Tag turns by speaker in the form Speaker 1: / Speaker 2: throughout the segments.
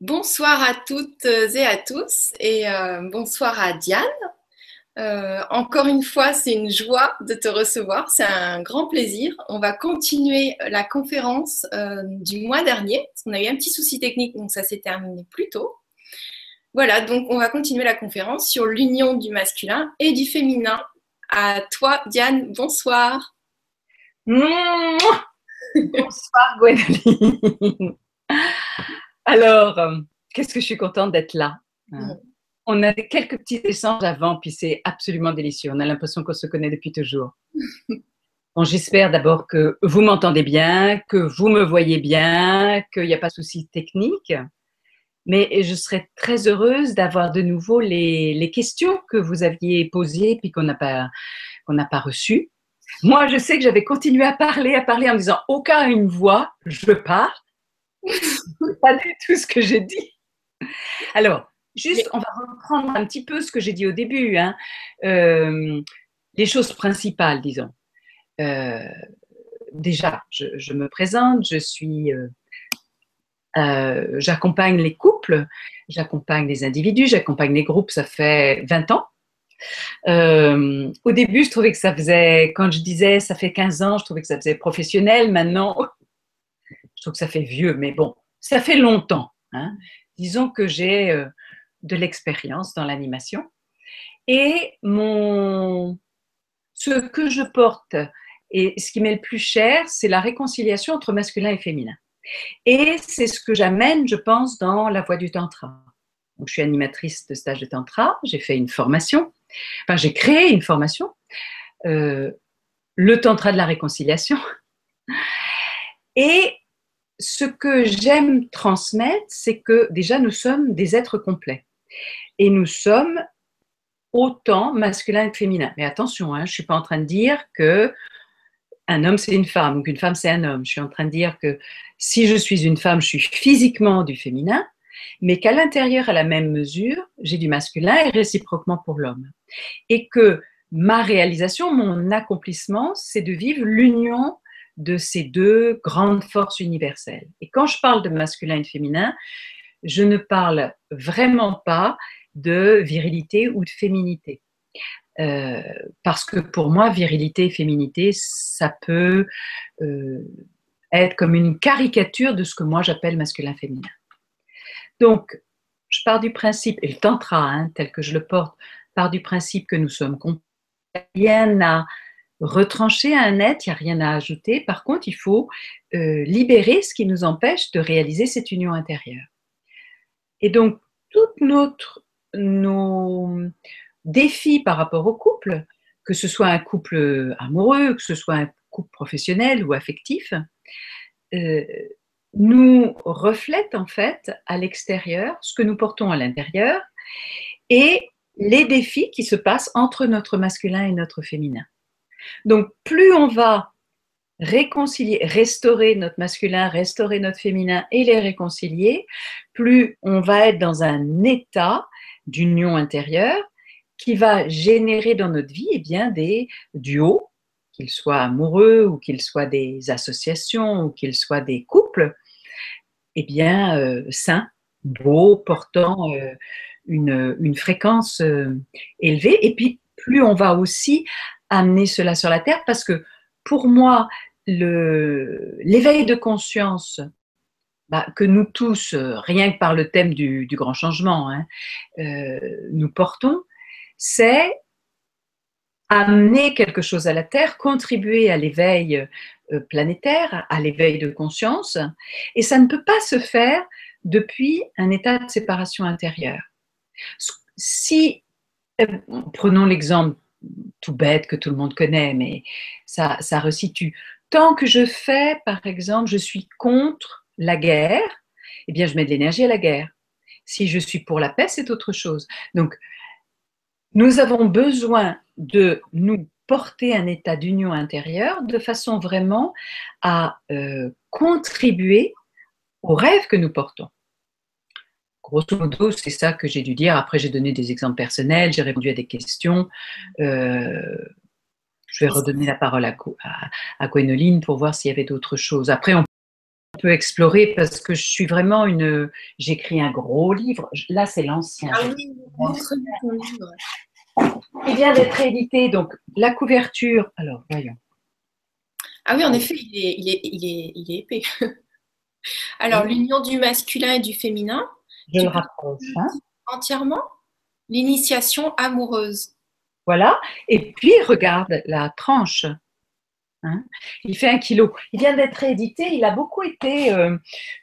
Speaker 1: Bonsoir à toutes et à tous et euh, bonsoir à Diane. Euh, encore une fois, c'est une joie de te recevoir, c'est un grand plaisir. On va continuer la conférence euh, du mois dernier. On a eu un petit souci technique, donc ça s'est terminé plus tôt. Voilà, donc on va continuer la conférence sur l'union du masculin et du féminin. À toi, Diane, bonsoir.
Speaker 2: bonsoir, Gwendoline. Alors, euh, qu'est-ce que je suis contente d'être là. Hein. On a quelques petits échanges avant, puis c'est absolument délicieux. On a l'impression qu'on se connaît depuis toujours. Bon, j'espère d'abord que vous m'entendez bien, que vous me voyez bien, qu'il n'y a pas de souci technique. Mais je serais très heureuse d'avoir de nouveau les, questions que vous aviez posées puis qu'on n'a pas, qu'on n'a pas reçues. Moi, je sais que j'avais continué à parler, à parler en disant au cas une voix, je parle pas du tout ce que j'ai dit. Alors, juste, on va reprendre un petit peu ce que j'ai dit au début. Hein. Euh, les choses principales, disons. Euh, déjà, je, me présente, je suis. Euh, j'accompagne les couples, j'accompagne les individus, j'accompagne les groupes, ça fait 20 ans. au début, je trouvais que ça faisait, quand je disais ça fait 15 ans, je trouvais que ça faisait professionnel. Maintenant, je trouve que ça fait vieux, mais bon, ça fait longtemps. Hein. Disons que j'ai euh, de l'expérience dans l'animation. Et mon... ce que je porte et ce qui m'est le plus cher, c'est la réconciliation entre masculin et féminin. Et c'est ce que j'amène, je pense, dans la voie du tantra. Je suis animatrice de stage de tantra, j'ai fait une formation, enfin j'ai créé une formation, euh, le tantra de la réconciliation. Et ce que j'aime transmettre, c'est que déjà nous sommes des êtres complets. Et nous sommes autant masculins que féminins. Mais attention, hein, je ne suis pas en train de dire que un homme c'est une femme ou qu'une femme c'est un homme. Je suis en train de dire que si je suis une femme, je suis physiquement du féminin, mais qu'à l'intérieur, à la même mesure, j'ai du masculin et réciproquement pour l'homme. Et que ma réalisation, mon accomplissement, c'est de vivre l'union de ces deux grandes forces universelles. Et quand je parle de masculin et de féminin, je ne parle vraiment pas de virilité ou de féminité. Euh, parce que pour moi, virilité et féminité, ça peut euh, être comme une caricature de ce que moi j'appelle masculin-féminin. Donc, je pars du principe, et le tantra, hein, tel que je le porte, part du principe que nous sommes complets. Rien à retrancher un net, il n'y a rien à ajouter. Par contre, il faut euh, libérer ce qui nous empêche de réaliser cette union intérieure. Et donc, tous nos défis par rapport au couple, que ce soit un couple amoureux, que ce soit un couple professionnel ou affectif, euh, nous reflètent en fait à l'extérieur ce que nous portons à l'intérieur et les défis qui se passent entre notre masculin et notre féminin. Donc, plus on va réconcilier, restaurer notre masculin, restaurer notre féminin et les réconcilier, plus on va être dans un état d'union intérieure qui va générer dans notre vie eh bien, des duos, qu'ils soient amoureux ou qu'ils soient des associations ou qu'ils soient des couples, eh bien, euh, sains, beaux, portant euh, une, une, fréquence euh, élevée. Et puis, plus on va aussi amener cela sur la terre parce que pour moi, l'éveil de conscience bah, que nous tous, euh, rien que par le thème du, grand changement, hein, euh, nous portons, c'est amener quelque chose à la Terre, contribuer à l'éveil euh, planétaire, à l'éveil de conscience, et ça ne peut pas se faire depuis un état de séparation intérieure. Si, prenons l'exemple tout bête que tout le monde connaît, mais ça, resitue. Tant que je fais, par exemple, je suis contre la guerre, eh bien, je mets de l'énergie à la guerre. Si je suis pour la paix, c'est autre chose. Donc, nous avons besoin de nous porter un état d'union intérieure de façon vraiment à euh, contribuer au rêve que nous portons. Grosso modo, c'est ça que j'ai dû dire. Après, j'ai donné des exemples personnels, j'ai répondu à des questions. Euh, je vais redonner la parole à, à, pour voir s'il y avait d'autres choses. Après, on peut explorer parce que je suis vraiment une. J'écris un gros livre. Là, c'est l'ancien.
Speaker 1: Ah oui, livre.
Speaker 2: Il vient d'être édité. Donc, la couverture. Alors, voyons.
Speaker 1: Ah oui, en effet, il est, il est, il est, il est épais. Alors, l'union du masculin et du féminin.
Speaker 2: Je le rapproche. Hein.
Speaker 1: Entièrement L'initiation amoureuse.
Speaker 2: Voilà. Et puis, regarde la tranche. Hein. il fait un kilo. Il vient d'être édité. Il a beaucoup été, euh,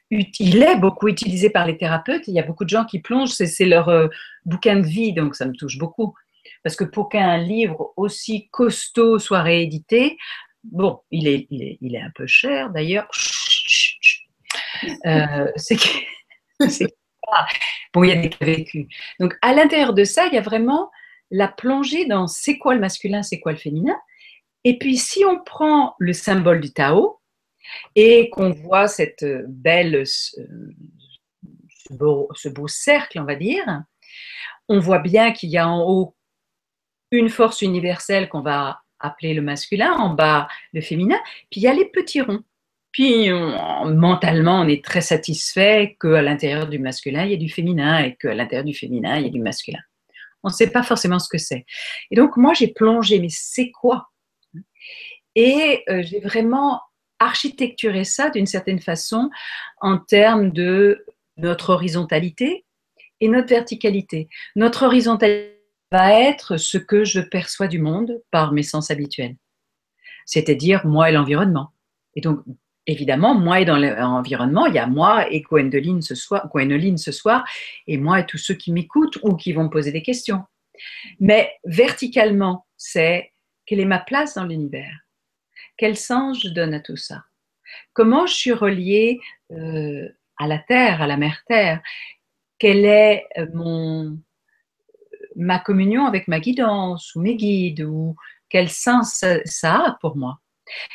Speaker 2: il est beaucoup utilisé par les thérapeutes. Il y a beaucoup de gens qui plongent. C'est leur euh, bouquin de vie, donc ça me touche beaucoup. Parce que pour qu'un livre aussi costaud soit réédité, bon, il est, il est, un peu cher d'ailleurs. Euh, c'est bon, il y a des vécus. Donc, à l'intérieur de ça, il y a vraiment la plongée dans c'est quoi le masculin, c'est quoi le féminin. Et puis, si on prend le symbole du Tao et qu'on voit cette belle, ce beau, ce beau cercle, on va dire, on voit bien qu'il y a en haut une force universelle qu'on va appeler le masculin, en bas le féminin, puis il y a les petits ronds. Puis mentalement, on est très satisfait qu'à l'intérieur du masculin, il y ait du féminin et qu'à l'intérieur du féminin, il y ait du masculin. On ne sait pas forcément ce que c'est. Et donc, moi, j'ai plongé, mais c'est quoi? Et euh, j'ai vraiment architecturé ça d'une certaine façon en termes de notre horizontalité et notre verticalité. Notre horizontalité va être ce que je perçois du monde par mes sens habituels, c'est-à-dire moi et l'environnement. Et donc, évidemment, moi et dans l'environnement, il y a moi et Gwendoline ce soir, ce soir, et moi et tous ceux qui m'écoutent ou qui vont me poser des questions. Mais verticalement, c'est quelle est ma place dans l'univers? Quel sens je donne à tout ça? Comment je suis reliée euh, à la Terre, à la mère Terre? Quelle est euh, mon, ma communion avec ma guidance ou mes guides ou quel sens ça a pour moi?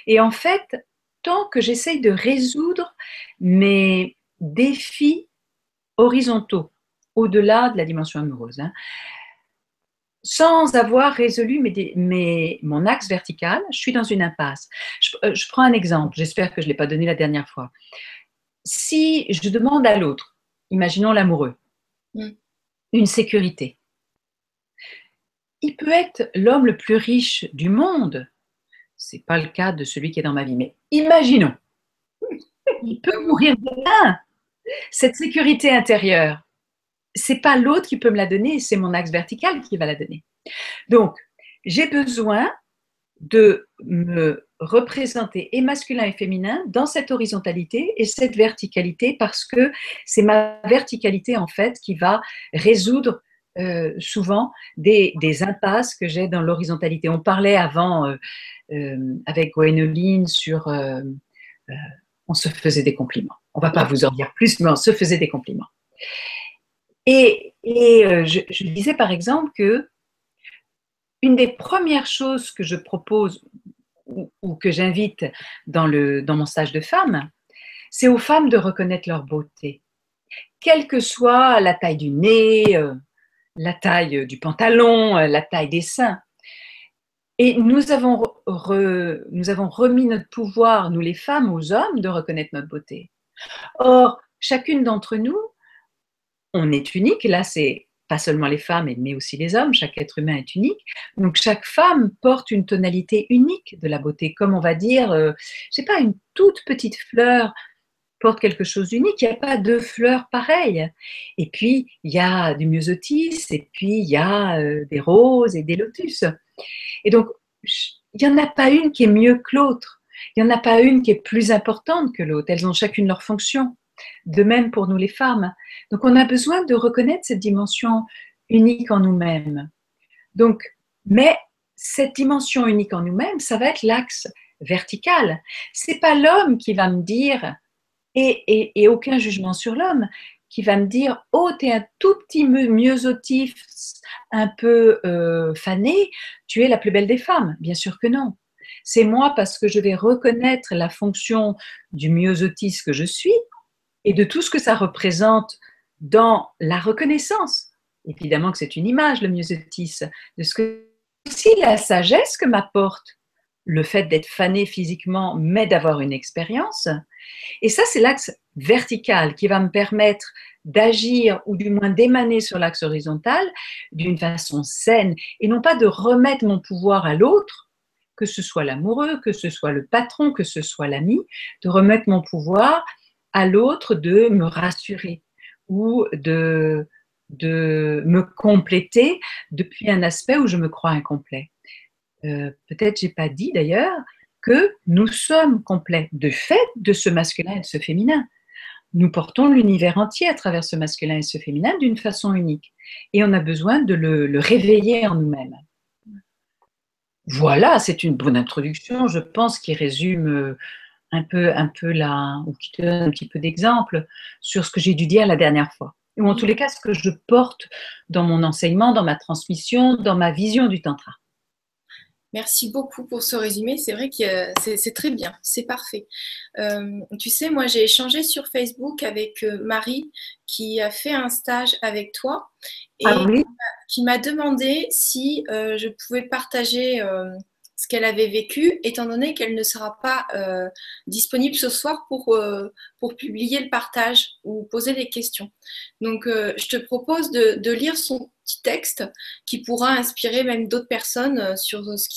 Speaker 2: Et en fait, tant que j'essaye de résoudre mes défis horizontaux, au-delà de la dimension amoureuse, hein, sans avoir résolu mon axe vertical, je suis dans une impasse. Je, euh, prends un exemple, j'espère que je ne l'ai pas donné la dernière fois. Si je demande à l'autre, imaginons l'amoureux, mm. une sécurité, il peut être l'homme le plus riche du monde, c'est pas le cas de celui qui est dans ma vie, mais imaginons, il peut mourir demain. Cette sécurité intérieure, c'est pas l'autre qui peut me la donner, c'est mon axe vertical qui va la donner. Donc, j'ai besoin de me représenter et masculin et féminin dans cette horizontalité et cette verticalité parce que c'est ma verticalité en fait qui va résoudre euh, souvent des, impasses que j'ai dans l'horizontalité. On parlait avant euh, euh, avec Gwenoline sur on se faisait des compliments. On va pas vous en dire plus, mais on se faisait des compliments. Et, je, disais par exemple que une des premières choses que je propose ou, que j'invite dans, dans mon stage de femme, c'est aux femmes de reconnaître leur beauté, quelle que soit la taille du nez, la taille du pantalon, euh, la taille des seins. Et nous avons, nous avons remis notre pouvoir, nous les femmes, aux hommes de reconnaître notre beauté. Or, chacune d'entre nous, on est unique. Là, c'est pas seulement les femmes, mais aussi les hommes. Chaque être humain est unique. Donc, chaque femme porte une tonalité unique de la beauté, comme on va dire, euh, je sais pas, une toute petite fleur porte quelque chose d'unique. Il n'y a pas deux fleurs pareilles. Et puis, il y a du myosotis, et puis il y a euh, des roses et des lotus. Et donc, il n'y en a pas une qui est mieux que l'autre. Il n'y en a pas une qui est plus importante que l'autre. Elles ont chacune leur fonction. De même pour nous les femmes. Donc, on a besoin de reconnaître cette dimension unique en nous-mêmes. Donc, mais cette dimension unique en nous-mêmes, ça va être l'axe vertical. C'est pas l'homme qui va me dire et, aucun jugement sur l'homme qui va me dire Oh, tu es un tout petit myosotif, un peu euh, fané, tu es la plus belle des femmes. Bien sûr que non. C'est moi parce que je vais reconnaître la fonction du myosotis que je suis et de tout ce que ça représente dans la reconnaissance. Évidemment que c'est une image, le myosotis, de ce que aussi la sagesse que m'apporte le fait d'être fané physiquement, mais d'avoir une expérience, Et ça, c'est l'axe vertical qui va me permettre d'agir ou du moins d'émaner sur l'axe horizontal d'une façon saine et non pas de remettre mon pouvoir à l'autre, que ce soit l'amoureux, que ce soit le patron, que ce soit l'ami, de remettre mon pouvoir à l'autre de me rassurer ou de, de me compléter depuis un aspect où je me crois incomplet. Euh, peut-être j'ai pas dit d'ailleurs que nous sommes complets de fait de ce masculin et de ce féminin nous portons l'univers entier à travers ce masculin et ce féminin d'une façon unique. Et on a besoin de le, réveiller en nous-mêmes. Voilà, c'est une bonne introduction, je pense, qui résume euh, un peu, un peu la, ou qui donne un petit peu d'exemple sur ce que j'ai dû dire la dernière fois. Ou en tous les cas, ce que je porte dans mon enseignement, dans ma transmission, dans ma vision du tantra.
Speaker 1: Merci beaucoup pour ce résumé. C'est vrai que c'est très bien, c'est parfait. Euh, tu sais, moi, j'ai échangé sur Facebook avec euh, Marie qui a fait un stage avec toi et ah qui m'a demandé si euh, je pouvais partager ce qu'elle avait vécu, étant donné qu'elle ne sera pas disponible ce soir pour, pour publier le partage ou poser les questions. Donc, je te propose de, de lire son texte qui pourra inspirer même d'autres personnes euh, sur ce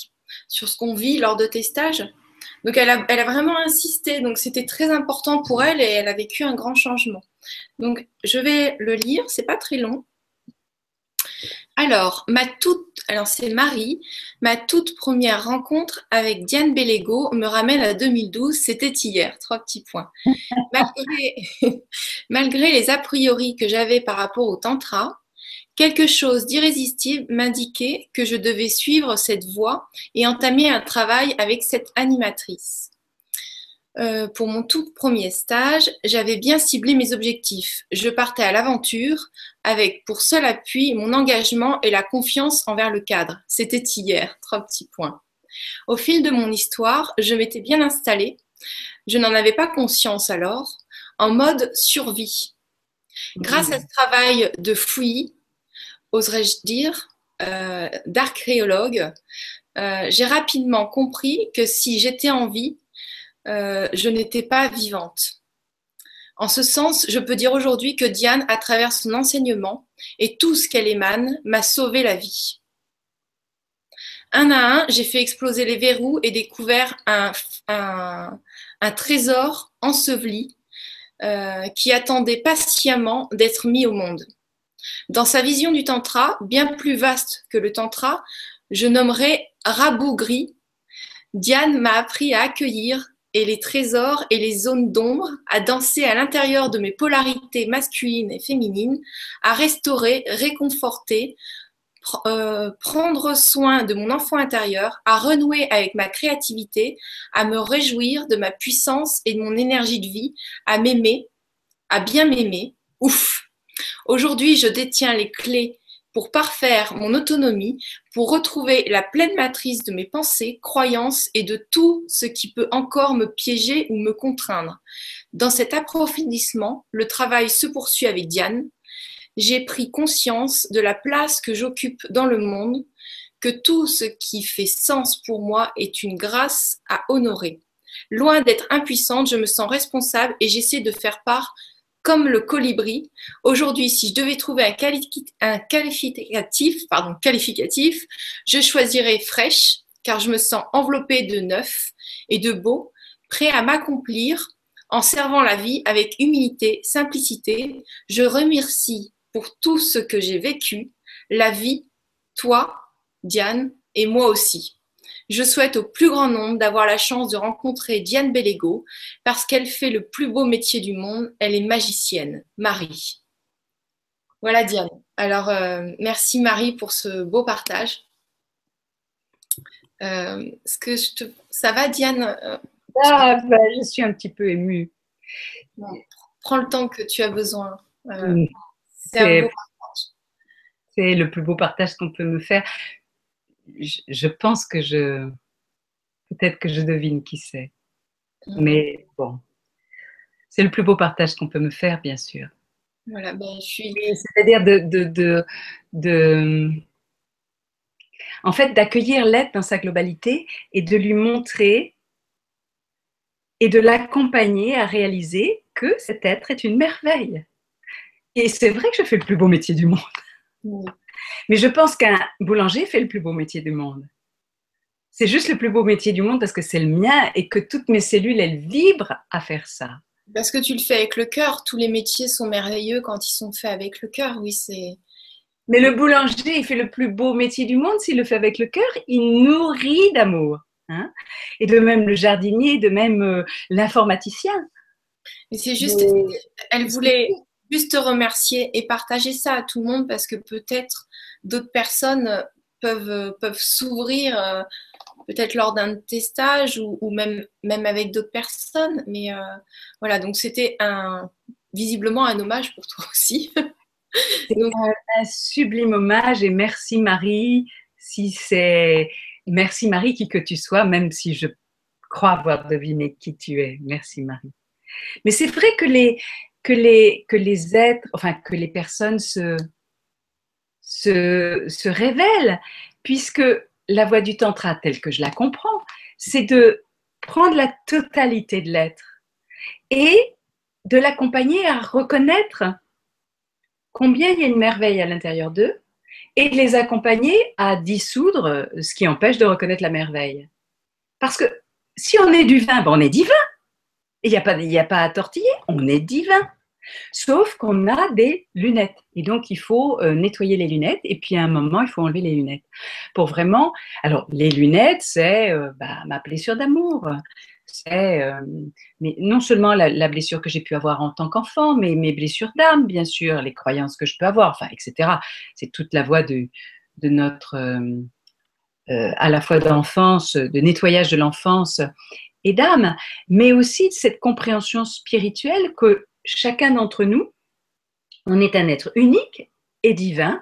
Speaker 1: sur ce qu'on vit lors de tes stages. Donc elle a, elle a vraiment insisté, donc c'était très important pour elle et elle a vécu un grand changement. Donc je vais le lire, c'est pas très long. Alors, ma toute, alors c'est Marie, ma toute première rencontre avec Diane Bellego me ramène à 2012, c'était hier, trois petits points. Malgré, malgré les a priori que j'avais par rapport au tantra, Quelque chose d'irrésistible m'indiquait que je devais suivre cette voie et entamer un travail avec cette animatrice. Euh, pour mon tout premier stage, j'avais bien ciblé mes objectifs. Je partais à l'aventure avec pour seul appui mon engagement et la confiance envers le cadre. C'était hier, trois petits points. Au fil de mon histoire, je m'étais bien installée. Je n'en avais pas conscience alors, en mode survie. Grâce à ce travail de fouillis, oserais-je dire, euh, d'archéologue, euh, j'ai rapidement compris que si j'étais en vie, euh, je n'étais pas vivante. En ce sens, je peux dire aujourd'hui que Diane, à travers son enseignement et tout ce qu'elle émane, m'a sauvé la vie. Un à un, j'ai fait exploser les verrous et découvert un, un trésor enseveli qui attendait patiemment d'être mis au monde. Dans sa vision du tantra, bien plus vaste que le tantra, je nommerai rabougri. Diane m'a appris à accueillir et les trésors et les zones d'ombre, à danser à l'intérieur de mes polarités masculines et féminines, à restaurer, réconforter, euh, prendre soin de mon enfant intérieur, à renouer avec ma créativité, à me réjouir de ma puissance et de mon énergie de vie, à m'aimer, à bien m'aimer. Ouf, Aujourd'hui, je détiens les clés pour parfaire mon autonomie, pour retrouver la pleine matrice de mes pensées, croyances et de tout ce qui peut encore me piéger ou me contraindre. Dans cet approfondissement, le travail se poursuit avec Diane. J'ai pris conscience de la place que j'occupe dans le monde, que tout ce qui fait sens pour moi est une grâce à honorer. Loin d'être impuissante, je me sens responsable et j'essaie de faire part comme le colibri. Aujourd'hui, si je devais trouver un, qualificatif, pardon, qualificatif, je choisirais fraîche, car je me sens enveloppée de neuf et de beau, prêt à m'accomplir en servant la vie avec humilité, simplicité. Je remercie pour tout ce que j'ai vécu, la vie, toi, Diane, et moi aussi. Je souhaite au plus grand nombre d'avoir la chance de rencontrer Diane Bellego parce qu'elle fait le plus beau métier du monde. Elle est magicienne, Marie. Voilà Diane. Alors, euh, merci Marie pour ce beau partage. Euh, ce que je te... Ça va Diane?
Speaker 2: Euh, ah, bah, Je suis un petit peu émue.
Speaker 1: prends le temps que tu as besoin.
Speaker 2: C'est le plus beau partage qu'on peut me faire je, pense que je. Peut-être que je devine qui c'est. Mm. Mais bon, c'est le plus beau partage qu'on peut me faire, bien sûr.
Speaker 1: Voilà, ben, je suis.
Speaker 2: C'est-à-dire de, de, de, En fait, d'accueillir l'être dans sa globalité et de lui montrer et de l'accompagner à réaliser que cet être est une merveille. Et c'est vrai que je fais le plus beau métier du monde. Mais je pense qu'un boulanger fait le plus beau métier du monde. C'est juste le plus beau métier du monde parce que c'est le mien et que toutes mes cellules, elles vibrent à faire ça.
Speaker 1: Parce que tu le fais avec le cœur. Tous les métiers sont merveilleux quand ils sont faits avec le cœur. Oui, c'est.
Speaker 2: Mais le boulanger, il fait le plus beau métier du monde s'il le fait avec le cœur. Il nourrit d'amour. Hein. et de même le jardinier, de même euh, l'informaticien.
Speaker 1: Mais c'est juste, elle voulait juste te remercier et partager ça à tout le monde parce que peut-être d'autres personnes peuvent, peuvent s'ouvrir, euh, peut-être lors d'un de tes stages ou, même, même avec d'autres personnes. Mais euh, voilà, donc c'était un, visiblement un hommage pour toi aussi.
Speaker 2: Un sublime hommage et merci Marie si c'est Merci Marie, qui que tu sois, même si je crois avoir deviné qui tu es. Merci Marie. Mais c'est vrai que les, que, les, êtres, enfin que les personnes se révèlent, puisque la voie du tantra, telle que je la comprends, c'est de prendre la totalité de l'être et de l'accompagner à reconnaître combien il y a une merveille à l'intérieur d'eux et de les accompagner à dissoudre ce qui empêche de reconnaître la merveille. Parce que si on est du vin, ben on est divin. Il n'y a, pas, a pas à tortiller, on est divin. Sauf qu'on a des lunettes. Et donc, il faut euh, nettoyer les lunettes. Et puis, à un moment, il faut enlever les lunettes. Pour vraiment. Alors, les lunettes, c'est euh, bah, ma blessure d'amour c'est euh, non seulement la, blessure que j'ai pu avoir en tant qu'enfant, mais mes blessures d'âme, bien sûr, les croyances que je peux avoir, etc. C'est toute la voie de, de notre, à la fois d'enfance, de nettoyage de l'enfance et d'âme, mais aussi de cette compréhension spirituelle que chacun d'entre nous, on est un être unique et divin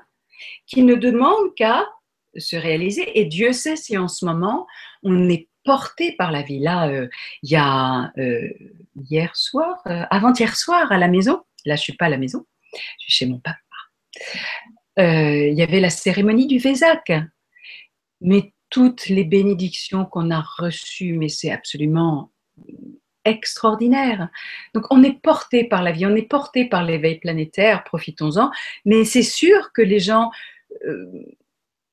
Speaker 2: qui ne demande qu'à se réaliser. Et Dieu sait si en ce moment, on est porté par la vie. Là, euh, il y a euh, hier soir, euh, avant-hier soir à la maison, là je suis pas à la maison, je suis chez mon papa, il y avait la cérémonie du Vésac. Mais toutes les bénédictions qu'on a reçues, mais c'est absolument extraordinaire. Donc on est porté par la vie, on est porté par l'éveil planétaire, profitons-en, mais c'est sûr que les gens,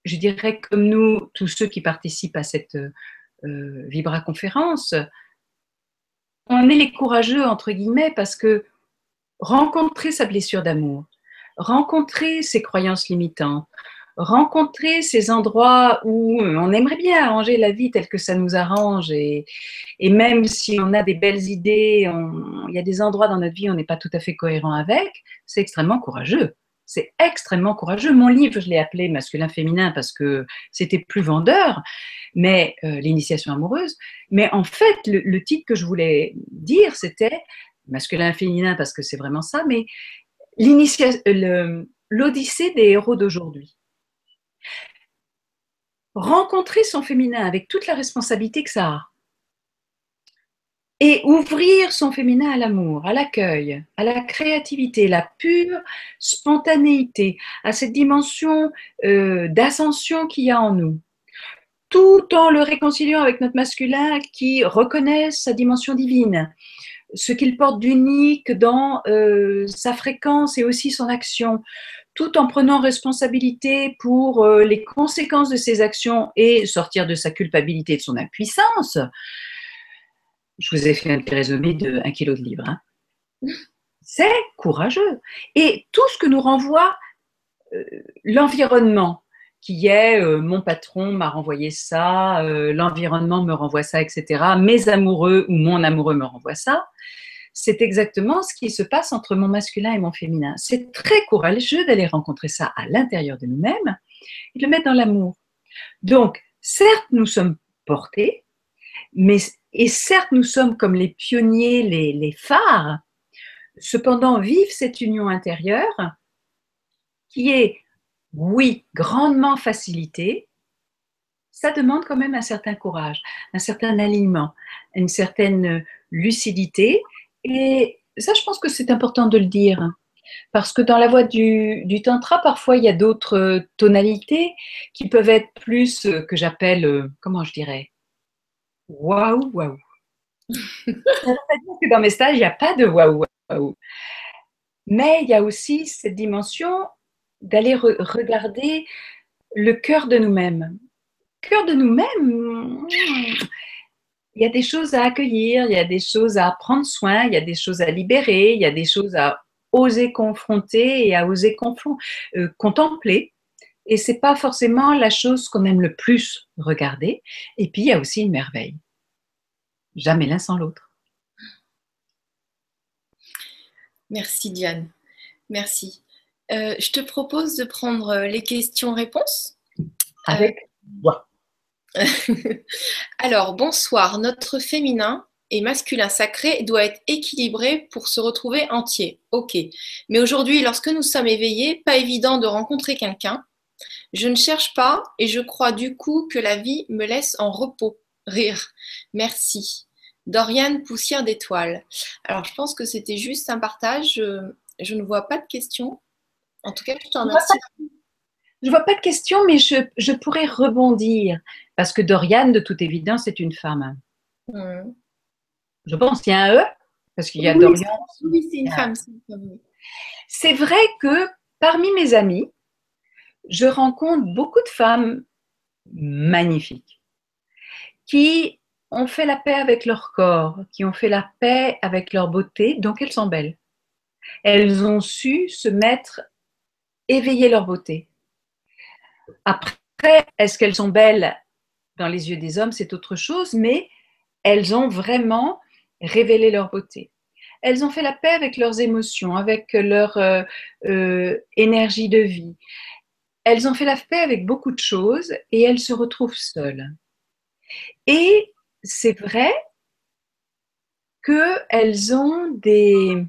Speaker 2: je dirais comme nous, tous ceux qui participent à cette euh, Vibra Conférence, on est les courageux, entre guillemets, parce que rencontrer sa blessure d'amour, rencontrer ses croyances limitantes, rencontrer ces endroits où on aimerait bien arranger la vie telle que ça nous arrange et, même si on a des belles idées, il y a des endroits dans notre vie où on n'est pas tout à fait cohérent avec, c'est extrêmement courageux. C'est extrêmement courageux. Mon livre, je l'ai appelé masculin-féminin parce que c'était plus vendeur, mais euh, l'initiation amoureuse. Mais en fait, le, titre que je voulais dire, c'était masculin-féminin parce que c'est vraiment ça, mais l'odyssée des héros d'aujourd'hui. Rencontrer son féminin avec toute la responsabilité que ça a. Et ouvrir son féminin à l'amour, à l'accueil, à la créativité, la pure spontanéité, à cette dimension euh, d'ascension qu'il y a en nous, tout en le réconciliant avec notre masculin qui reconnaît sa dimension divine, ce qu'il porte d'unique dans euh, sa fréquence et aussi son action, tout en prenant responsabilité pour euh, les conséquences de ses actions et sortir de sa culpabilité, de son impuissance je vous ai fait un petit résumé de un kilo de livres. Hein. C'est courageux. Et tout ce que nous renvoie euh, l'environnement, qui est euh, mon patron m'a renvoyé ça, l'environnement me renvoie ça, etc. Mes amoureux ou mon amoureux me renvoie ça. C'est exactement ce qui se passe entre mon masculin et mon féminin. C'est très courageux d'aller rencontrer ça à l'intérieur de nous-mêmes et de le mettre dans l'amour. Donc, certes, nous sommes portés, mais et certes, nous sommes comme les pionniers, les, phares, cependant, vive cette union intérieure qui est, oui, grandement facilitée, ça demande quand même un certain courage, un certain alignement, une certaine lucidité. Et ça, je pense que c'est important de le dire. Parce que dans la voie du, tantra, parfois, il y a d'autres tonalités qui peuvent être plus, euh, que j'appelle, euh, comment je dirais, waouh, waouh. Ça veut dire que dans mes stages, il n'y a pas de waouh, waouh. Mais il y a aussi cette dimension d'aller regarder le cœur de nous-mêmes. Cœur de nous-mêmes, il y a des choses à accueillir, il y a des choses à prendre soin, il y a des choses à libérer, il y a des choses à oser confronter et à oser euh, contempler. Et c'est pas forcément la chose qu'on aime le plus regarder. Et puis il y a aussi une merveille. Jamais l'un sans l'autre.
Speaker 1: Merci Diane. Merci. Euh, je te propose de prendre les questions-réponses.
Speaker 2: Avec moi.
Speaker 1: Alors, bonsoir. Notre féminin et masculin sacré doit être équilibré pour se retrouver entier. Ok. Mais aujourd'hui, lorsque nous sommes éveillés, pas évident de rencontrer quelqu'un. Je ne cherche pas et je crois du coup que la vie me laisse en repos. Rire. Merci. Dorian Poussière d'étoiles. Alors, je pense que c'était juste un partage. Je, ne vois pas de questions. En tout cas, je te remercie.
Speaker 2: Je ne vois pas de questions, mais je, pourrais rebondir. Parce que Dorian, de toute évidence, est une femme. Hmm. Je pense qu'il y a un E, parce qu'il y a Dorian.
Speaker 1: Oui, c'est une femme.
Speaker 2: C'est vrai que parmi mes amis, je rencontre beaucoup de femmes magnifiques qui ont fait la paix avec leur corps, qui ont fait la paix avec leur beauté, donc elles sont belles. Elles ont su se mettre, éveiller leur beauté. Après, est-ce qu'elles sont belles dans les yeux des hommes? C'est autre chose, mais elles ont vraiment révélé leur beauté. Elles ont fait la paix avec leurs émotions, avec leur euh, euh, énergie de vie. Elles ont fait la paix avec beaucoup de choses et elles se retrouvent seules. Et c'est vrai qu'elles ont des...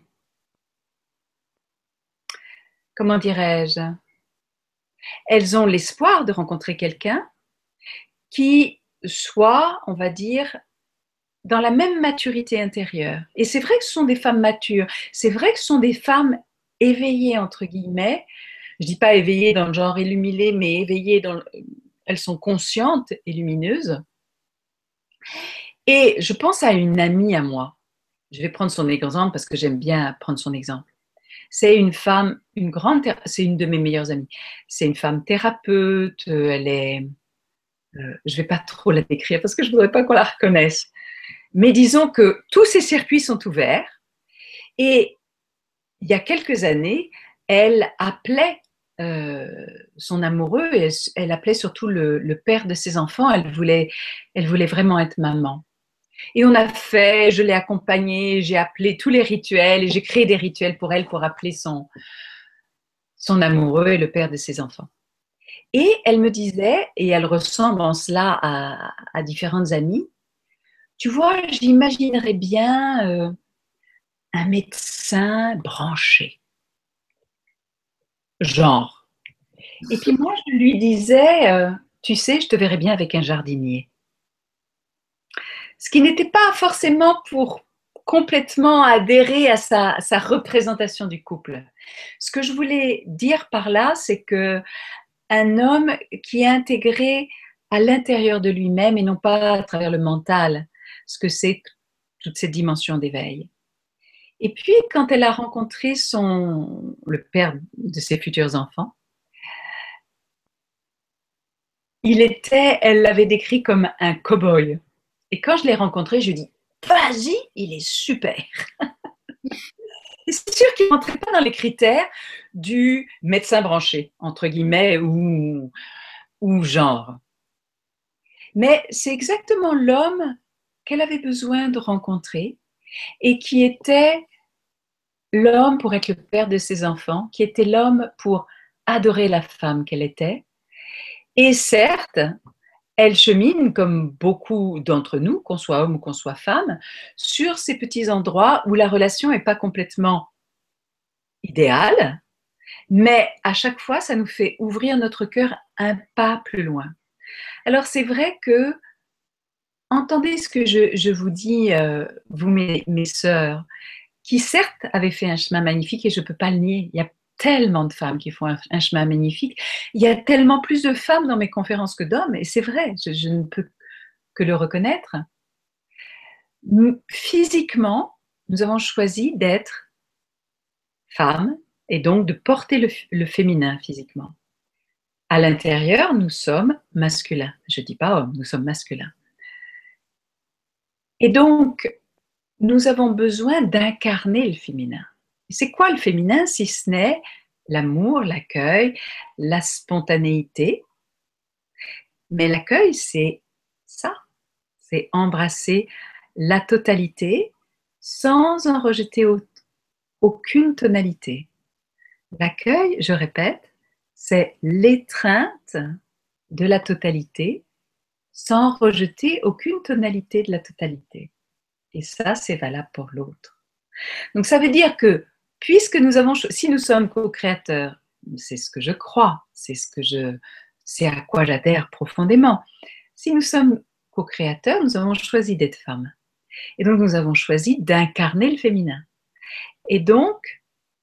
Speaker 2: Comment dirais-je? Elles ont l'espoir de rencontrer quelqu'un qui soit, on va dire, dans la même maturité intérieure. Et c'est vrai que ce sont des femmes matures, c'est vrai que ce sont des femmes éveillées, entre guillemets. Je dis pas éveillées dans le genre illuminé, mais éveillées dans... Elles sont conscientes et lumineuses. Et je pense à une amie à moi. Je vais prendre son exemple parce que j'aime bien prendre son exemple. C'est une femme, une grande, c'est une de mes meilleures amies. C'est une femme thérapeute. Elle est, euh, je vais pas trop la décrire parce que je voudrais pas qu'on la reconnaisse. Mais disons que tous ces circuits sont ouverts. Et il y a quelques années, elle appelait euh, son amoureux et elle, appelait surtout le, le, père de ses enfants. Elle voulait, elle voulait vraiment être maman. Et on a fait, je l'ai accompagnée, j'ai appelé tous les rituels et j'ai créé des rituels pour elle pour appeler son, son amoureux et le père de ses enfants. Et elle me disait, et elle ressemble en cela à, différentes amies, tu vois, j'imaginerais bien euh, un médecin branché. Genre. Et puis moi, je lui disais, euh, tu sais, je te verrais bien avec un jardinier ce qui n'était pas forcément pour complètement adhérer à sa, représentation du couple. Ce que je voulais dire par là, c'est que un homme qui est intégré à l'intérieur de lui-même et non pas à travers le mental, ce que c'est toutes ces dimensions d'éveil. Et puis, quand elle a rencontré son, le père de ses futurs enfants, il était, elle l'avait décrit comme un cow-boy. Et quand je l'ai rencontré, je lui ai dit Vas-y, il est super. c'est sûr qu'il ne rentrait pas dans les critères du médecin branché, entre guillemets, ou, ou genre. Mais c'est exactement l'homme qu'elle avait besoin de rencontrer et qui était l'homme pour être le père de ses enfants, qui était l'homme pour adorer la femme qu'elle était. Et certes, elle chemine, comme beaucoup d'entre nous, qu'on soit homme ou qu'on soit femme, sur ces petits endroits où la relation n'est pas complètement idéale, mais à chaque fois, ça nous fait ouvrir notre cœur un pas plus loin. Alors c'est vrai que, entendez ce que je, vous dis, euh, vous mes, mes sœurs, qui certes avaient fait un chemin magnifique, et je ne peux pas le nier, il tellement de femmes qui font un, chemin magnifique. Il y a tellement plus de femmes dans mes conférences que d'hommes, et c'est vrai, je, ne peux que le reconnaître. physiquement, nous avons choisi d'être femmes et donc de porter le, féminin physiquement. À l'intérieur, nous sommes masculins. Je ne dis pas hommes, nous sommes masculins. Et donc, nous avons besoin d'incarner le féminin. C'est quoi le féminin si ce n'est l'amour, l'accueil, la spontanéité? Mais l'accueil, c'est ça, c'est embrasser la totalité sans en rejeter aucune tonalité. L'accueil, je répète, c'est l'étreinte de la totalité sans rejeter aucune tonalité de la totalité. Et ça, c'est valable pour l'autre. Donc ça veut dire que puisque nous avons, si nous sommes co-créateurs, c'est ce que je crois, c'est ce que je, c'est à quoi j'adhère profondément. Si nous sommes co-créateurs, nous avons choisi d'être femmes. Et donc nous avons choisi d'incarner le féminin. Et donc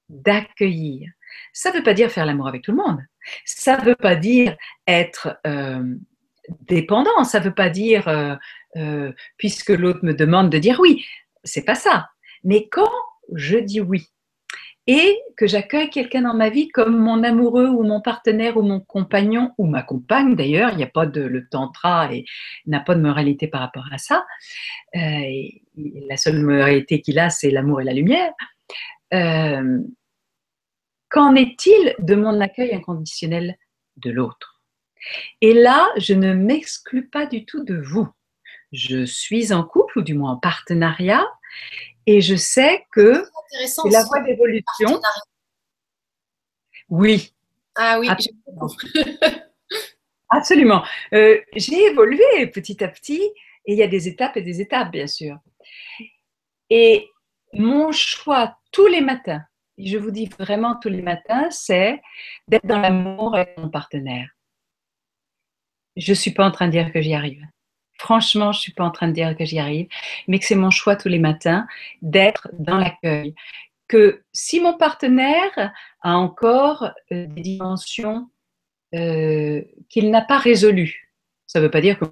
Speaker 2: d'accueillir. Ça ne veut pas dire faire l'amour avec tout le monde. Ça ne veut pas dire être euh, dépendant. Ça ne veut pas dire, euh, euh, puisque l'autre me demande de dire oui. C'est pas ça. Mais quand je dis oui, et que j'accueille quelqu'un dans ma vie comme mon amoureux ou mon partenaire ou mon compagnon ou ma compagne d'ailleurs, il n'y a pas de le tantra et n'a pas de moralité par rapport à ça. Euh, la seule moralité qu'il a, c'est l'amour et la lumière. Euh, qu'en est-il de mon accueil inconditionnel de l'autre? Et là, je ne m'exclus pas du tout de vous. Je suis en couple ou du moins en partenariat et je sais que c'est la voie d'évolution. Oui.
Speaker 1: Ah oui.
Speaker 2: Absolument. Euh, j'ai évolué petit à petit et il y a des étapes et des étapes, bien sûr. Et mon choix tous les matins, je vous dis vraiment tous les matins, c'est d'être dans l'amour avec mon partenaire. Je ne suis pas en train de dire que j'y arrive. Franchement, je ne suis pas en train de dire que j'y arrive, mais que c'est mon choix tous les matins d'être dans l'accueil. Que si mon partenaire a encore euh, des dimensions euh, qu'il n'a pas résolues, ça ne veut pas dire que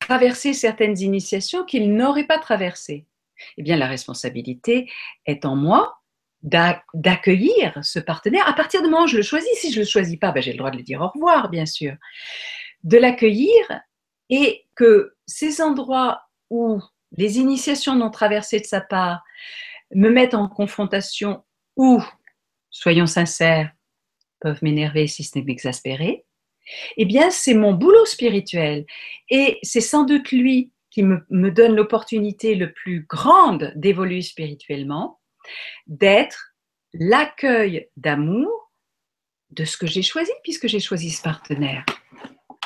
Speaker 2: traverser certaines initiations qu'il n'aurait pas traversées. Eh bien, la responsabilité est en moi d'accueillir ce partenaire à partir du moment où je le choisis. Si je ne le choisis pas, ben j'ai le droit de lui dire au revoir, bien sûr. De l'accueillir et que ces endroits où les initiations non traversées de sa part me mettent en confrontation ou, soyons sincères, peuvent m'énerver si ce n'est m'exaspérer, eh bien, c'est mon boulot spirituel. Et c'est sans doute lui qui me, me donne l'opportunité le plus grande d'évoluer spirituellement d'être l'accueil d'amour de ce que j'ai choisi, puisque j'ai choisi ce partenaire.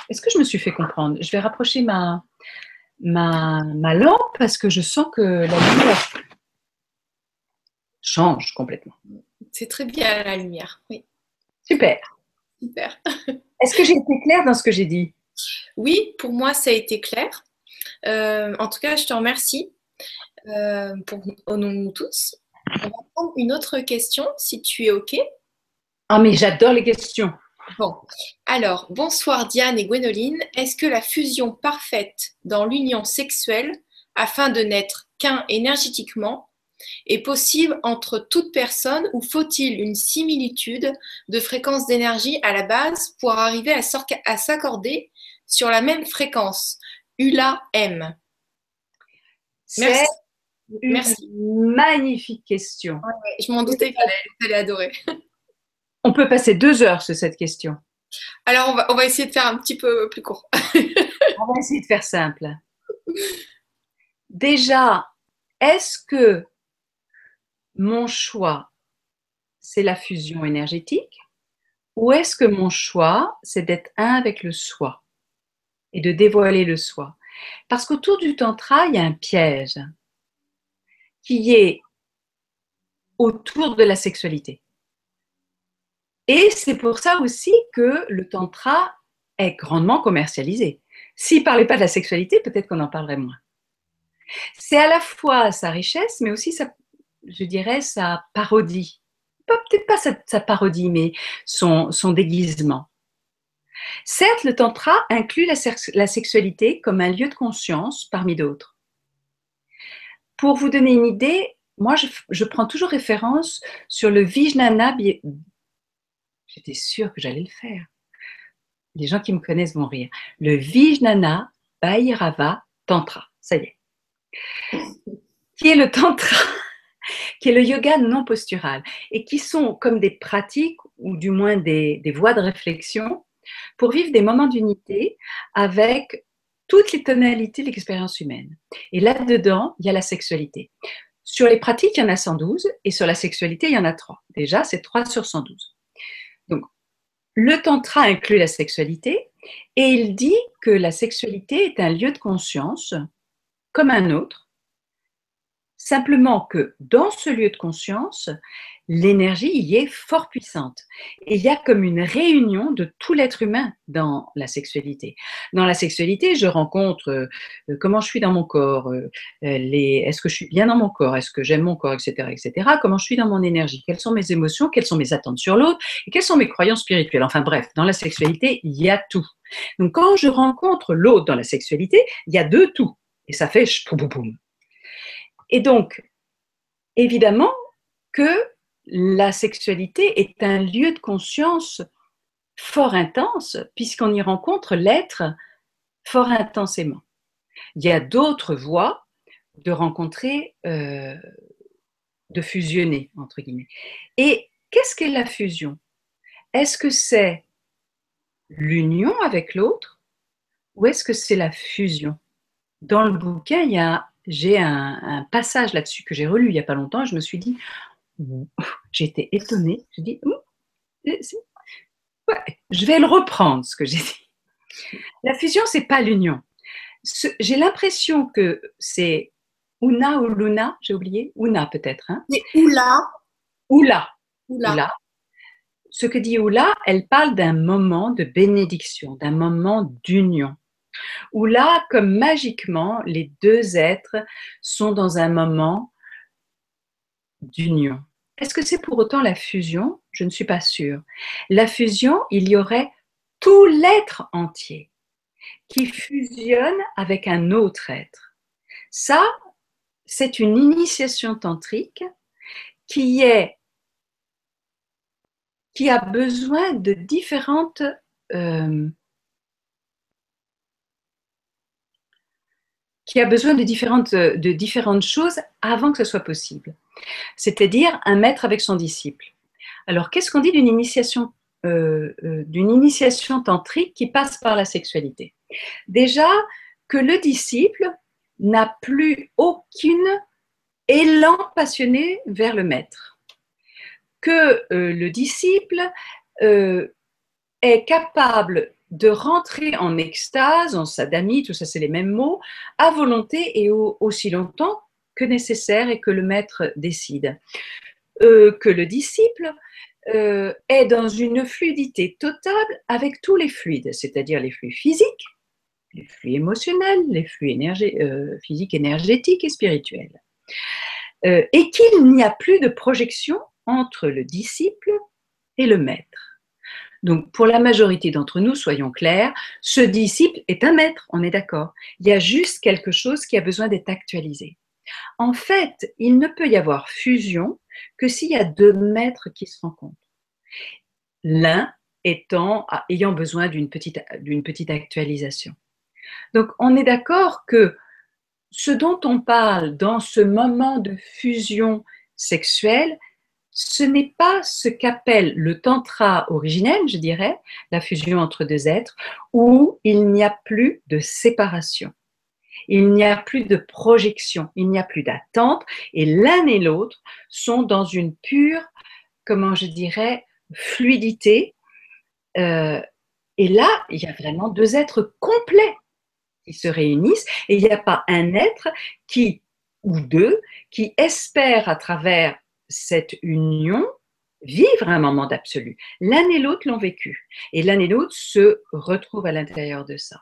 Speaker 2: Est-ce que je me suis fait comprendre? Je vais rapprocher ma, ma, ma lampe parce que je sens que la lumière change complètement.
Speaker 1: C'est très bien la lumière, oui.
Speaker 2: Super.
Speaker 1: Super.
Speaker 2: Est-ce que j'ai été claire dans ce que j'ai dit?
Speaker 1: Oui, pour moi, ça a été clair. Euh, en tout cas, je te remercie euh, pour, au nom de nous tous. On va prendre une autre question, si tu es OK.
Speaker 2: Ah, mais j'adore les questions.
Speaker 1: Bon, alors, bonsoir Diane et Gwénoline. Est-ce que la fusion parfaite dans l'union sexuelle, afin de n'être qu'un énergétiquement, est possible entre toutes personnes ou faut-il une similitude de fréquence d'énergie à la base pour arriver à s'accorder sur la même fréquence? ULA M.
Speaker 2: Merci. Merci. magnifique question.
Speaker 1: je m'en doutais qu'elle allait adorer.
Speaker 2: On peut passer deux heures sur cette question.
Speaker 1: Alors, on va, on va essayer de faire un petit peu plus court.
Speaker 2: on va essayer de faire simple. Déjà, est-ce que mon choix, c'est la fusion énergétique ou est-ce que mon choix, c'est d'être un avec le soi et de dévoiler le soi? Parce qu'autour du tantra, il y a un piège qui est autour de la sexualité. Et c'est pour ça aussi que le tantra est grandement commercialisé. S'il ne parlait pas de la sexualité, peut-être qu'on en parlerait moins. C'est à la fois sa richesse, mais aussi, sa, je dirais, sa parodie. Peut-être pas sa, parodie, mais son, son déguisement. Certes, le tantra inclut la, sexualité comme un lieu de conscience parmi d'autres. Pour vous donner une idée, moi, je, prends toujours référence sur le Vijnana. J'étais sûre que j'allais le faire. Les gens qui me connaissent vont rire. Le Vijnana Bhairava Tantra. Ça y est. Qui est le Tantra qui est le yoga non postural, et qui sont comme des pratiques, ou du moins des, des voies de réflexion, pour vivre des moments d'unité avec toutes les tonalités de l'expérience humaine. Et là-dedans, il y a la sexualité. Sur les pratiques, il y en a 112, et sur la sexualité, il y en a 3. Déjà, c'est 3 sur 112. Donc, le tantra inclut la sexualité, et il dit que la sexualité est un lieu de conscience comme un autre, Simplement que dans ce lieu de conscience, l'énergie y est fort puissante. Et il y a comme une réunion de tout l'être humain dans la sexualité. Dans la sexualité, je rencontre euh, comment je suis dans mon corps, euh, est-ce que je suis bien dans mon corps, est-ce que j'aime mon corps, etc., etc. Comment je suis dans mon énergie, quelles sont mes émotions, quelles sont mes attentes sur l'autre, et quelles sont mes croyances spirituelles. Enfin bref, dans la sexualité, il y a tout. Donc quand je rencontre l'autre dans la sexualité, il y a deux tout. Et ça fait poum poum. Et donc, évidemment que la sexualité est un lieu de conscience fort intense, puisqu'on y rencontre l'être fort intensément. Il y a d'autres voies de rencontrer, euh, de fusionner, entre guillemets. Et qu'est-ce qu'est la fusion? Est-ce que c'est l'union avec l'autre ou est-ce que c'est la fusion? Dans le bouquin, il y a j'ai un, passage là-dessus que j'ai relu il n'y a pas longtemps. Et je me suis dit, été étonnée. Je dit, je vais le reprendre ce que j'ai dit. La fusion, c'est pas l'union. J'ai l'impression que c'est Una ou Luna, j'ai oublié. Una peut-être. Hein?
Speaker 1: Oula.
Speaker 2: Oula. Oula. Ce que dit Oula, elle parle d'un moment de bénédiction, d'un moment d'union où là, comme magiquement, les deux êtres sont dans un moment d'union. Est-ce que c'est pour autant la fusion? Je ne suis pas sûre. La fusion, il y aurait tout l'être entier qui fusionne avec un autre être. Ça, c'est une initiation tantrique qui est qui a besoin de différentes euh, qui a besoin de différentes, de différentes choses avant que ce soit possible. C'est-à-dire un maître avec son disciple. Alors, qu'est-ce qu'on dit d'une initiation, euh, euh, d'une initiation tantrique qui passe par la sexualité? Déjà, que le disciple n'a plus aucune élan passionné vers le maître. Que euh, le disciple est capable de rentrer en extase, en sadamie, tout ça c'est les mêmes mots, à volonté et aussi longtemps que nécessaire et que le maître décide. Euh, que le disciple euh, est dans une fluidité totale avec tous les fluides, c'est-à-dire les flux physiques, les flux émotionnels, les flux euh, physiques, énergétiques et spirituels. et qu'il n'y a plus de projection entre le disciple et le maître. Donc, pour la majorité d'entre nous, soyons clairs, ce disciple est un maître, on est d'accord. Il y a juste quelque chose qui a besoin d'être actualisé. En fait, il ne peut y avoir fusion que s'il y a deux maîtres qui se rencontrent. L'un étant, ayant besoin d'une petite, d'une petite actualisation. Donc, on est d'accord que ce dont on parle dans ce moment de fusion sexuelle, ce n'est pas ce qu'appelle le tantra originel, je dirais, la fusion entre deux êtres, où il n'y a plus de séparation. Il n'y a plus de projection, il n'y a plus d'attente, et l'un et l'autre sont dans une pure, comment je dirais, fluidité. Euh, et là, il y a vraiment deux êtres complets qui se réunissent, et il n'y a pas un être qui, ou deux, qui espèrent à travers cette union vivre un moment d'absolu. L'un et l'autre l'ont vécu et l'un et l'autre se retrouvent à l'intérieur de ça.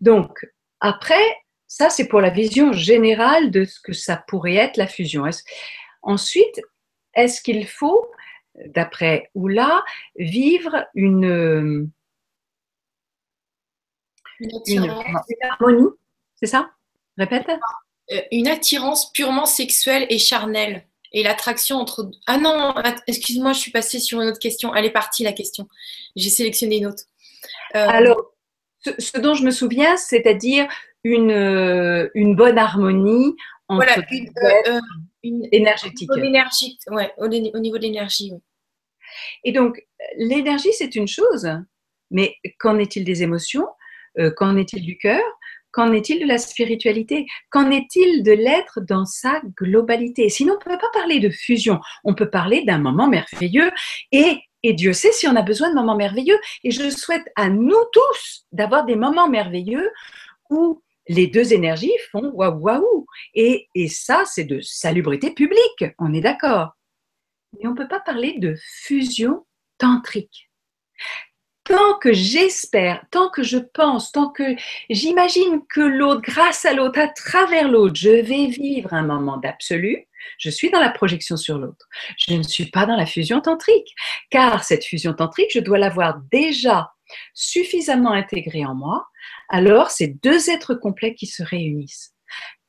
Speaker 2: Donc, après, ça c'est pour la vision générale de ce que ça pourrait être la fusion. ensuite, est-ce qu'il faut, d'après Oula, vivre une, une, harmonie, c'est ça? Répète.
Speaker 1: Euh, une attirance purement sexuelle et charnelle. Et l'attraction entre. Ah non, excuse-moi, je suis passée sur une autre question. Elle est partie, la question. J'ai sélectionné une autre.
Speaker 2: Euh, Alors, ce, dont je me souviens, c'est-à-dire une, euh, une bonne harmonie entre voilà, une, énergétique.
Speaker 1: Au ouais, au, niveau de l'énergie.
Speaker 2: Et donc, l'énergie, c'est une chose, mais qu'en est-il des émotions? Qu'en est-il du cœur? Qu'en est-il de la spiritualité? Qu'en est-il de l'être dans sa globalité? Sinon, on ne peut pas parler de fusion. On peut parler d'un moment merveilleux et, et Dieu sait si on a besoin de moments merveilleux. Et je souhaite à nous tous d'avoir des moments merveilleux où les deux énergies font waouh waouh. Et, et ça, c'est de salubrité publique, on est d'accord. Mais on ne peut pas parler de fusion tantrique tant que j'espère, tant que je pense, tant que j'imagine que l'autre, grâce à l'autre, à travers l'autre, je vais vivre un moment d'absolu, je suis dans la projection sur l'autre. Je ne suis pas dans la fusion tantrique, car cette fusion tantrique, je dois l'avoir déjà suffisamment intégrée en moi, alors c'est deux êtres complets qui se réunissent.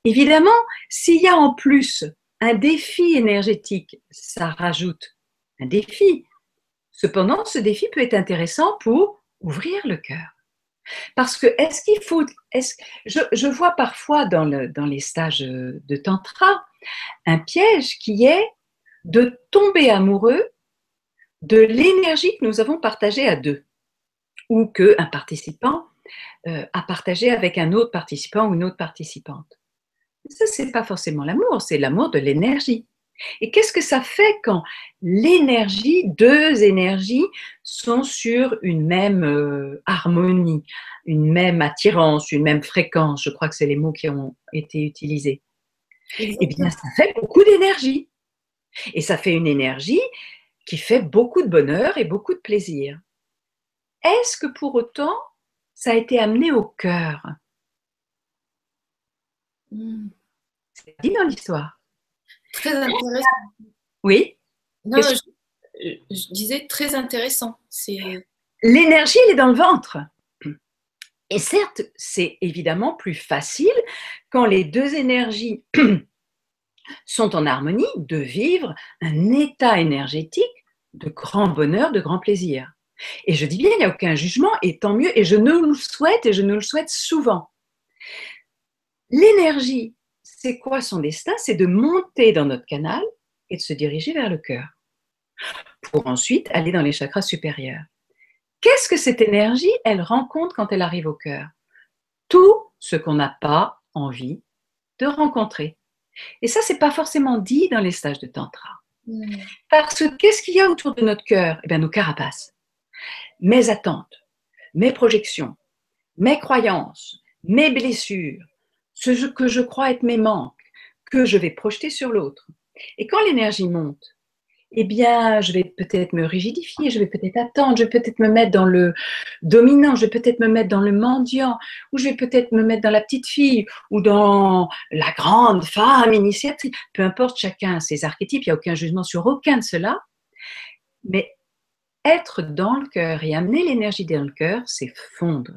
Speaker 2: Évidemment, s'il y a en plus un défi énergétique, ça rajoute un défi. Cependant, ce défi peut être intéressant pour ouvrir le cœur. Parce que est-ce qu'il faut, je, vois parfois dans, le, dans les stages de tantra un piège qui est de tomber amoureux de l'énergie que nous avons partagée à deux, ou qu'un participant euh, a partagé avec un autre participant ou une autre participante. Ça, c'est pas forcément l'amour, c'est l'amour de l'énergie. Et qu'est-ce que ça fait quand l'énergie, deux énergies sont sur une même euh, harmonie, une même attirance, une même fréquence? Je crois que c'est les mots qui ont été utilisés. Eh bien, ça fait beaucoup d'énergie. Et ça fait une énergie qui fait beaucoup de bonheur et beaucoup de plaisir. Est-ce que pour autant, ça a été amené au cœur? Hmm. C'est dit dans l'histoire.
Speaker 1: Très intéressant.
Speaker 2: Oui.
Speaker 1: Non, je, disais très intéressant. C'est
Speaker 2: l'énergie, elle est dans le ventre. Et certes, c'est évidemment plus facile quand les deux énergies sont en harmonie de vivre un état énergétique de grand bonheur, de grand plaisir. Et je dis bien, il n'y a aucun jugement, et tant mieux, et je nous le souhaite, et je nous le souhaite souvent. L'énergie c'est quoi son destin? C'est de monter dans notre canal et de se diriger vers le cœur, pour ensuite aller dans les chakras supérieurs. Qu'est-ce que cette énergie, elle rencontre quand elle arrive au cœur? Tout ce qu'on n'a pas envie de rencontrer. Et ça, c'est pas forcément dit dans les stages de tantra. Hmm. Parce que qu'est-ce qu'il y a autour de notre cœur? Eh bien, nos carapaces, mes attentes, mes projections, mes croyances, mes blessures, ce que je crois être mes manques, que je vais projeter sur l'autre. Et quand l'énergie monte, eh bien, je vais peut-être me rigidifier, je vais peut-être attendre, je vais peut-être me mettre dans le dominant, je vais peut-être me mettre dans le mendiant, ou je vais peut-être me mettre dans la petite fille, ou dans la grande femme initiatrice. Peu importe, chacun ses archétypes, il n'y a aucun jugement sur aucun de cela. Mais être dans le cœur et amener l'énergie dans le cœur, c'est fondre.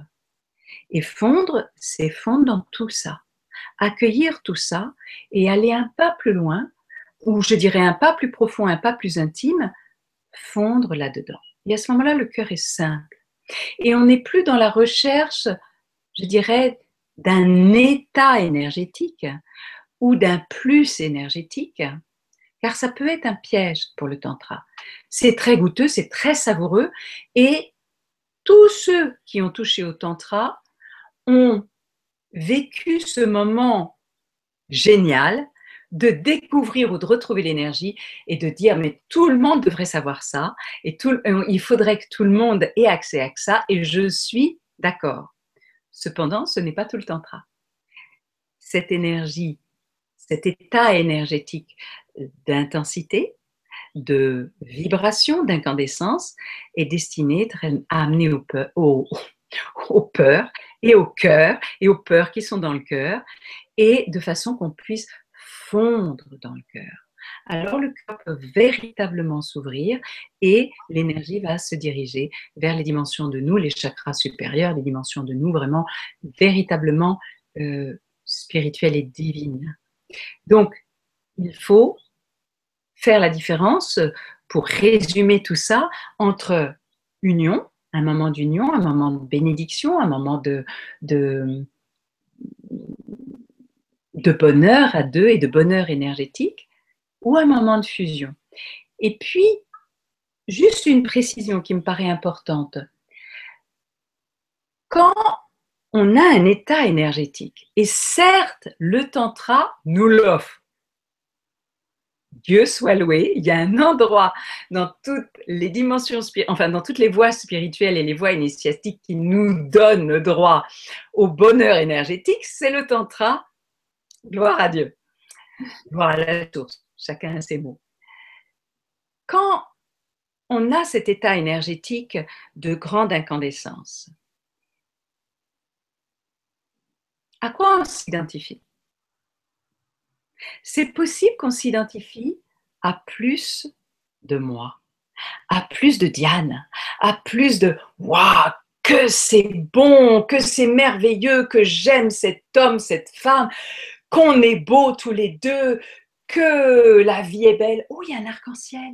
Speaker 2: Et fondre, c'est fondre dans tout ça accueillir tout ça et aller un pas plus loin, ou je dirais un pas plus profond, un pas plus intime, fondre là-dedans. Et à ce moment-là, le cœur est simple. Et on n'est plus dans la recherche, je dirais, d'un état énergétique ou d'un plus énergétique, car ça peut être un piège pour le tantra. C'est très goûteux, c'est très savoureux, et tous ceux qui ont touché au tantra ont vécu ce moment génial de découvrir ou de retrouver l'énergie et de dire mais tout le monde devrait savoir ça et tout, euh, il faudrait que tout le monde ait accès à ça et je suis d'accord. Cependant, ce n'est pas tout le tantra. Cette énergie, cet état énergétique d'intensité, de vibration, d'incandescence est destiné à amener au, au, aux peurs et au cœur et aux peurs qui sont dans le cœur et de façon qu'on puisse fondre dans le cœur. alors le cœur peut véritablement s'ouvrir et l'énergie va se diriger vers les dimensions de nous, les chakras supérieurs, les dimensions de nous vraiment véritablement euh, spirituelles et divines. Donc, il faut faire la différence, pour résumer tout ça, entre union, un moment d'union, un moment de bénédiction, un moment de, bonheur à deux et de bonheur énergétique, ou un moment de fusion. Et puis, juste une précision qui me paraît importante. Quand on a un état énergétique, et certes, le tantra nous l'offre, Dieu soit loué, il y a un endroit dans toutes les dimensions, enfin dans toutes les voies spirituelles et les voies initiatiques qui nous donnent le droit au bonheur énergétique, c'est le tantra. Gloire à Dieu. Gloire à la source. Chacun a ses mots. Quand on a cet état énergétique de grande incandescence, à quoi on s'identifie? C'est possible qu'on s'identifie à plus de moi, à plus de Diane, à plus de waouh, que c'est bon, que c'est merveilleux, que j'aime cet homme, cette femme, qu'on est beau tous les deux, que la vie est belle. Oh, il y a un arc-en-ciel.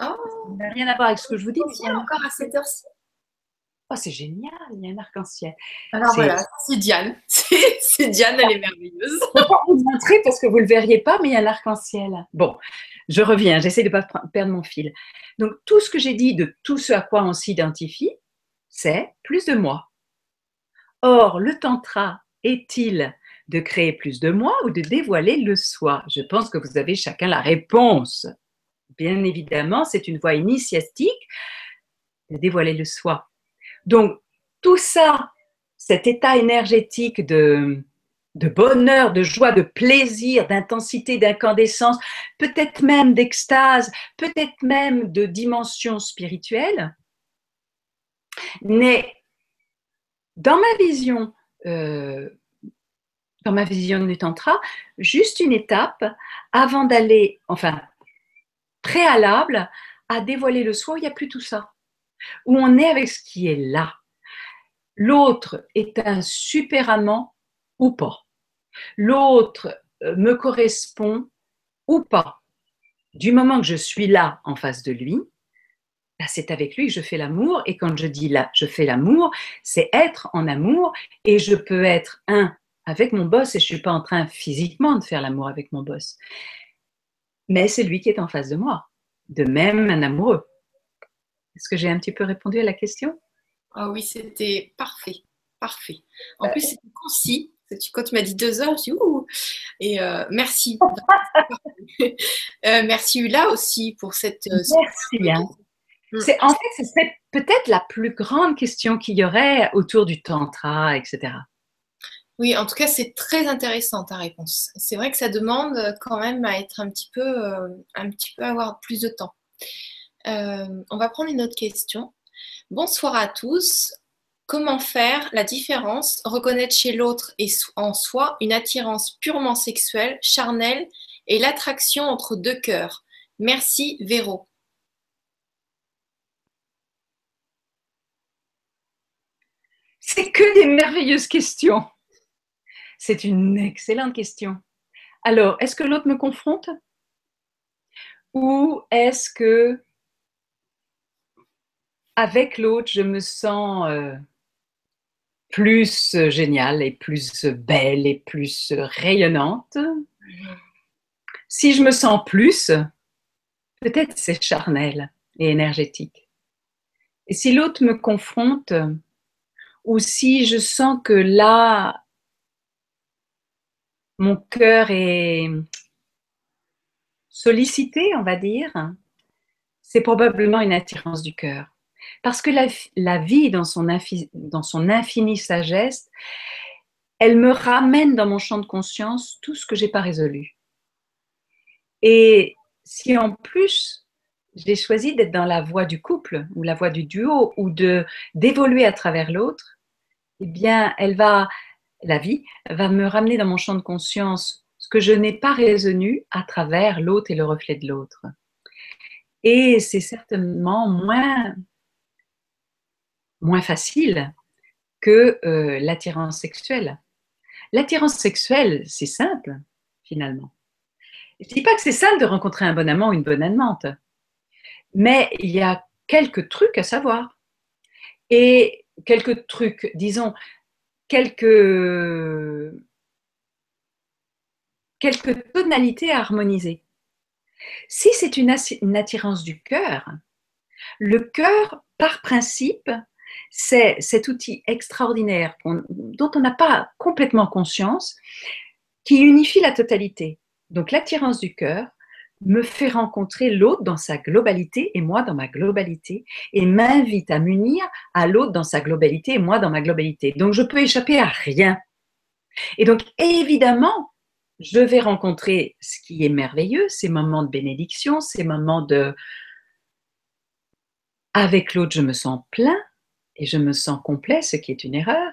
Speaker 2: Oh, ça n'a rien à voir avec ce que je vous dis.
Speaker 1: Il y a encore à cette heure-ci.
Speaker 2: Oh, c'est génial, il y a un arc-en-ciel.
Speaker 1: Alors voilà, c'est Diane. C'est Diane, elle est merveilleuse. Je
Speaker 2: ne pas vous montrer parce que vous ne le verriez pas, mais il y a un arc-en-ciel. Bon, je reviens, j'essaie de ne pas perdre mon fil. Donc, tout ce que j'ai dit de tout ce à quoi on s'identifie, c'est plus de moi. Or, le tantra est-il de créer plus de moi ou de dévoiler le soi? Je pense que vous avez chacun la réponse. Bien évidemment, c'est une voie initiatique de dévoiler le soi. Donc, tout ça, cet état énergétique de, bonheur, de joie, de plaisir, d'intensité, d'incandescence, peut-être même d'extase, peut-être même de dimension spirituelle, n'est dans ma vision, euh, dans ma vision du tantra, juste une étape avant d'aller, enfin, préalable à dévoiler le soi, il n'y a plus tout ça où on est avec ce qui est là. L'autre est un super amant ou pas. L'autre euh, me correspond ou pas. Du moment que je suis là en face de lui, bah, c'est avec lui que je fais l'amour. Et quand je dis là, je fais l'amour, c'est être en amour. Et je peux être un avec mon boss et je ne suis pas en train physiquement de faire l'amour avec mon boss. Mais c'est lui qui est en face de moi. De même, un amoureux. Est-ce que j'ai un petit peu répondu à la question?
Speaker 1: Ah oui, c'était parfait, parfait. En plus, c'était concis. Quand tu m'as dit deux heures, je dit ouh Et euh, merci. Euh, merci Ula aussi pour cette.
Speaker 2: Euh, merci. Hein. Mm. En fait, ce serait peut-être la plus grande question qu'il y aurait autour du tantra, etc.
Speaker 1: Oui, en tout cas, c'est très intéressant ta réponse. C'est vrai que ça demande quand même à être un petit peu, un petit peu avoir plus de temps. Euh, on va prendre une autre question. Bonsoir à tous. Comment faire la différence, reconnaître chez l'autre et en soi une attirance purement sexuelle, charnelle et l'attraction entre deux cœurs? Merci Véro.
Speaker 2: C'est que des merveilleuses questions. C'est une excellente question. Alors, est-ce que l'autre me confronte? Ou est-ce que avec l'autre, je me sens euh, plus euh, géniale et plus belle et plus rayonnante. Si je me sens plus, peut-être c'est charnel et énergétique. Et si l'autre me confronte, ou si je sens que là, mon cœur est sollicité, on va dire, c'est probablement une attirance du cœur. Parce que la, vie, dans son, infinie sagesse, elle me ramène dans mon champ de conscience tout ce que j'ai pas résolu. Et si en plus j'ai choisi d'être dans la voie du couple ou la voie du duo ou de d'évoluer à travers l'autre, eh bien, elle va, la vie va me ramener dans mon champ de conscience ce que je n'ai pas résolu à travers l'autre et le reflet de l'autre. Et c'est certainement moins, moins facile que euh, l'attirance sexuelle. L'attirance sexuelle, c'est simple, finalement. Je ne dis pas que c'est simple de rencontrer un bon amant ou une bonne amante, mais il y a quelques trucs à savoir. Et quelques trucs, disons, quelques, quelques tonalités à harmoniser. Si c'est une, attirance du cœur, le cœur, par principe, c'est cet outil extraordinaire dont on n'a pas complètement conscience, qui unifie la totalité. Donc l'attirance du cœur me fait rencontrer l'autre dans sa globalité et moi dans ma globalité et m'invite à m'unir à l'autre dans sa globalité et moi dans ma globalité. Donc je peux échapper à rien. Et donc évidemment, je vais rencontrer ce qui est merveilleux, ces moments de bénédiction, ces moments de... Avec l'autre, je me sens plein et je me sens complet, ce qui est une erreur.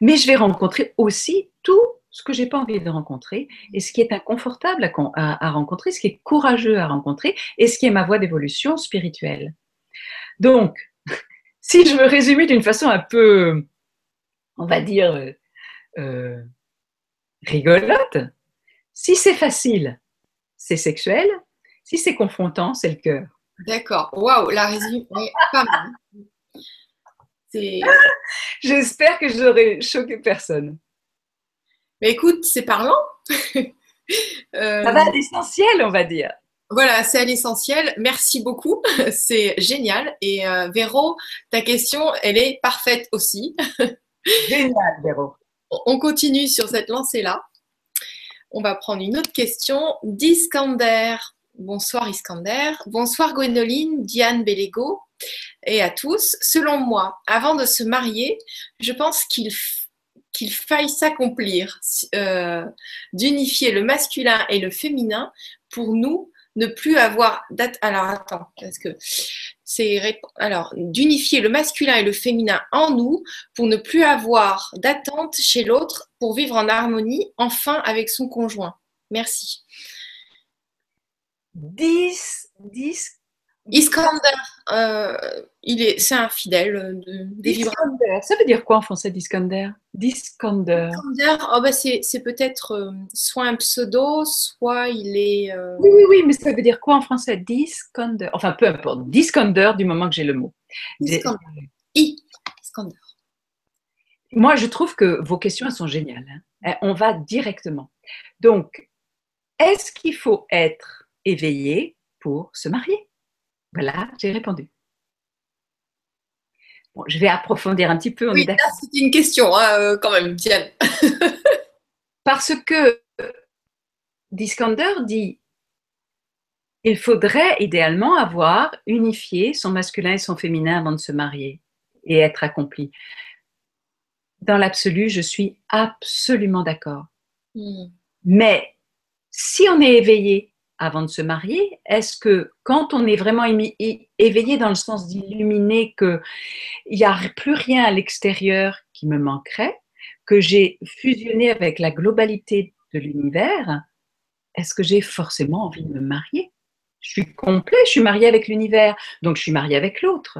Speaker 2: Mais je vais rencontrer aussi tout ce que j'ai pas envie de rencontrer et ce qui est inconfortable à, rencontrer, ce qui est courageux à rencontrer et ce qui est ma voie d'évolution spirituelle. Donc, si je veux résumer d'une façon un peu, on va dire, euh, euh, rigolote, si c'est facile, c'est sexuel, si c'est confrontant, c'est le cœur.
Speaker 1: D'accord. Waouh, la résumé pas mal.
Speaker 2: J'espère que je n'aurai choqué personne.
Speaker 1: Mais écoute, c'est parlant.
Speaker 2: Euh, Ça va à l'essentiel, on va dire.
Speaker 1: Voilà, c'est à l'essentiel. Merci beaucoup. C'est génial. Et euh, Véro, ta question, elle est parfaite aussi.
Speaker 2: Génial, Véro.
Speaker 1: On continue sur cette lancée-là. On va prendre une autre question. Discander. Bonsoir Iskander. Bonsoir Gwénoline, Diane Bellego et à tous. Selon moi, avant de se marier, je pense qu'il qu'il faille s'accomplir euh, d'unifier le masculin et le féminin pour nous ne plus avoir date. Alors attends, parce que c'est alors d'unifier le masculin et le féminin en nous pour ne plus avoir d'attente chez l'autre pour vivre en harmonie enfin avec son conjoint. Merci.
Speaker 2: 10, 10
Speaker 1: Iskander, euh, il est, c'est un fidèle de, des
Speaker 2: Ça veut dire quoi en français, Diskander? Diskander.
Speaker 1: oh bah c'est, peut-être euh, soit un pseudo, soit il est.
Speaker 2: Euh, oui, oui, oui, mais ça veut dire quoi en français? Diskander. Enfin, peu importe. Diskander du moment que j'ai le mot.
Speaker 1: Iskander.
Speaker 2: Moi, je trouve que vos questions sont géniales. Hein. On va directement. Donc, est-ce qu'il faut être éveillé pour se marier? Voilà, j'ai répondu. Bon, je vais approfondir un petit peu.
Speaker 1: oui, c'est une question hein, euh, quand même, Diane.
Speaker 2: Parce que Diskander dit il faudrait idéalement avoir unifié son masculin et son féminin avant de se marier et être accompli. Dans l'absolu, je suis absolument d'accord. Hmm. Mais si on est éveillé avant de se marier Est-ce que quand on est vraiment éveillé dans le sens d'illuminer qu'il n'y a plus rien à l'extérieur qui me manquerait, que j'ai fusionné avec la globalité de l'univers, est-ce que j'ai forcément envie de me marier? Je suis complet, je suis marié avec l'univers, donc je suis marié avec l'autre.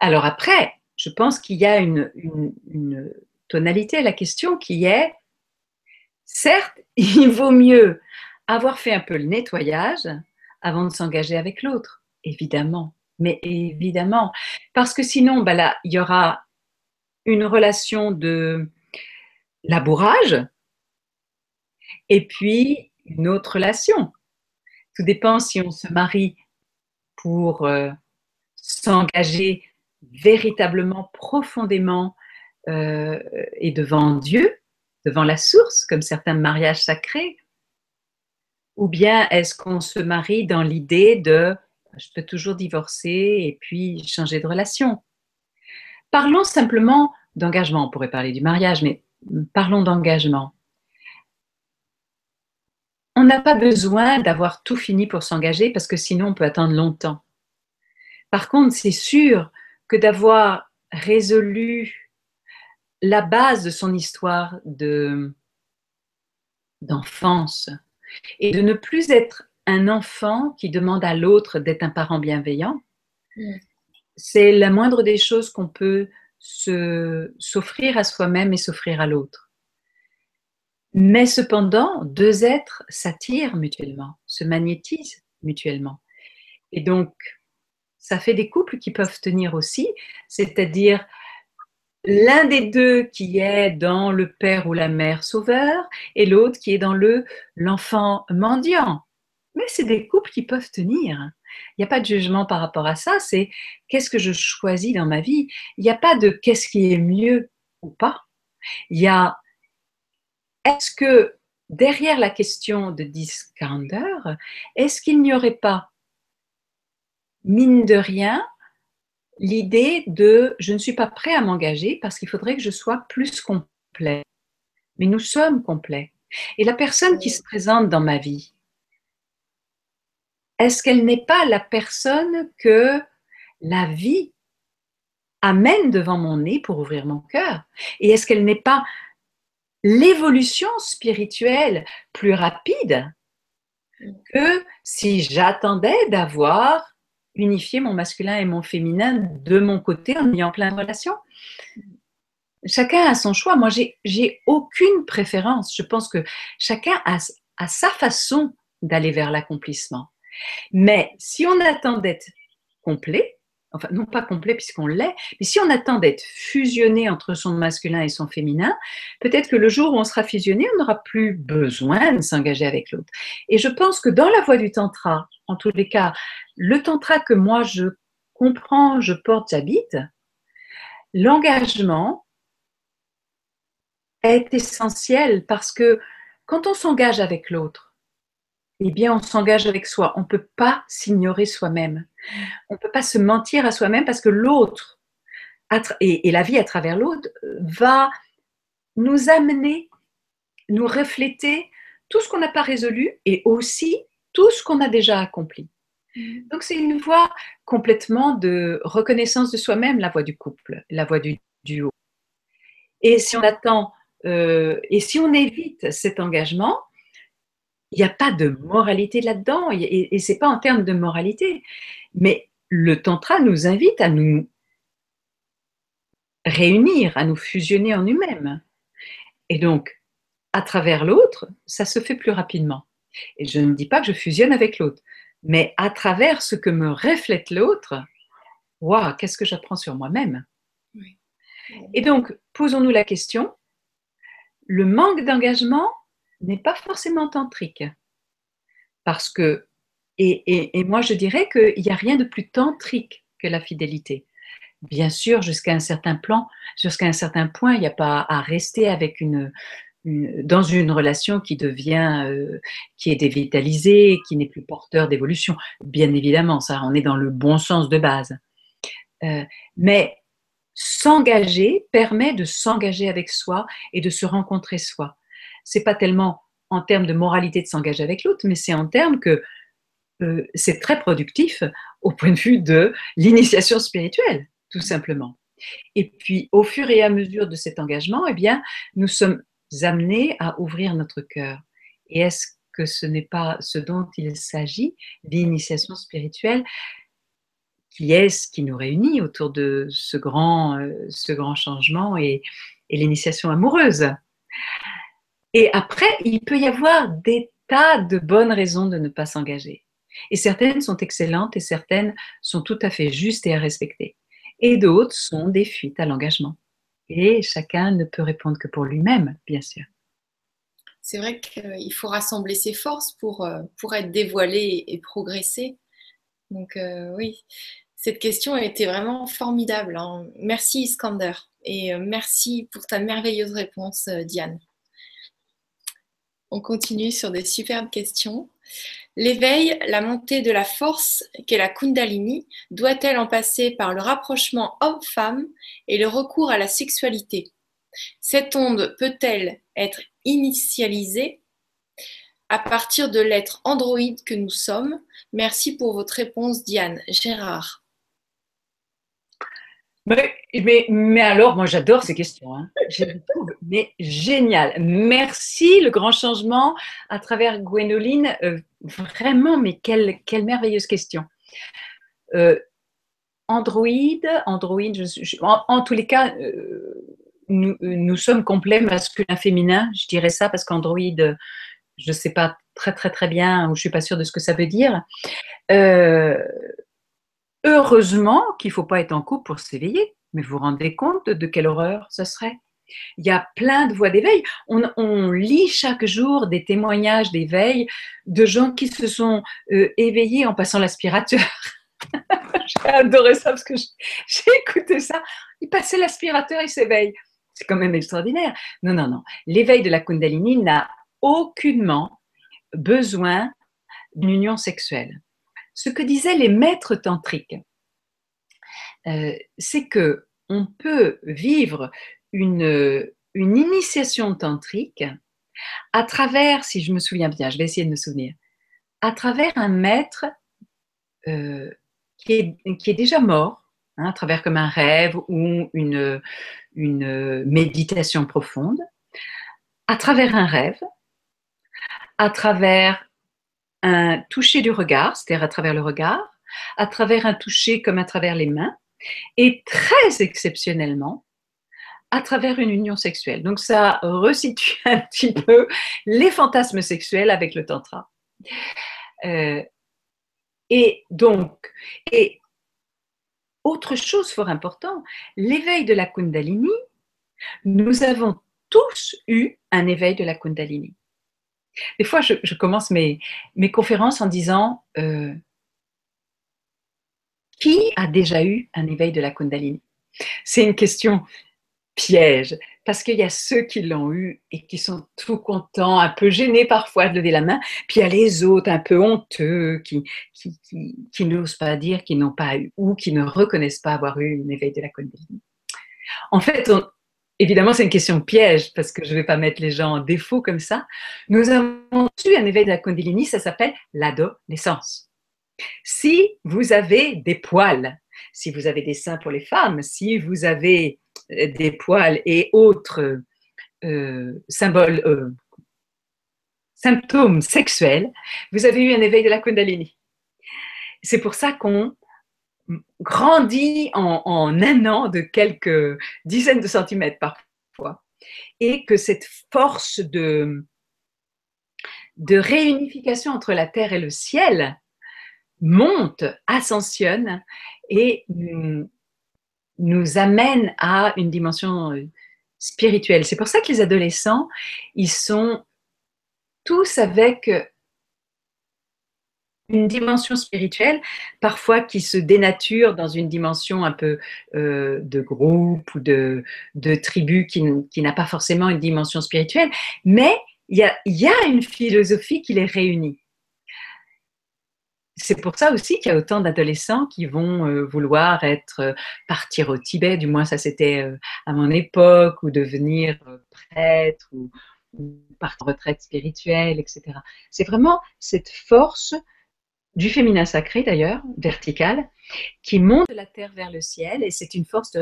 Speaker 2: Alors après, je pense qu'il y a une tonalité à la question qui est, certes, il vaut mieux avoir fait un peu le nettoyage avant de s'engager avec l'autre, évidemment. Mais évidemment, parce que sinon, bah là, il y aura une relation de labourage et puis une autre relation. Tout dépend si on se marie pour euh, s'engager véritablement, profondément euh, et devant Dieu, devant la source, comme certains mariages sacrés, ou bien est-ce qu'on se marie dans l'idée de je peux toujours divorcer et puis changer de relation? Parlons simplement d'engagement. On pourrait parler du mariage, mais parlons d'engagement. On n'a pas besoin d'avoir tout fini pour s'engager parce que sinon on peut attendre longtemps. Par contre, c'est sûr que d'avoir résolu la base de son histoire de d'enfance et de ne plus être un enfant qui demande à l'autre d'être un parent bienveillant. Mm. C'est la moindre des choses qu'on peut s'offrir à soi-même et s'offrir à l'autre. Mais cependant, deux êtres s'attirent mutuellement, se magnétisent mutuellement. Et donc, ça fait des couples qui peuvent tenir aussi, c'est-à-dire l'un des deux qui est dans le père ou la mère sauveur et l'autre qui est dans le l'enfant mendiant. Mais c'est des couples qui peuvent tenir. Il n'y a pas de jugement par rapport à ça, c'est qu'est-ce que je choisis dans ma vie. Il n'y a pas de qu'est-ce qui est mieux ou pas. Il y a est-ce que derrière la question de Discander, est-ce qu'il n'y aurait pas, mine de rien, l'idée de je ne suis pas prêt à m'engager parce qu'il faudrait que je sois plus complet. Mais nous sommes complets. Et la personne qui se présente dans ma vie, est-ce qu'elle n'est pas la personne que la vie amène devant mon nez pour ouvrir mon cœur? Et est-ce qu'elle n'est pas l'évolution spirituelle plus rapide que si j'attendais d'avoir unifié mon masculin et mon féminin de mon côté en ayant plein de relations. Chacun a son choix. Moi, j'ai aucune préférence. Je pense que chacun a, a sa façon d'aller vers l'accomplissement. Mais si on attend d'être complet, enfin non pas complet puisqu'on l'est, mais si on attend d'être fusionné entre son masculin et son féminin, peut-être que le jour où on sera fusionné, on n'aura plus besoin de s'engager avec l'autre. Et je pense que dans la voie du tantra, en tous les cas, le tantra que moi je comprends, je porte, j'habite, l'engagement est essentiel parce que quand on s'engage avec l'autre, eh bien, on s'engage avec soi. On ne peut pas s'ignorer soi-même. On ne peut pas se mentir à soi-même parce que l'autre, et, la vie à travers l'autre, va nous amener, nous refléter tout ce qu'on n'a pas résolu et aussi tout ce qu'on a déjà accompli. Mm. Donc c'est une voie complètement de reconnaissance de soi-même, la voie du couple, la voie du duo. Et si on attend, euh, et si on évite cet engagement, il n'y a pas de moralité là-dedans, et, et c'est pas en termes de moralité. Mais le tantra nous invite à nous réunir, à nous fusionner en nous-mêmes. Et donc, à travers l'autre, ça se fait plus rapidement. Et je ne dis pas que je fusionne avec l'autre, mais à travers ce que me reflète l'autre, waouh, qu'est-ce que j'apprends sur moi-même? Et donc, posons-nous la question, le manque d'engagement n'est pas forcément tantrique. Parce que, et, moi je dirais qu'il n'y a rien de plus tantrique que la fidélité. Bien sûr, jusqu'à un certain plan, jusqu'à un certain point, il n'y a pas à rester avec une, dans une relation qui devient, euh, qui est dévitalisée, qui n'est plus porteur d'évolution. Bien évidemment, ça, on est dans le bon sens de base. Euh, mais s'engager permet de s'engager avec soi et de se rencontrer soi c'est pas tellement en termes de moralité de s'engager avec l'autre, mais c'est en termes que euh, c'est très productif au point de vue de l'initiation spirituelle, tout simplement. Et puis, au fur et à mesure de cet engagement, eh bien, nous sommes amenés à ouvrir notre cœur. Et est-ce que ce n'est pas ce dont il s'agit, l'initiation spirituelle, qui est ce qui nous réunit autour de ce grand, euh, ce grand changement et l'initiation amoureuse? Et après, il peut y avoir des tas de bonnes raisons de ne pas s'engager. Et certaines sont excellentes et certaines sont tout à fait justes et à respecter. Et d'autres sont des fuites à l'engagement. Et chacun ne peut répondre que pour lui-même, bien sûr.
Speaker 1: C'est vrai qu'il faut rassembler ses forces pour, euh, pour être dévoilé et progresser. Donc euh, oui, cette question a été vraiment formidable. Hein. Merci Iskander et euh, merci pour ta merveilleuse réponse Diane. On continue sur des superbes questions. L'éveil, la montée de la force qu'est la Kundalini, doit-elle en passer par le rapprochement homme-femme et le recours à la sexualité? Cette onde peut-elle être initialisée à partir de l'être androïde que nous sommes? Merci pour votre réponse, Diane. Gérard.
Speaker 2: Mais, mais, alors, moi j'adore ces questions. Hein. mais génial. Merci, le grand changement à travers Gwénoline. Euh, vraiment, mais quelle, quelle merveilleuse question. Euh, Android, Android en, tous les cas, euh, nous, nous, sommes complets masculin-féminin, je dirais ça, parce qu'Android, je ne sais pas très très très bien, ou je ne suis pas sûre de ce que ça veut dire. Heureusement qu'il ne faut pas être en couple pour s'éveiller. Mais vous vous rendez compte de quelle horreur ce serait? Il y a plein de voies d'éveil. On, lit chaque jour des témoignages d'éveil de gens qui se sont euh, éveillés en passant l'aspirateur. j'ai adoré ça parce que j'ai écouté ça. Il passait l'aspirateur, il s'éveille. C'est quand même extraordinaire. Non, non, non. L'éveil de la Kundalini n'a aucunement besoin d'une union sexuelle ce que disaient les maîtres tantriques, euh, c'est que on peut vivre une, initiation tantrique à travers, si je me souviens bien, je vais essayer de me souvenir, à travers un maître euh, qui, est, déjà mort, hein, à travers comme un rêve ou une, une méditation profonde, à travers un rêve, à travers un toucher du regard, c'est-à-dire à travers le regard, à travers un toucher comme à travers les mains, et très exceptionnellement, à travers une union sexuelle. Donc ça resitue un petit peu les fantasmes sexuels avec le tantra. Euh, et donc, et autre chose fort important, l'éveil de la Kundalini, nous avons tous eu un éveil de la Kundalini. Des fois, je, commence mes, conférences en disant euh, Qui a déjà eu un éveil de la Kundalini? C'est une question piège, parce qu'il y a ceux qui l'ont eu et qui sont tout contents, un peu gênés parfois de lever la main, puis il y a les autres un peu honteux qui, qui, n'osent pas dire qu'ils n'ont pas eu ou qui ne reconnaissent pas avoir eu un éveil de la Kundalini. En fait, on, Évidemment, c'est une question piège parce que je ne vais pas mettre les gens en défaut comme ça. Nous avons eu un éveil de la Kundalini, ça s'appelle l'adolescence. Si vous avez des poils, si vous avez des seins pour les femmes, si vous avez euh, des poils et autres euh, symboles, euh, symptômes sexuels, vous avez eu un éveil de la Kundalini. C'est pour ça qu'on grandit en, un an de quelques dizaines de centimètres parfois, et que cette force de, de réunification entre la terre et le ciel monte, ascensionne et nous amène à une dimension euh, spirituelle. C'est pour ça que les adolescents, ils sont tous avec une dimension spirituelle, parfois qui se dénature dans une dimension un peu euh, de groupe ou de, de tribu qui, qui n'a pas forcément une dimension spirituelle, mais il y a, y a, une philosophie qui les réunit. C'est pour ça aussi qu'il y a autant d'adolescents qui vont euh, vouloir être euh, partir au Tibet, du moins ça c'était à mon époque, ou devenir prêtre, ou, ou partir en retraite spirituelle, etc. C'est vraiment cette force du féminin sacré d'ailleurs, vertical, qui monte de la terre vers le ciel et c'est une force de,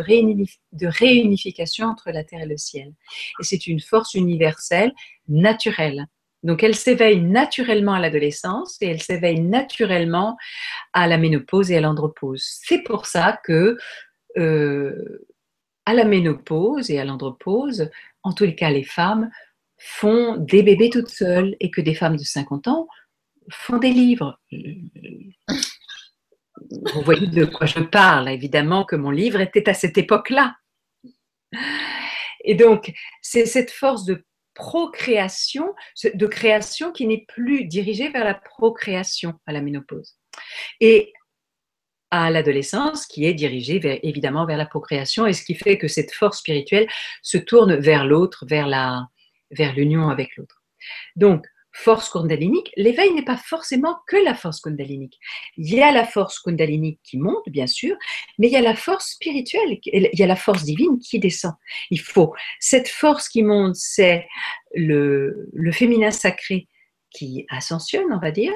Speaker 2: réunification entre la terre et le ciel. Et c'est une force universelle, naturelle. Donc elle s'éveille naturellement à l'adolescence et elle s'éveille naturellement à la ménopause et à l'andropause. C'est pour ça que euh, à la ménopause et à l'andropause, en tous les cas les femmes font des bébés toutes seules et que des femmes de 50 ans font des livres. Vous voyez de quoi je parle, évidemment que mon livre était à cette époque-là. Et donc, c'est cette force de procréation, de création qui n'est plus dirigée vers la procréation à la ménopause. Et à l'adolescence qui est dirigée évidemment vers la procréation et ce qui fait que cette force spirituelle se tourne vers l'autre, vers la vers l'union avec l'autre. Donc force kundalinique, l'éveil n'est pas forcément que la force kundalinique. Il y a la force kundalinique qui monte, bien sûr, mais il y a la force spirituelle, il y a la force divine qui descend. Il faut. Cette force qui monte, c'est le, féminin sacré qui ascensionne, on va dire,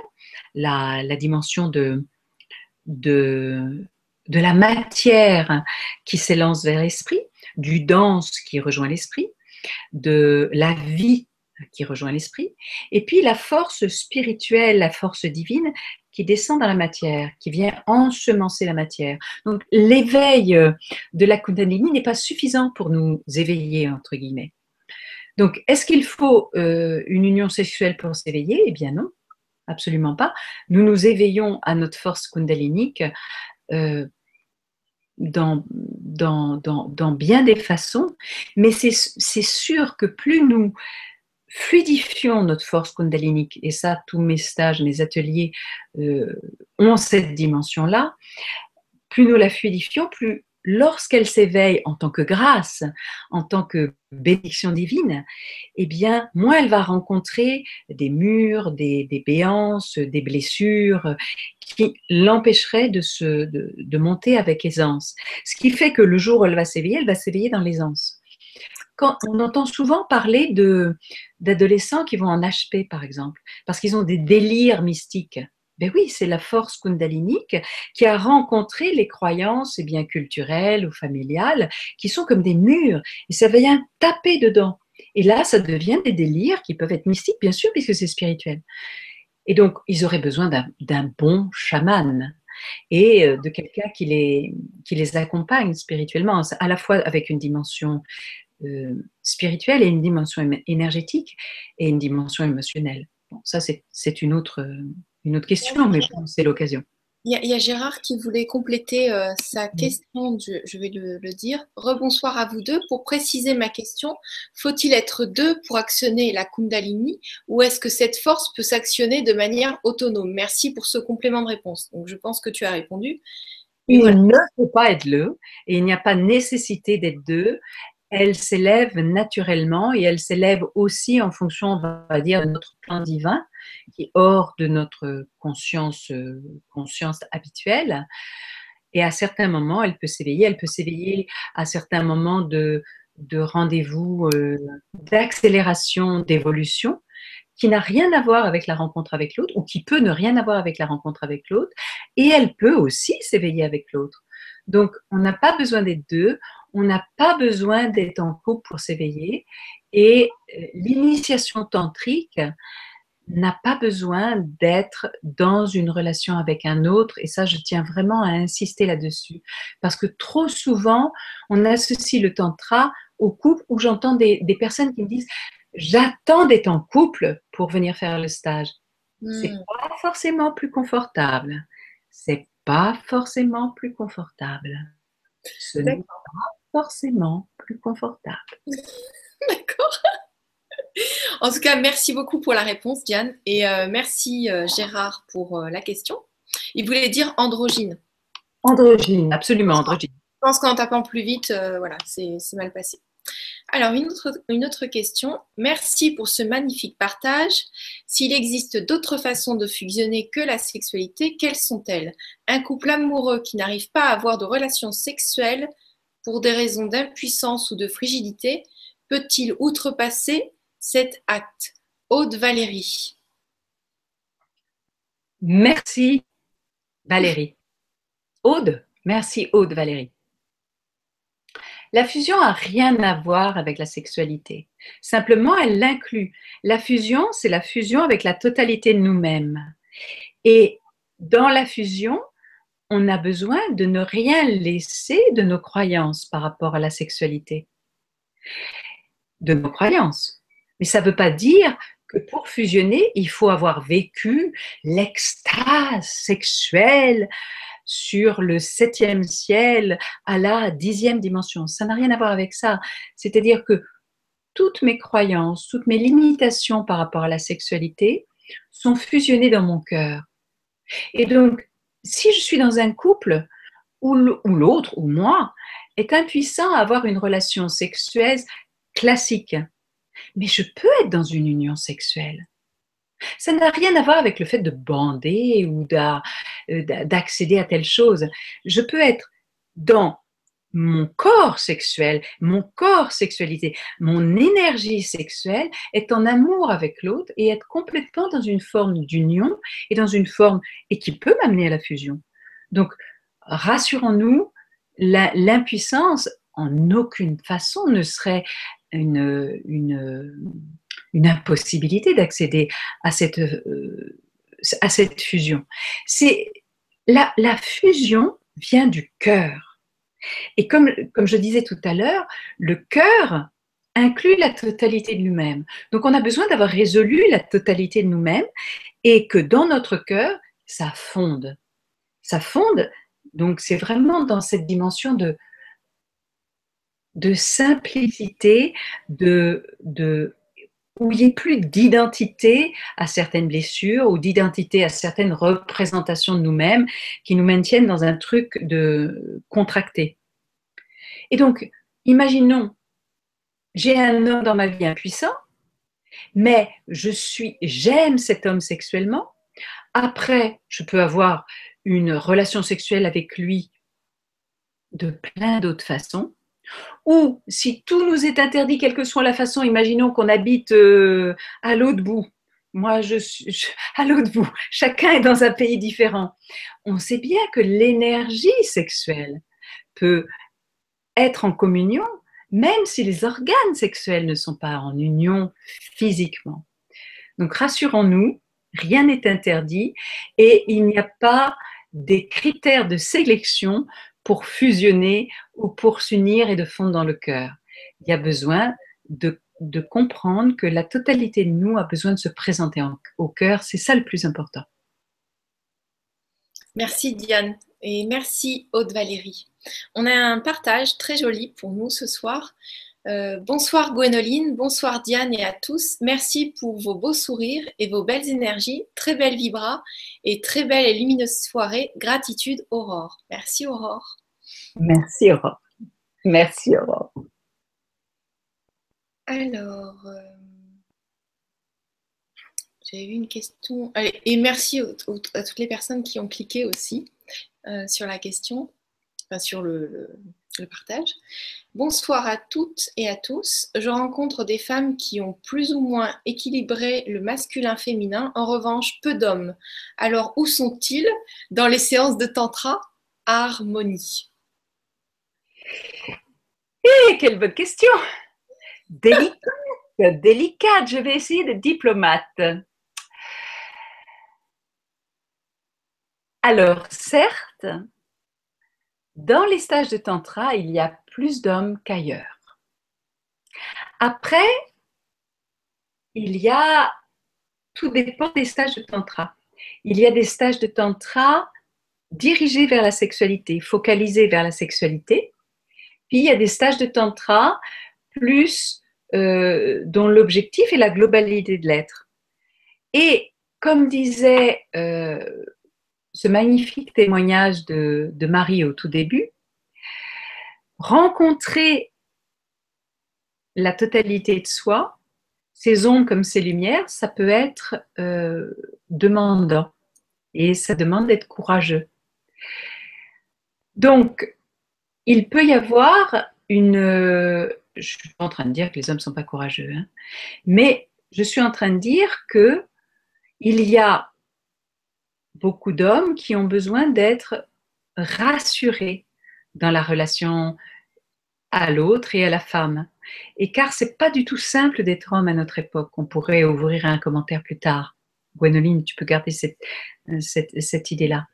Speaker 2: la, dimension de, de de la matière qui s'élance vers l'esprit, du dense qui rejoint l'esprit, de la vie qui rejoint l'esprit, et puis la force spirituelle, la force divine qui descend dans la matière, qui vient ensemencer la matière. Donc l'éveil de la Kundalini n'est pas suffisant pour nous éveiller, entre guillemets. Donc est-ce qu'il faut euh, une union sexuelle pour s'éveiller? Eh bien non, absolument pas. Nous nous éveillons à notre force kundalinique euh, dans, bien des façons, mais c'est sûr que plus nous fluidifions notre force kundalinique, et ça, tous mes stages, mes ateliers euh, ont cette dimension-là, plus nous la fluidifions, plus lorsqu'elle s'éveille en tant que grâce, en tant que bénédiction divine, eh bien, moins elle va rencontrer des murs, des, béances, des blessures qui l'empêcheraient de, de, monter avec aisance. Ce qui fait que le jour où elle va s'éveiller, elle va s'éveiller dans l'aisance. On entend souvent parler d'adolescents qui vont en HP, par exemple, parce qu'ils ont des délires mystiques. Ben oui, c'est la force kundalinique qui a rencontré les croyances eh bien culturelles ou familiales qui sont comme des murs et ça vient taper dedans. Et là, ça devient des délires qui peuvent être mystiques, bien sûr, puisque c'est spirituel. Et donc, ils auraient besoin d'un bon chaman et euh, de quelqu'un qui les, qui les accompagne spirituellement, à la fois avec une dimension euh, spirituelle et une dimension énergétique et une dimension émotionnelle. Bon, ça, c'est une autre, une autre question, mais c'est l'occasion.
Speaker 1: Il y, a, Gérard qui voulait compléter euh, sa question, je, vais le, dire. Rebonsoir à vous deux. Pour préciser ma question, faut-il être deux pour actionner la Kundalini ou est-ce que cette force peut s'actionner de manière autonome? Merci pour ce complément de réponse. Donc, je pense que tu as répondu.
Speaker 2: Il ne faut pas être deux et il n'y a pas nécessité d'être deux elle s'élève naturellement et elle s'élève aussi en fonction, on va dire, de notre plan divin, qui est hors de notre conscience, euh, conscience habituelle. Et à certains moments, elle peut s'éveiller. Elle peut s'éveiller à certains moments de, de rendez-vous euh, d'accélération, d'évolution, qui n'a rien à voir avec la rencontre avec l'autre, ou qui peut ne rien avoir avec la rencontre avec l'autre. Et elle peut aussi s'éveiller avec l'autre. Donc, on n'a pas besoin des deux, on n'a pas besoin d'être en couple pour s'éveiller. Et euh, l'initiation tantrique n'a pas besoin d'être dans une relation avec un autre. Et ça, je tiens vraiment à insister là-dessus. Parce que trop souvent, on associe le tantra au couple où j'entends des, personnes qui me disent J'attends d'être en couple pour venir faire le stage. C'est hmm. pas forcément plus confortable. C'est pas forcément plus confortable. Ce n'est pas forcément plus confortable.
Speaker 1: D'accord. En tout cas, merci beaucoup pour la réponse, Diane. Et euh, merci, euh, Gérard, pour euh, la question. Il voulait dire androgyne.
Speaker 2: Androgyne, absolument, androgyne.
Speaker 1: Je pense qu'en tapant plus vite, voilà, c'est mal passé. Alors, une autre, une autre, question. Merci pour ce magnifique partage. S'il existe d'autres façons de fusionner que la sexualité, quelles sont-elles? Un couple amoureux qui n'arrive pas à avoir de relations sexuelles pour des raisons d'impuissance ou de frigidité, peut-il outrepasser cet acte Aude Valérie.
Speaker 2: Merci Valérie. Aude, merci Aude Valérie. La fusion n'a rien à voir avec la sexualité. Simplement, elle l'inclut. La fusion, c'est la fusion avec la totalité de nous-mêmes. Et dans la fusion, on a besoin de ne rien laisser de nos croyances par rapport à la sexualité. De nos croyances. Mais ça ne veut pas dire que pour fusionner, il faut avoir vécu l'extase sexuelle sur le septième ciel à la dixième dimension. Ça n'a rien à voir avec ça. C'est-à-dire que toutes mes croyances, toutes mes limitations par rapport à la sexualité sont fusionnées dans mon cœur. Et donc, si je suis dans un couple où l'autre, ou moi, est impuissant à avoir une relation sexuelle classique, mais je peux être dans une union sexuelle. Ça n'a rien à voir avec le fait de bander ou euh, d'accéder à telle chose. Je peux être dans mon corps sexuel, mon corps sexualité, mon énergie sexuelle est en amour avec l'autre et être complètement dans une forme d'union et dans une forme et qui peut m'amener à la fusion. Donc rassurons-nous, l'impuissance en aucune façon ne serait une, une, impossibilité d'accéder à cette, euh, à cette fusion. C'est la, la fusion vient du cœur. Et comme, je disais tout à l'heure, le cœur inclut la totalité de nous-mêmes. Donc on a besoin d'avoir résolu la totalité de nous-mêmes et que dans notre cœur, ça fonde. Ça fonde, donc c'est vraiment dans cette dimension de, de simplicité, de, de, où il n'y ait plus d'identité à certaines blessures ou d'identité à certaines représentations de nous-mêmes qui nous maintiennent dans un truc de contracté. Et donc, imaginons, j'ai un homme dans ma vie impuissant, mais je suis, j'aime cet homme sexuellement. Après, je peux avoir une relation sexuelle avec lui de plein d'autres façons. Ou si tout nous est interdit, quelle que soit la façon, imaginons qu'on habite euh, à l'autre bout. Moi, je suis à l'autre bout. Chacun est dans un pays différent. On sait bien que l'énergie sexuelle peut être en communion, même si les organes sexuels ne sont pas en union physiquement. Donc rassurons-nous, rien n'est interdit et il n'y a pas des critères de sélection pour fusionner ou pour s'unir et de fondre dans le cœur. Il y a besoin de, comprendre que la totalité de nous a besoin de se présenter au cœur. C'est ça le plus important.
Speaker 1: Merci Diane et merci Aude Valérie. On a un partage très joli pour nous ce soir. Euh, bonsoir Gwénoline, bonsoir Diane et à tous. Merci pour vos beaux sourires et vos belles énergies. Très belle vibra et très belle et lumineuse soirée. Gratitude Aurore. Merci Aurore.
Speaker 2: Merci Aurore. Merci Aurore.
Speaker 1: Alors, euh, j'ai eu une question. et merci à toutes les personnes qui ont cliqué aussi euh, sur la question, sur le partage. Bonsoir à toutes et à tous. Je rencontre des femmes qui ont plus ou moins équilibré le masculin-féminin. En revanche, peu d'hommes. Alors, où sont-ils dans les séances de tantra Harmonie?
Speaker 2: Eh, quelle bonne question Délicate, délicate. Je vais essayer de diplomate. Alors, certes, dans les stages de tantra, il y a plus d'hommes qu'ailleurs. Après, il y a, tout dépend des stages de tantra. Il y a des stages de tantra dirigés vers la sexualité, focalisés vers la sexualité. Puis il y a des stages de tantra plus euh, dont l'objectif est la globalité de l'être. Et comme disait euh, magnifique témoignage de, Marie au tout début, rencontrer la totalité de soi, ses ombres comme ses lumières, ça peut être euh, demandant et ça demande d'être courageux. Donc, il peut y avoir une... Je ne suis pas en train de dire que les hommes ne sont pas courageux, hein, mais je suis en train de dire que il y a beaucoup d'hommes qui ont besoin d'être rassurés dans la relation à l'autre et à la femme. Et car c'est pas du tout simple d'être homme à notre époque. On pourrait ouvrir un commentaire plus tard. Gwenoline, tu peux garder cette, cette, idée-là.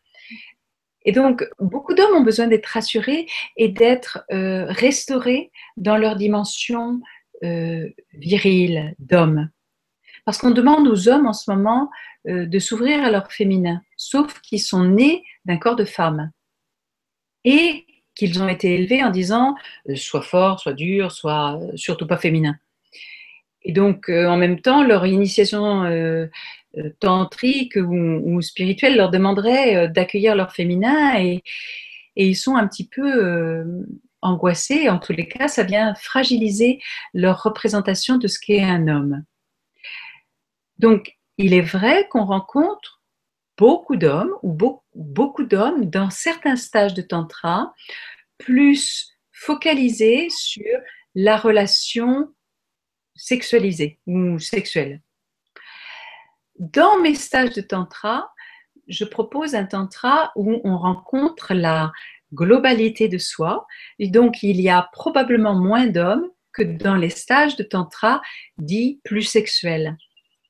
Speaker 2: Et donc, beaucoup d'hommes ont besoin d'être rassurés et d'être euh, restaurés dans leur dimension euh, virile d'homme. Parce qu'on demande aux hommes en ce moment euh, de s'ouvrir à leur féminin, sauf qu'ils sont nés d'un corps de femme. Et qu'ils ont été élevés en disant euh, soit fort, soit dur, soit euh, surtout pas féminin. Et donc, en même temps, leur initiation tantrique ou, spirituelle leur demanderait d'accueillir leur féminin et, et, ils sont un petit peu angoissés. En tous les cas, ça vient fragiliser leur représentation de ce qu'est un homme. Donc, il est vrai qu'on rencontre beaucoup d'hommes ou beaucoup, d'hommes dans certains stages de tantra plus focalisés sur la relation sexualisée ou sexuelle. Dans mes stages de tantra, je propose un tantra où on rencontre la globalité de soi. Et donc, il y a probablement moins d'hommes que dans les stages de tantra dits plus sexuels.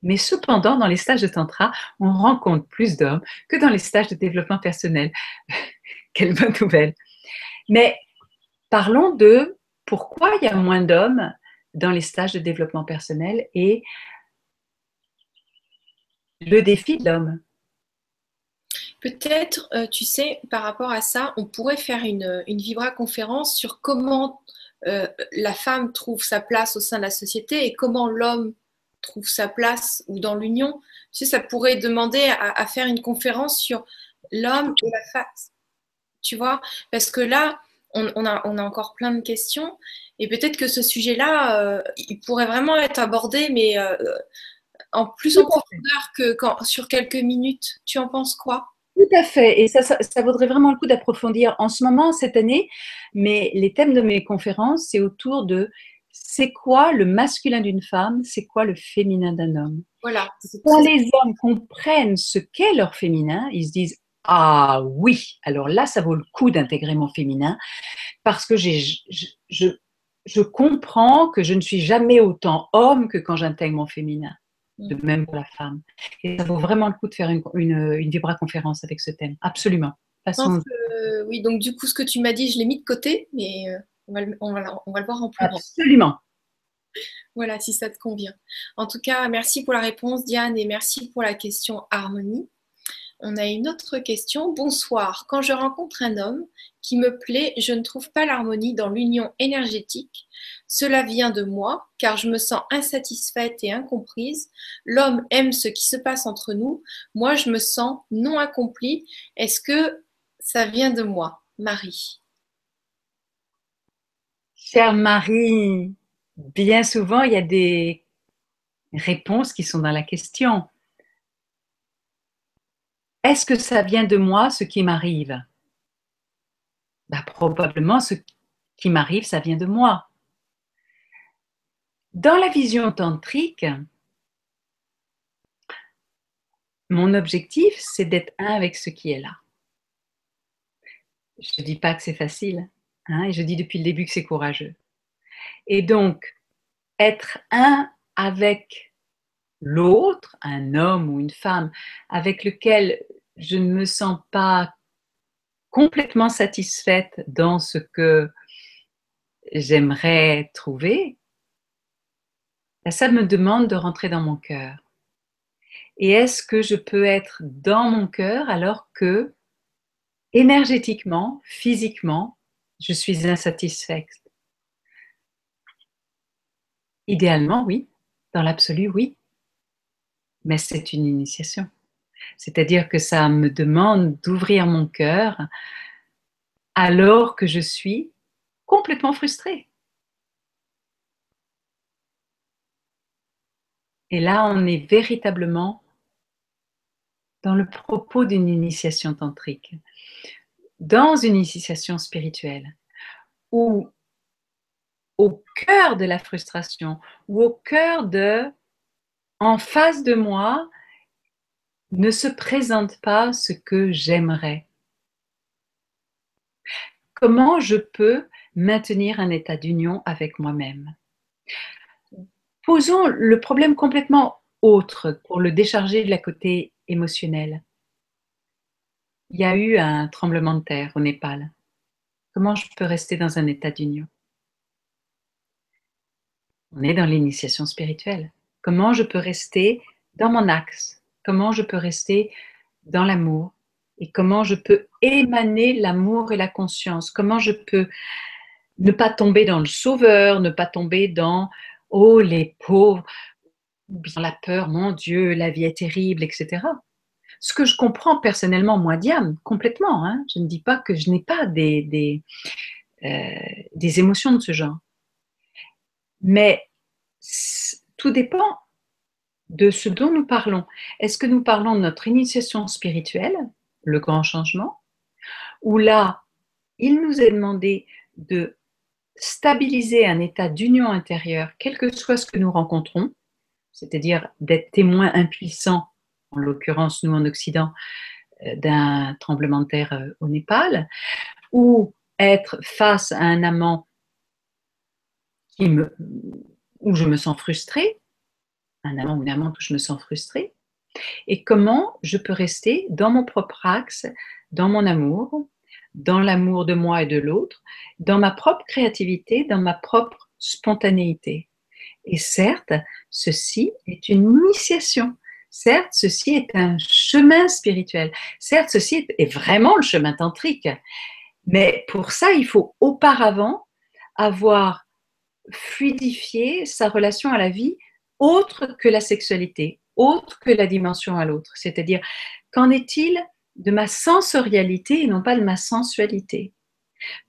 Speaker 2: Mais cependant, dans les stages de tantra, on rencontre plus d'hommes que dans les stages de développement personnel. Quelle bonne nouvelle. Mais parlons de pourquoi il y a moins d'hommes dans les stages de développement personnel et le défi de l'homme.
Speaker 1: Peut-être, euh, tu sais, par rapport à ça, on pourrait faire une, une vibra-conférence sur comment euh, la femme trouve sa place au sein de la société et comment l'homme trouve sa place ou dans l'union. Tu sais, ça pourrait demander à, faire une conférence sur l'homme et la femme. Tu vois? Parce que là, on, a, on, a, encore plein de questions et peut-être que ce sujet-là, euh, il pourrait vraiment être abordé, mais en plus en profondeur que quand, sur quelques minutes. Tu en penses quoi?
Speaker 2: Tout à fait. Et ça, ça, vaudrait vraiment le coup d'approfondir en ce moment, cette année. Mais les thèmes de mes conférences, c'est autour de c'est quoi le masculin d'une femme, c'est quoi le féminin d'un homme?
Speaker 1: Voilà.
Speaker 2: Quand les hommes comprennent ce qu'est leur féminin, ils se disent ah oui, alors là, ça vaut le coup d'intégrer mon féminin parce que j'ai, je, je, je comprends que je ne suis jamais autant homme que quand j'intègre mon féminin de mm. même pour la femme. Et ça vaut vraiment le coup de faire une, une, une vibra-conférence avec ce thème. Absolument.
Speaker 1: oui, donc du coup, ce que tu m'as dit, je l'ai mis de côté, mais euh, on, va le, on, va, on, va le, voir en plus
Speaker 2: Absolument.
Speaker 1: Voilà, si ça te convient. En tout cas, merci pour la réponse, Diane, et merci pour la question harmonie. On a une autre question. Bonsoir. Quand je rencontre un homme qui me plaît, je ne trouve pas l'harmonie dans l'union énergétique. Cela vient de moi, car je me sens insatisfaite et incomprise. L'homme aime ce qui se passe entre nous. Moi, je me sens non accomplie. Est-ce que ça vient de moi, Marie?
Speaker 2: Chère Marie, bien souvent, il y a des réponses qui sont dans la question. Est-ce que ça vient de moi ce qui m'arrive? Bah, Probablement ce qui m'arrive, ça vient de moi. Dans la vision tantrique, mon objectif, c'est d'être un avec ce qui est là. Je ne dis pas que c'est facile, hein, et je dis depuis le début que c'est courageux. Et donc, être un avec l'autre, un homme ou une femme, avec lequel je ne me sens pas complètement satisfaite dans ce que j'aimerais trouver, ben, ça me demande de rentrer dans mon cœur. Et est-ce que je peux être dans mon cœur alors que énergétiquement, physiquement, je suis insatisfaite Idéalement, oui. Dans l'absolu, oui. Mais c'est une initiation. C'est-à-dire que ça me demande d'ouvrir mon cœur alors que je suis complètement frustrée. Et là, on est véritablement dans le propos d'une initiation tantrique, dans une initiation spirituelle, où au cœur de la frustration, ou au cœur de, en face de moi, ne se présente pas ce que j'aimerais. Comment je peux maintenir un état d'union avec moi-même? Posons le problème complètement autre pour le décharger de la côté émotionnel. Il y a eu un tremblement de terre au Népal. Comment je peux rester dans un état d'union? On est dans l'initiation spirituelle. Comment je peux rester dans mon axe? Comment je peux rester dans l'amour? Et comment je peux émaner l'amour et la conscience, comment je peux ne pas tomber dans le sauveur, ne pas tomber dans oh les pauvres, ou bien la peur, mon Dieu, la vie est terrible, etc. Ce que je comprends personnellement, moi, Diane, complètement. Hein. je ne dis pas que je n'ai pas des, des, euh, des émotions de ce genre. Mais tout dépend de ce dont nous parlons. Est-ce que nous parlons de notre initiation spirituelle, le grand changement, où là, il nous est demandé de stabiliser un état d'union intérieure, quel que soit ce que nous rencontrons, c'est-à-dire d'être témoin impuissant, en l'occurrence nous en Occident, euh, d'un tremblement de terre euh, au Népal, ou être face à un amant où je me sens frustrée, un amant ou une amante où je me sens frustrée, et comment je peux rester dans mon propre axe, dans mon amour, dans l'amour de moi et de l'autre, dans ma propre créativité, dans ma propre spontanéité. Et certes, ceci est une initiation. Certes, ceci est un chemin spirituel. Certes, ceci est vraiment le chemin tantrique. Mais pour ça, il faut auparavant avoir fluidifié sa relation à la vie autre que la sexualité, autre que la dimension à l'autre. C'est-à-dire, qu'en est-il de ma sensorialité et non pas de ma sensualité?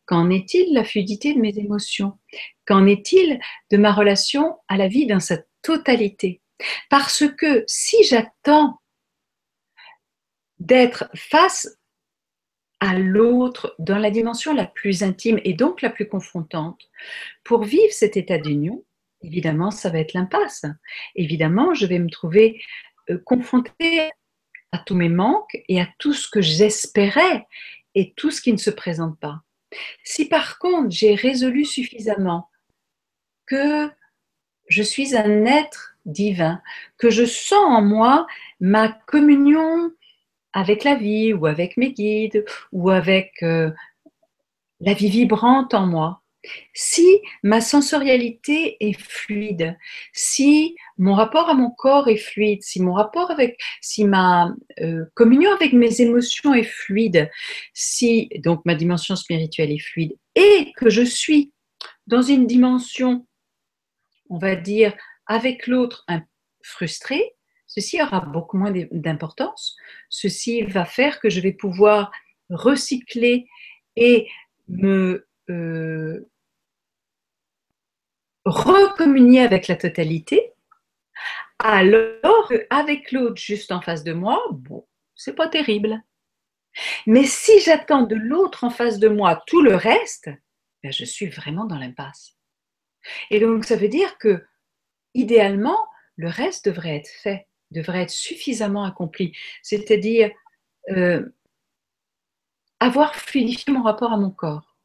Speaker 2: Qu'en est-il de la fluidité de mes émotions? Qu'en est-il de ma relation à la vie dans sa totalité? Parce que si j'attends d'être face à l'autre dans la dimension la plus intime et donc la plus confrontante, pour vivre cet état d'union, évidemment, ça va être l'impasse. Évidemment, je vais me trouver euh, confrontée à tous mes manques et à tout ce que j'espérais et tout ce qui ne se présente pas. Si par contre j'ai résolu suffisamment que je suis un être divin, que je sens en moi ma communion avec la vie ou avec mes guides ou avec euh, la vie vibrante en moi, si ma sensorialité est fluide, si mon rapport à mon corps est fluide, si mon rapport avec, si ma euh, communion avec mes émotions est fluide, si donc ma dimension spirituelle est fluide et que je suis dans une dimension, on va dire, avec l'autre frustré, ceci aura beaucoup moins d'importance. Ceci va faire que je vais pouvoir recycler et me euh, recommunier avec la totalité, alors avec l'autre juste en face de moi, bon, c'est pas terrible. Mais si j'attends de l'autre en face de moi tout le reste, ben je suis vraiment dans l'impasse. Et donc ça veut dire que idéalement, le reste devrait être fait, devrait être suffisamment accompli. C'est-à-dire euh, avoir fluidifié mon rapport à mon corps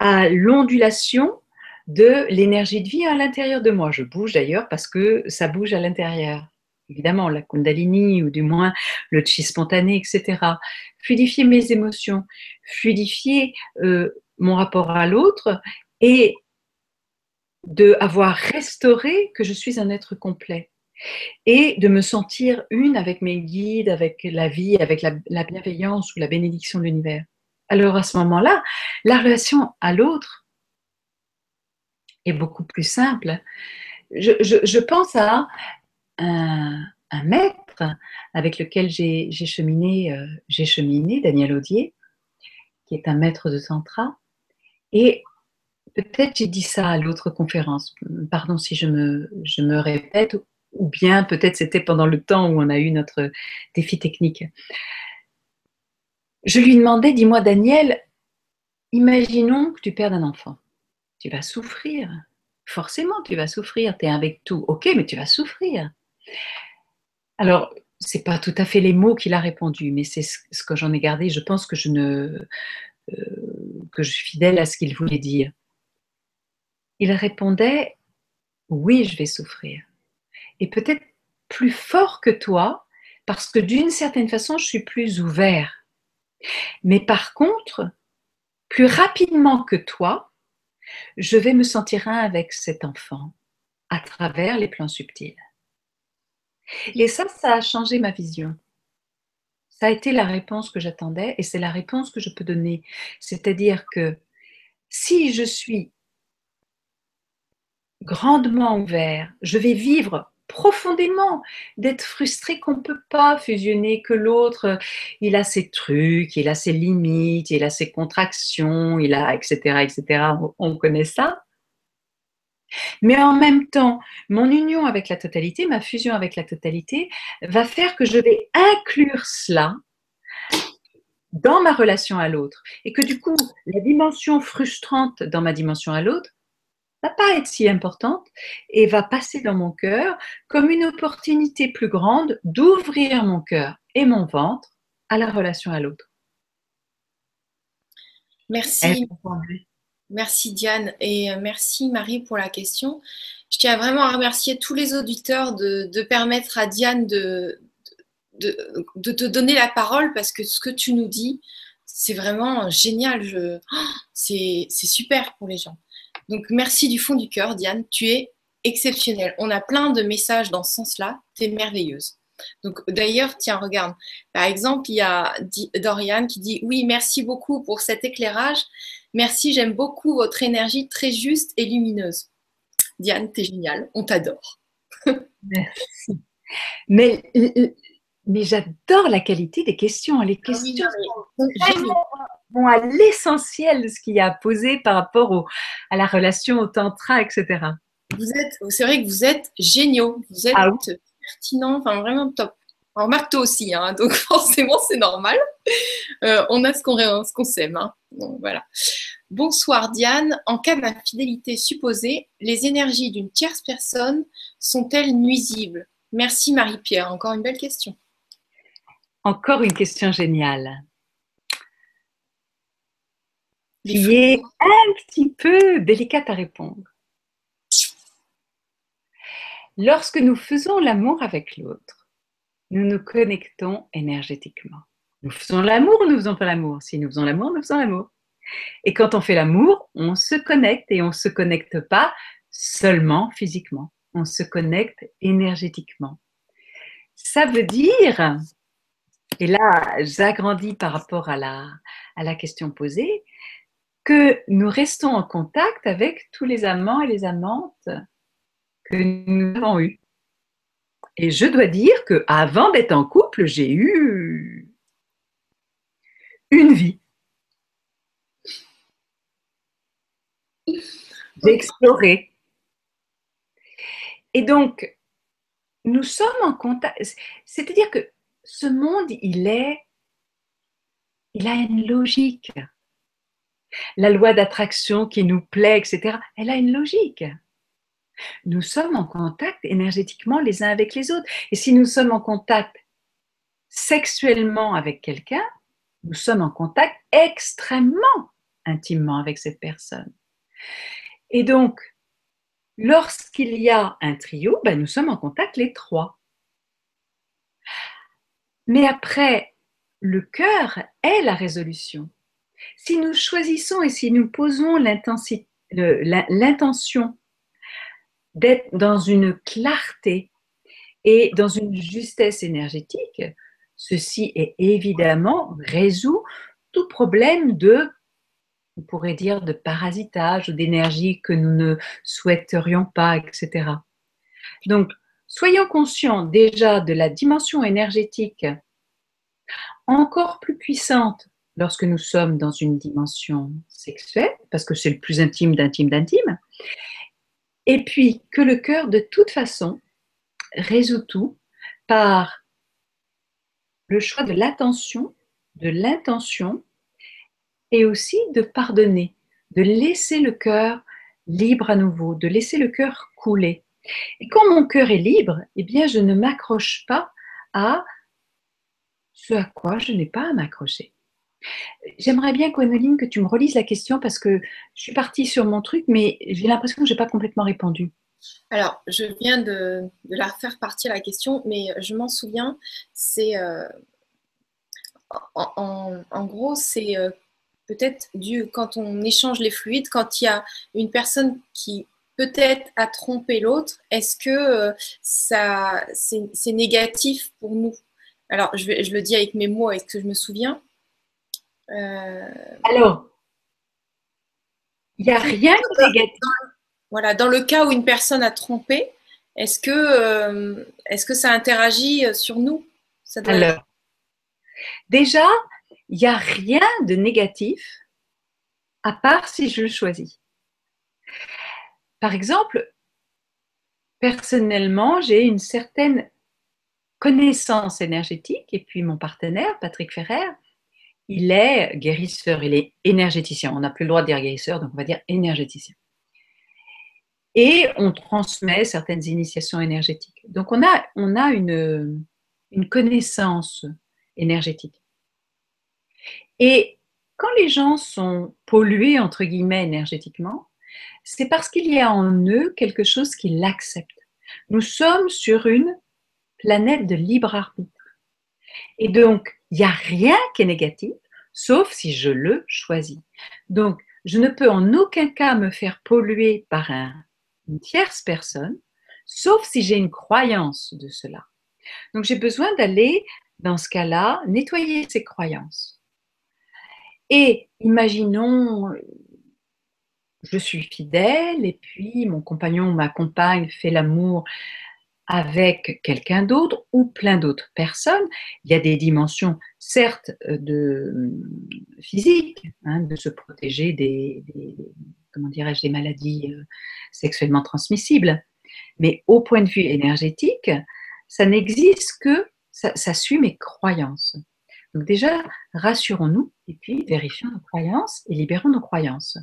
Speaker 2: à l'ondulation de l'énergie de vie à l'intérieur de moi. Je bouge d'ailleurs parce que ça bouge à l'intérieur. Évidemment, la kundalini ou du moins le chi spontané, etc. Fluidifier mes émotions, fluidifier euh, mon rapport à l'autre et de avoir restauré que je suis un être complet et de me sentir une avec mes guides, avec la vie, avec la bienveillance ou la bénédiction de l'univers. Alors à ce moment-là, la relation à l'autre est beaucoup plus simple. Je, pense à un, maître avec lequel j'ai cheminé, euh, j'ai cheminé, Daniel Audier, qui est un maître de tantra. Et peut-être j'ai dit ça à l'autre conférence, pardon si je me, je me répète, ou bien peut-être c'était pendant le temps où on a eu notre défi technique je lui demandais, dis-moi Daniel, imaginons que tu perds un enfant. Tu vas souffrir. Forcément, tu vas souffrir. Tu es avec tout. Ok, mais tu vas souffrir. Alors, c'est pas tout à fait les mots qu'il a répondu, mais c'est ce que j'en ai gardé. Je pense que je ne euh, que je suis fidèle à ce qu'il voulait dire. Il répondait oui, je vais souffrir. Et peut-être plus fort que toi, parce que d'une certaine façon, je suis plus ouvert mais par contre, plus rapidement que toi, je vais me sentir un avec cet enfant à travers les plans subtils. Et ça, ça a changé ma vision. Ça a été la réponse que j'attendais et c'est la réponse que je peux donner. C'est-à-dire que si je suis grandement ouvert, je vais vivre profondément d'être frustré qu'on ne peut pas fusionner, que l'autre, il a ses trucs, il a ses limites, il a ses contractions, il a, etc., etc. On connaît ça. Mais en même temps, mon union avec la totalité, ma fusion avec la totalité, va faire que je vais inclure cela dans ma relation à l'autre. Et que du coup, la dimension frustrante dans ma dimension à l'autre va pas être si importante et va passer dans mon cœur comme une opportunité plus grande d'ouvrir mon cœur et mon ventre à la relation à l'autre.
Speaker 1: Merci. Merci Diane et euh, merci Marie pour la question. Je tiens vraiment à remercier tous les auditeurs de, permettre à Diane de, de, te donner la parole parce que ce que tu nous dis, c'est vraiment génial. Je... Oh, c'est super pour les gens. Donc merci du fond du cœur Diane, tu es exceptionnelle. On a plein de messages dans ce sens-là, tu es merveilleuse. Donc d'ailleurs, tiens, regarde. Par exemple, il y a Dorian qui dit oui, merci beaucoup pour cet éclairage. Merci, j'aime beaucoup votre énergie très juste et lumineuse. Diane, t'es géniale, on t'adore.
Speaker 2: Merci. Mais, mais j'adore la qualité des questions. Les ah questions vont à l'essentiel de ce qu'il y a à poser par rapport à la relation au tantra, etc.
Speaker 1: Vous êtes, c'est vrai que vous êtes géniaux. Vous êtes ah pertinent, enfin vraiment top. Alors Marc, aussi, hein, donc forcément c'est normal. Euh, on a ce qu'on qu'on s'aime. Hein. voilà. Bonsoir Diane. En cas d'infidélité supposée, les énergies d'une tierce personne sont-elles nuisibles? Merci Marie-Pierre. Encore une belle question.
Speaker 2: Encore une question géniale. Qui est un petit peu délicate à répondre. Lorsque nous faisons l'amour avec l'autre, nous nous connectons énergétiquement. Nous faisons l'amour ou nous faisons pas l'amour? Si nous faisons l'amour, nous faisons l'amour. Et quand on fait l'amour, on se connecte et on ne se connecte pas seulement physiquement, on se connecte énergétiquement. Ça veut dire, et là j'agrandis par rapport à la, à la question posée, que nous restons en contact avec tous les amants et les amantes que nous avons eu. Et je dois dire que avant d'être en couple, j'ai eu une vie. J'ai exploré. Et donc, nous sommes en contact. C'est-à-dire que ce monde, il est, il a une logique. La loi d'attraction qui nous plaît, etc., elle a une logique nous sommes en contact énergétiquement les uns avec les autres. Et si nous sommes en contact sexuellement avec quelqu'un, nous sommes en contact extrêmement intimement avec cette personne. Et donc, lorsqu'il y a un trio, ben, nous sommes en contact les trois. Mais après, le cœur est la résolution. Si nous choisissons et si nous posons l'intention d'être dans une clarté et dans une justesse énergétique, ceci est évidemment résout tout problème de, on pourrait dire, de parasitage ou d'énergie que nous ne souhaiterions pas, etc. Donc, soyons conscients déjà de la dimension énergétique encore plus puissante lorsque nous sommes dans une dimension sexuelle, parce que c'est le plus intime d'intime d'intime, et puis que le cœur, de toute façon, résout tout par le choix de l'attention, de l'intention, et aussi de pardonner, de laisser le cœur libre à nouveau, de laisser le cœur couler. Et quand mon cœur est libre, eh bien, je ne m'accroche pas à ce à quoi je n'ai pas à m'accrocher. J'aimerais bien, Gwenoline, que tu me relises la question parce que je suis partie sur mon truc, mais j'ai l'impression que je n'ai pas complètement répondu.
Speaker 1: Alors, je viens de, la faire partir la question, mais je m'en souviens. C'est euh, en, gros, c'est euh, peut-être dû quand on échange les fluides, quand il y a une personne qui peut-être a trompé l'autre, est-ce que euh, c'est négatif pour nous? Alors, je, le dis avec mes mots, est-ce que je me souviens
Speaker 2: euh, Alors, il n'y a rien de négatif.
Speaker 1: Voilà, dans le cas où une personne a trompé, est-ce que, euh, est que ça interagit euh, sur nous?
Speaker 2: Alors, déjà, il n'y a rien de négatif à part si je le choisis. Par exemple, personnellement, j'ai une certaine connaissance énergétique et puis mon partenaire, Patrick Ferrer, il est guérisseur, il est énergéticien. On n'a plus le droit de dire guérisseur, donc on va dire énergéticien. Et on transmet certaines initiations énergétiques. Donc on a, on a une, une connaissance énergétique. Et quand les gens sont pollués, entre guillemets, énergétiquement, c'est parce qu'il y a en eux quelque chose qui l'accepte. Nous sommes sur une planète de libre arbitre. Et donc, il n'y a rien qui est négatif, sauf si je le choisis. Donc, je ne peux en aucun cas me faire polluer par une tierce personne, sauf si j'ai une croyance de cela. Donc, j'ai besoin d'aller, dans ce cas-là, nettoyer ces croyances. Et imaginons, je suis fidèle et puis mon compagnon ou ma compagne fait l'amour avec quelqu'un d'autre ou plein d'autres personnes. Il y a des dimensions, certes, euh, de euh, physique, hein, de se protéger des, comment des maladies euh, sexuellement transmissibles. Mais au point de vue énergétique, ça n'existe que, ça, ça, suit mes croyances. Donc déjà, rassurons-nous et puis vérifions nos croyances et libérons nos croyances.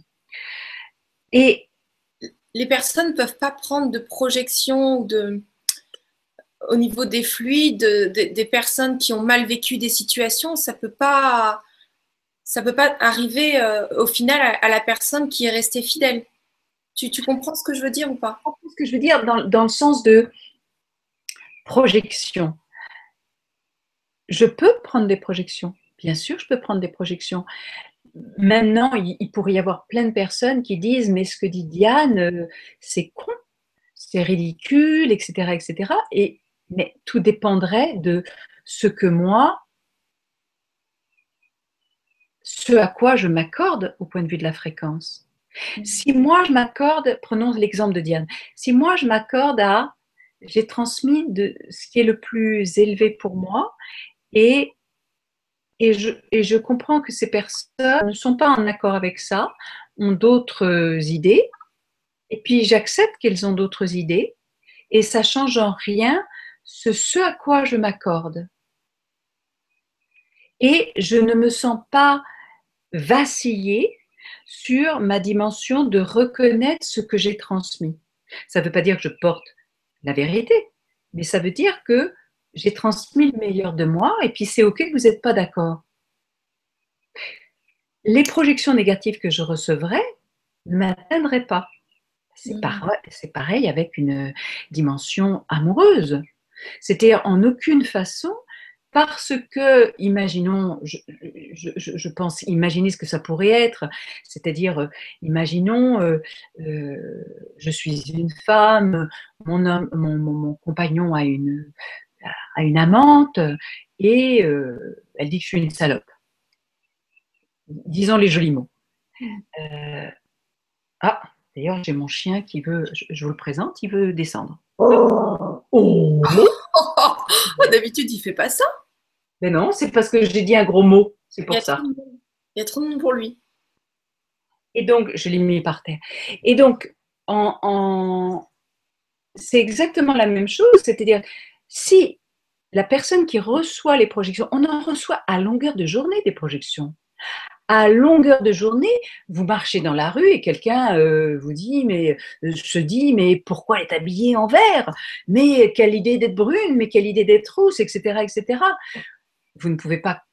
Speaker 1: Et les personnes ne peuvent pas prendre de projection de, au niveau des fluides, des personnes qui ont mal vécu des situations, ça peut pas, ça peut pas arriver euh, au final à, la personne qui est restée fidèle. Tu, comprends ce que je veux dire ou pas?
Speaker 2: Ce que je veux dire dans, dans le sens de projection. Je peux prendre des projections. Bien sûr, je peux prendre des projections. Maintenant, il, pourrait y avoir plein de personnes qui disent Mais ce que dit Diane, euh, c'est con, c'est ridicule, etc. etc. Et mais tout dépendrait de ce que moi, ce à quoi je m'accorde au point de vue de la fréquence. Mm. Si moi je m'accorde, prenons l'exemple de Diane, si moi je m'accorde à, j'ai transmis de ce qui est le plus élevé pour moi et, et, je, et je comprends que ces personnes ne sont pas en accord avec ça, ont d'autres idées, et puis j'accepte qu'elles ont d'autres idées, et ça change en rien ce, à quoi je m'accorde. Et je ne me sens pas vaciller sur ma dimension de reconnaître ce que j'ai transmis. Ça ne veut pas dire que je porte la vérité, mais ça veut dire que j'ai transmis le meilleur de moi et puis c'est OK que vous n'êtes pas d'accord. Les projections négatives que je recevrai ne m'atteindraient pas. C'est mmh. pareil, pareil avec une dimension amoureuse. C'était en aucune façon parce que, imaginons, je, pense, imaginez ce que ça pourrait être, c'est-à-dire, euh, imaginons, euh, euh, je suis une femme, mon, mon, compagnon a une, a une amante et elle dit que je suis une salope. Disons les jolis mots. ah, d'ailleurs, j'ai mon chien qui veut, je, vous le présente, il veut descendre. Oh,
Speaker 1: oh. D'habitude, il fait pas ça.
Speaker 2: Mais non, c'est parce que j'ai dit un gros mot. C'est pour ça.
Speaker 1: Il y a trop de monde pour lui.
Speaker 2: Et donc, je l'ai mis par terre. Et donc, en, c'est exactement la même chose. C'est-à-dire, si la personne qui reçoit les projections, on en reçoit à longueur de journée des projections à longueur de journée, vous marchez dans la rue et quelqu'un euh, vous dit, mais euh, se dit, mais pourquoi est habillée en vert? Mais quelle idée d'être brune Mais quelle idée d'être rousse, etc., etc. Vous ne pouvez pas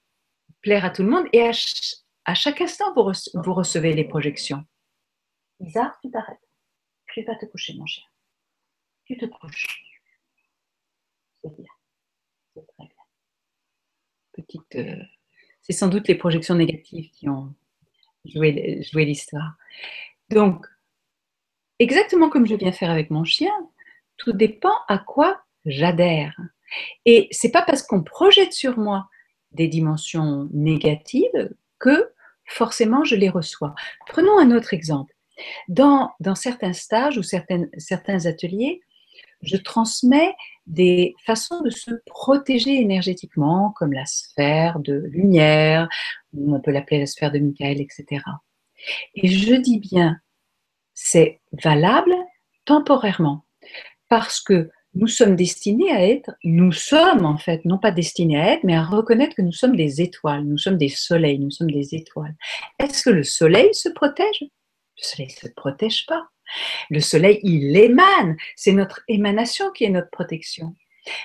Speaker 2: plaire à tout le monde et à, chaque instant vous, recevez les projections. Lisa, tu t'arrêtes. Tu vas te coucher, mon chien. Tu te couches. C'est bien. C'est très bien. Petite. Euh, c'est sans doute les projections négatives qui ont joué, l'histoire. Donc, exactement comme je viens faire avec mon chien, tout dépend à quoi j'adhère. Et c'est pas parce qu'on projette sur moi des dimensions négatives que forcément je les reçois. Prenons un autre exemple. Dans, dans certains stages ou certains ateliers, je transmets des façons de se protéger énergétiquement, comme la sphère de lumière, on peut l'appeler la sphère de Michael, etc. Et je dis bien, c'est valable temporairement, parce que nous sommes destinés à être, nous sommes en fait, non pas destinés à être, mais à reconnaître que nous sommes des étoiles, nous sommes des soleils, nous sommes des étoiles. Est-ce que le soleil se protège? Le soleil ne se protège pas. Le soleil, il émane. C'est notre émanation qui est notre protection.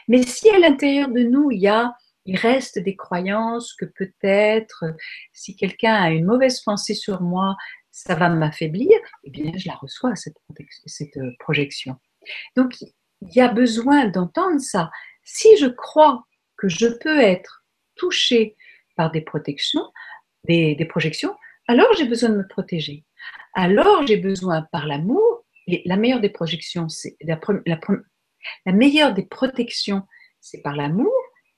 Speaker 2: Mais si à l'intérieur de nous, il y a il reste des croyances que peut-être si quelqu'un a une mauvaise pensée sur moi, ça va m'affaiblir, eh bien je la reçois, cette, cette euh, projection. Donc il y a besoin d'entendre ça. Si je crois que je peux être touché par des protections, des, projections, alors j'ai besoin de me protéger. Alors j'ai besoin par l'amour, et la meilleure des projections, c'est la, la meilleure des protections, c'est par l'amour,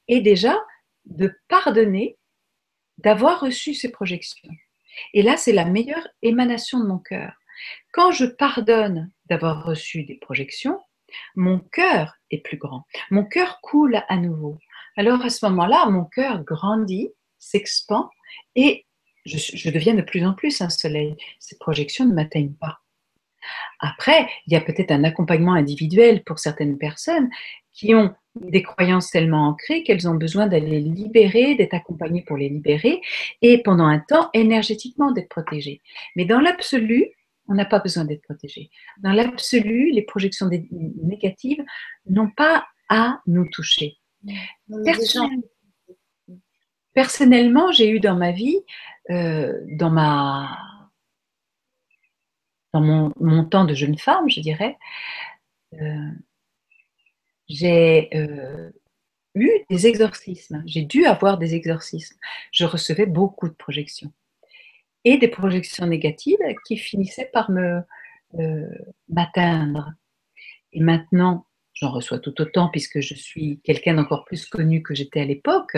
Speaker 2: et déjà de pardonner d'avoir reçu ces projections. Et là, c'est la meilleure émanation de mon cœur. Quand je pardonne d'avoir reçu des projections, mon cœur est plus grand. Mon cœur coule à nouveau. Alors à ce moment-là, mon cœur grandit, s'expand et je, deviens de plus en plus un soleil. Ces projections ne m'atteignent pas. Après, il y a peut-être un accompagnement individuel pour certaines personnes qui ont des croyances tellement ancrées qu'elles ont besoin d'aller libérer, d'être accompagnées pour les libérer et pendant un temps énergétiquement d'être protégées. Mais dans l'absolu, on n'a pas besoin d'être protégé. Dans l'absolu, les projections négatives n'ont pas à nous toucher. Personnellement, j'ai eu dans ma vie, euh, dans, ma, dans mon, temps de jeune femme, je dirais, euh, j'ai euh, eu des exorcismes. J'ai dû avoir des exorcismes. Je recevais beaucoup de projections et des projections négatives qui finissaient par me m'atteindre. Et maintenant, j'en reçois tout autant puisque je suis quelqu'un d'encore plus connu que j'étais à l'époque,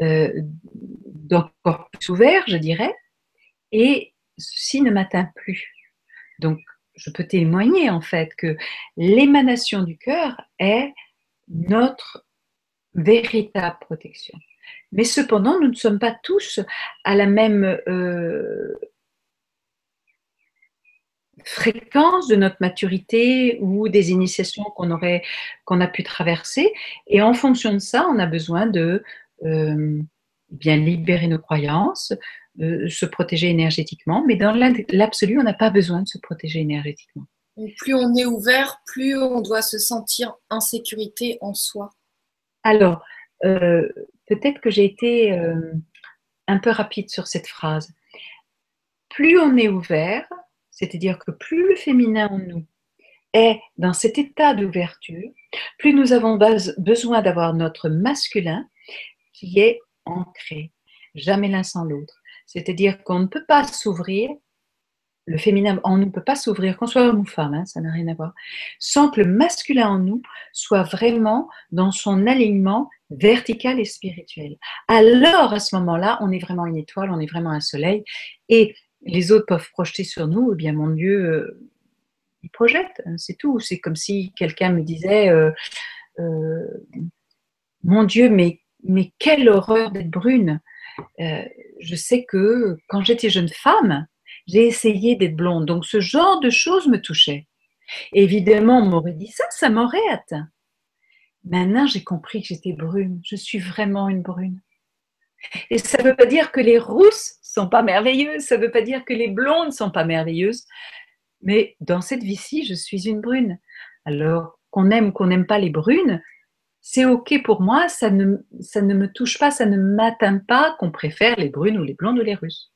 Speaker 2: euh, d'encore plus ouvert, je dirais, et ceci ne m'atteint plus. Donc, je peux témoigner en fait que l'émanation du cœur est notre véritable protection. Mais cependant, nous ne sommes pas tous à la même euh, fréquence de notre maturité ou des initiations qu'on aurait, qu'on a pu traverser. Et en fonction de ça, on a besoin de euh, bien libérer nos croyances, se protéger énergétiquement. Mais dans l'absolu, on n'a pas besoin de se protéger énergétiquement.
Speaker 1: plus on est ouvert, plus on doit se sentir en sécurité en soi.
Speaker 2: Alors, euh, peut-être que j'ai été euh, un peu rapide sur cette phrase. Plus on est ouvert, c'est-à-dire que plus le féminin en nous est dans cet état d'ouverture, plus nous avons besoin d'avoir notre masculin qui est ancré, jamais l'un sans l'autre. C'est-à-dire qu'on ne peut pas s'ouvrir, le féminin en nous ne peut pas s'ouvrir, qu'on soit homme ou femme, hein, ça n'a rien à voir, sans que le masculin en nous soit vraiment dans son alignement verticale et spirituelle. Alors, à ce moment-là, on est vraiment une étoile, on est vraiment un soleil, et les autres peuvent projeter sur nous, eh bien, mon Dieu, euh, ils projettent, hein, c'est tout. C'est comme si quelqu'un me disait, euh, euh, mon Dieu, mais, mais quelle horreur d'être brune. je sais que quand j'étais jeune femme, j'ai essayé d'être blonde, donc ce genre de choses me touchait. Évidemment, on m'aurait dit ça, ça m'aurait atteint. Maintenant, j'ai compris que j'étais brune. Je suis vraiment une brune. Et ça ne veut pas dire que les rousses sont pas merveilleuses, ça ne veut pas dire que les blondes sont pas merveilleuses, mais dans cette vie-ci, je suis une brune. Alors, qu'on aime qu'on n'aime pas les brunes, c'est OK pour moi, ça ne, ça ne me touche pas, ça ne m'atteint pas qu'on préfère les brunes ou les blondes ou les russes.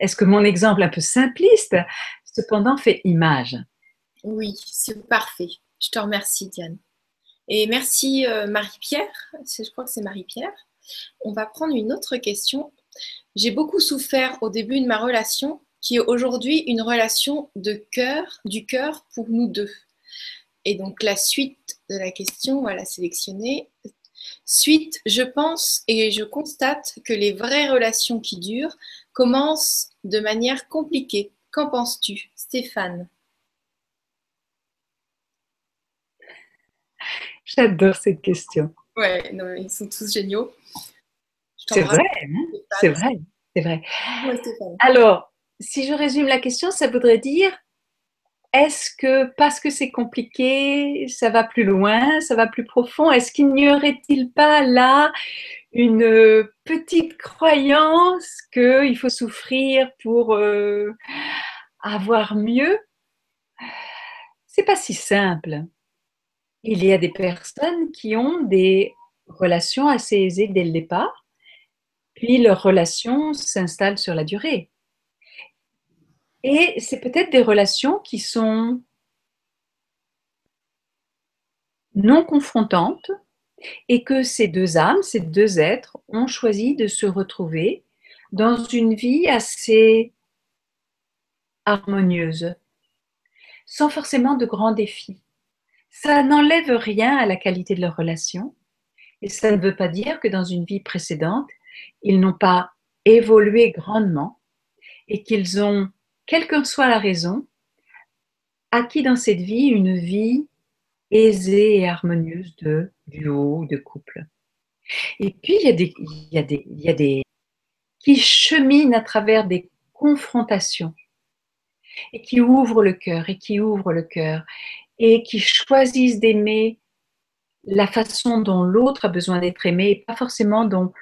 Speaker 2: Est-ce que mon exemple un peu simpliste, cependant, fait image?
Speaker 1: Oui, c'est parfait. Je te remercie, Diane. Et merci euh, Marie-Pierre, je crois que c'est Marie-Pierre. On va prendre une autre question. J'ai beaucoup souffert au début de ma relation, qui est aujourd'hui une relation de cœur, du cœur pour nous deux. Et donc la suite de la question, voilà, sélectionnée. Suite, je pense et je constate que les vraies relations qui durent commencent de manière compliquée. Qu'en penses-tu, Stéphane?
Speaker 2: J'adore cette question.
Speaker 1: Ouais, ils sont tous géniaux.
Speaker 2: C'est vrai, hein? C'est vrai, c'est vrai. Alors, si je résume la question, ça voudrait dire est-ce que parce que c'est compliqué, ça va plus loin, ça va plus profond Est-ce qu'il n'y aurait-il pas là une petite croyance qu'il faut souffrir pour euh, avoir mieux? C'est pas si simple. Il y a des personnes qui ont des relation assez aisée dès le départ, puis leur relation s'installe sur la durée. Et c'est peut-être des relations qui sont non confrontantes et que ces deux âmes, ces deux êtres ont choisi de se retrouver dans une vie assez harmonieuse, sans forcément de grands défis. Ça n'enlève rien à la qualité de leur relation et ça ne veut pas dire que dans une vie précédente, ils n'ont pas évolué grandement et qu'ils ont, quelle que soit la raison, acquis dans cette vie une vie aisée et harmonieuse de duo, de couple. Et puis, il y a des, y a des, il y a des qui cheminent à travers des confrontations et qui ouvrent le cœur et qui ouvrent le cœur et qui choisissent d'aimer la façon dont l'autre a besoin d'être aimé et pas forcément dans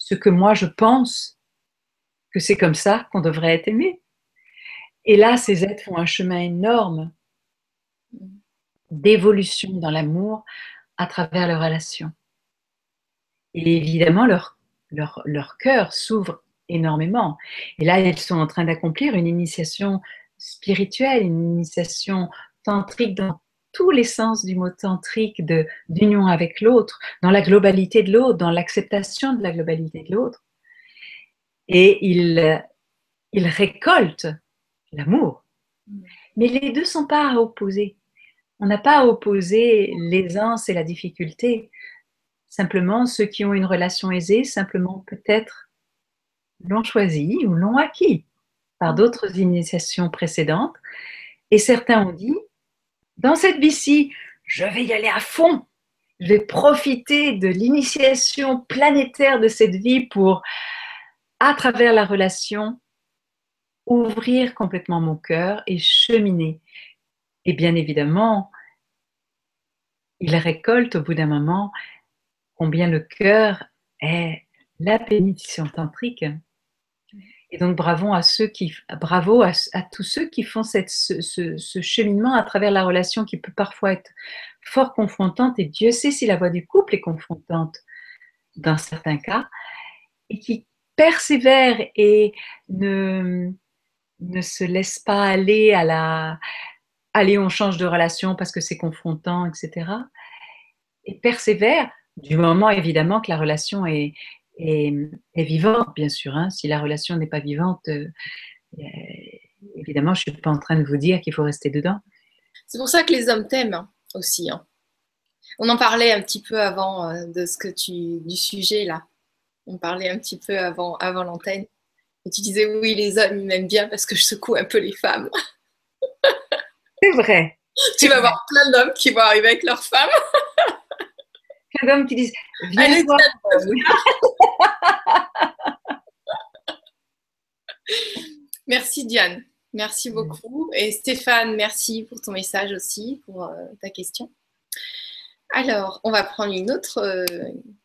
Speaker 2: ce que moi je pense que c'est comme ça qu'on devrait être aimé. Et là, ces êtres font un chemin énorme d'évolution dans l'amour à travers leurs relations. Et évidemment, leur, leur, cœur s'ouvre énormément. Et là, ils sont en train d'accomplir une initiation spirituelle, une initiation tantrique dans tous les sens du mot tantrique d'union avec l'autre, dans la globalité de l'autre, dans l'acceptation de la globalité de l'autre. Et il récoltent l'amour. Mais les deux ne sont pas à opposer. On n'a pas à opposer l'aisance et la difficulté. Simplement, ceux qui ont une relation aisée, simplement peut-être l'ont choisi ou l'ont acquis par d'autres initiations précédentes. Et certains ont dit, dans cette vie-ci, je vais y aller à fond. Je vais profiter de l'initiation planétaire de cette vie pour, à travers la relation, ouvrir complètement mon cœur et cheminer. Et bien évidemment, il récolte au bout d'un moment combien le cœur est la bénédiction tantrique. Et donc bravo à ceux qui, bravo à, tous ceux qui font cette, ce, cheminement à travers la relation qui peut parfois être fort confrontante. Et Dieu sait si la voix du couple est confrontante dans certains cas, et qui persévèrent et ne, ne se laissent pas aller à la, allez, on change de relation parce que c'est confrontant, etc. Et persévère du moment évidemment que la relation est, est, vivante, bien sûr. Hein. Si la relation n'est pas vivante, euh, euh, évidemment, je ne suis pas en train de vous dire qu'il faut rester dedans.
Speaker 1: C'est pour ça que les hommes t'aiment hein, aussi. Hein. On en parlait un petit peu avant euh, de ce que tu, du sujet là. On parlait un petit peu avant, avant l'antenne. Et tu disais oui, les hommes ils m'aiment bien parce que je secoue un peu les femmes.
Speaker 2: C'est vrai.
Speaker 1: Tu vas voir plein d'hommes qui vont arriver avec leurs femmes.
Speaker 2: Qui disent Viens voir.
Speaker 1: merci Diane. Merci beaucoup. Et Stéphane, merci pour ton message aussi, pour euh, ta question. Alors, on va prendre une autre euh,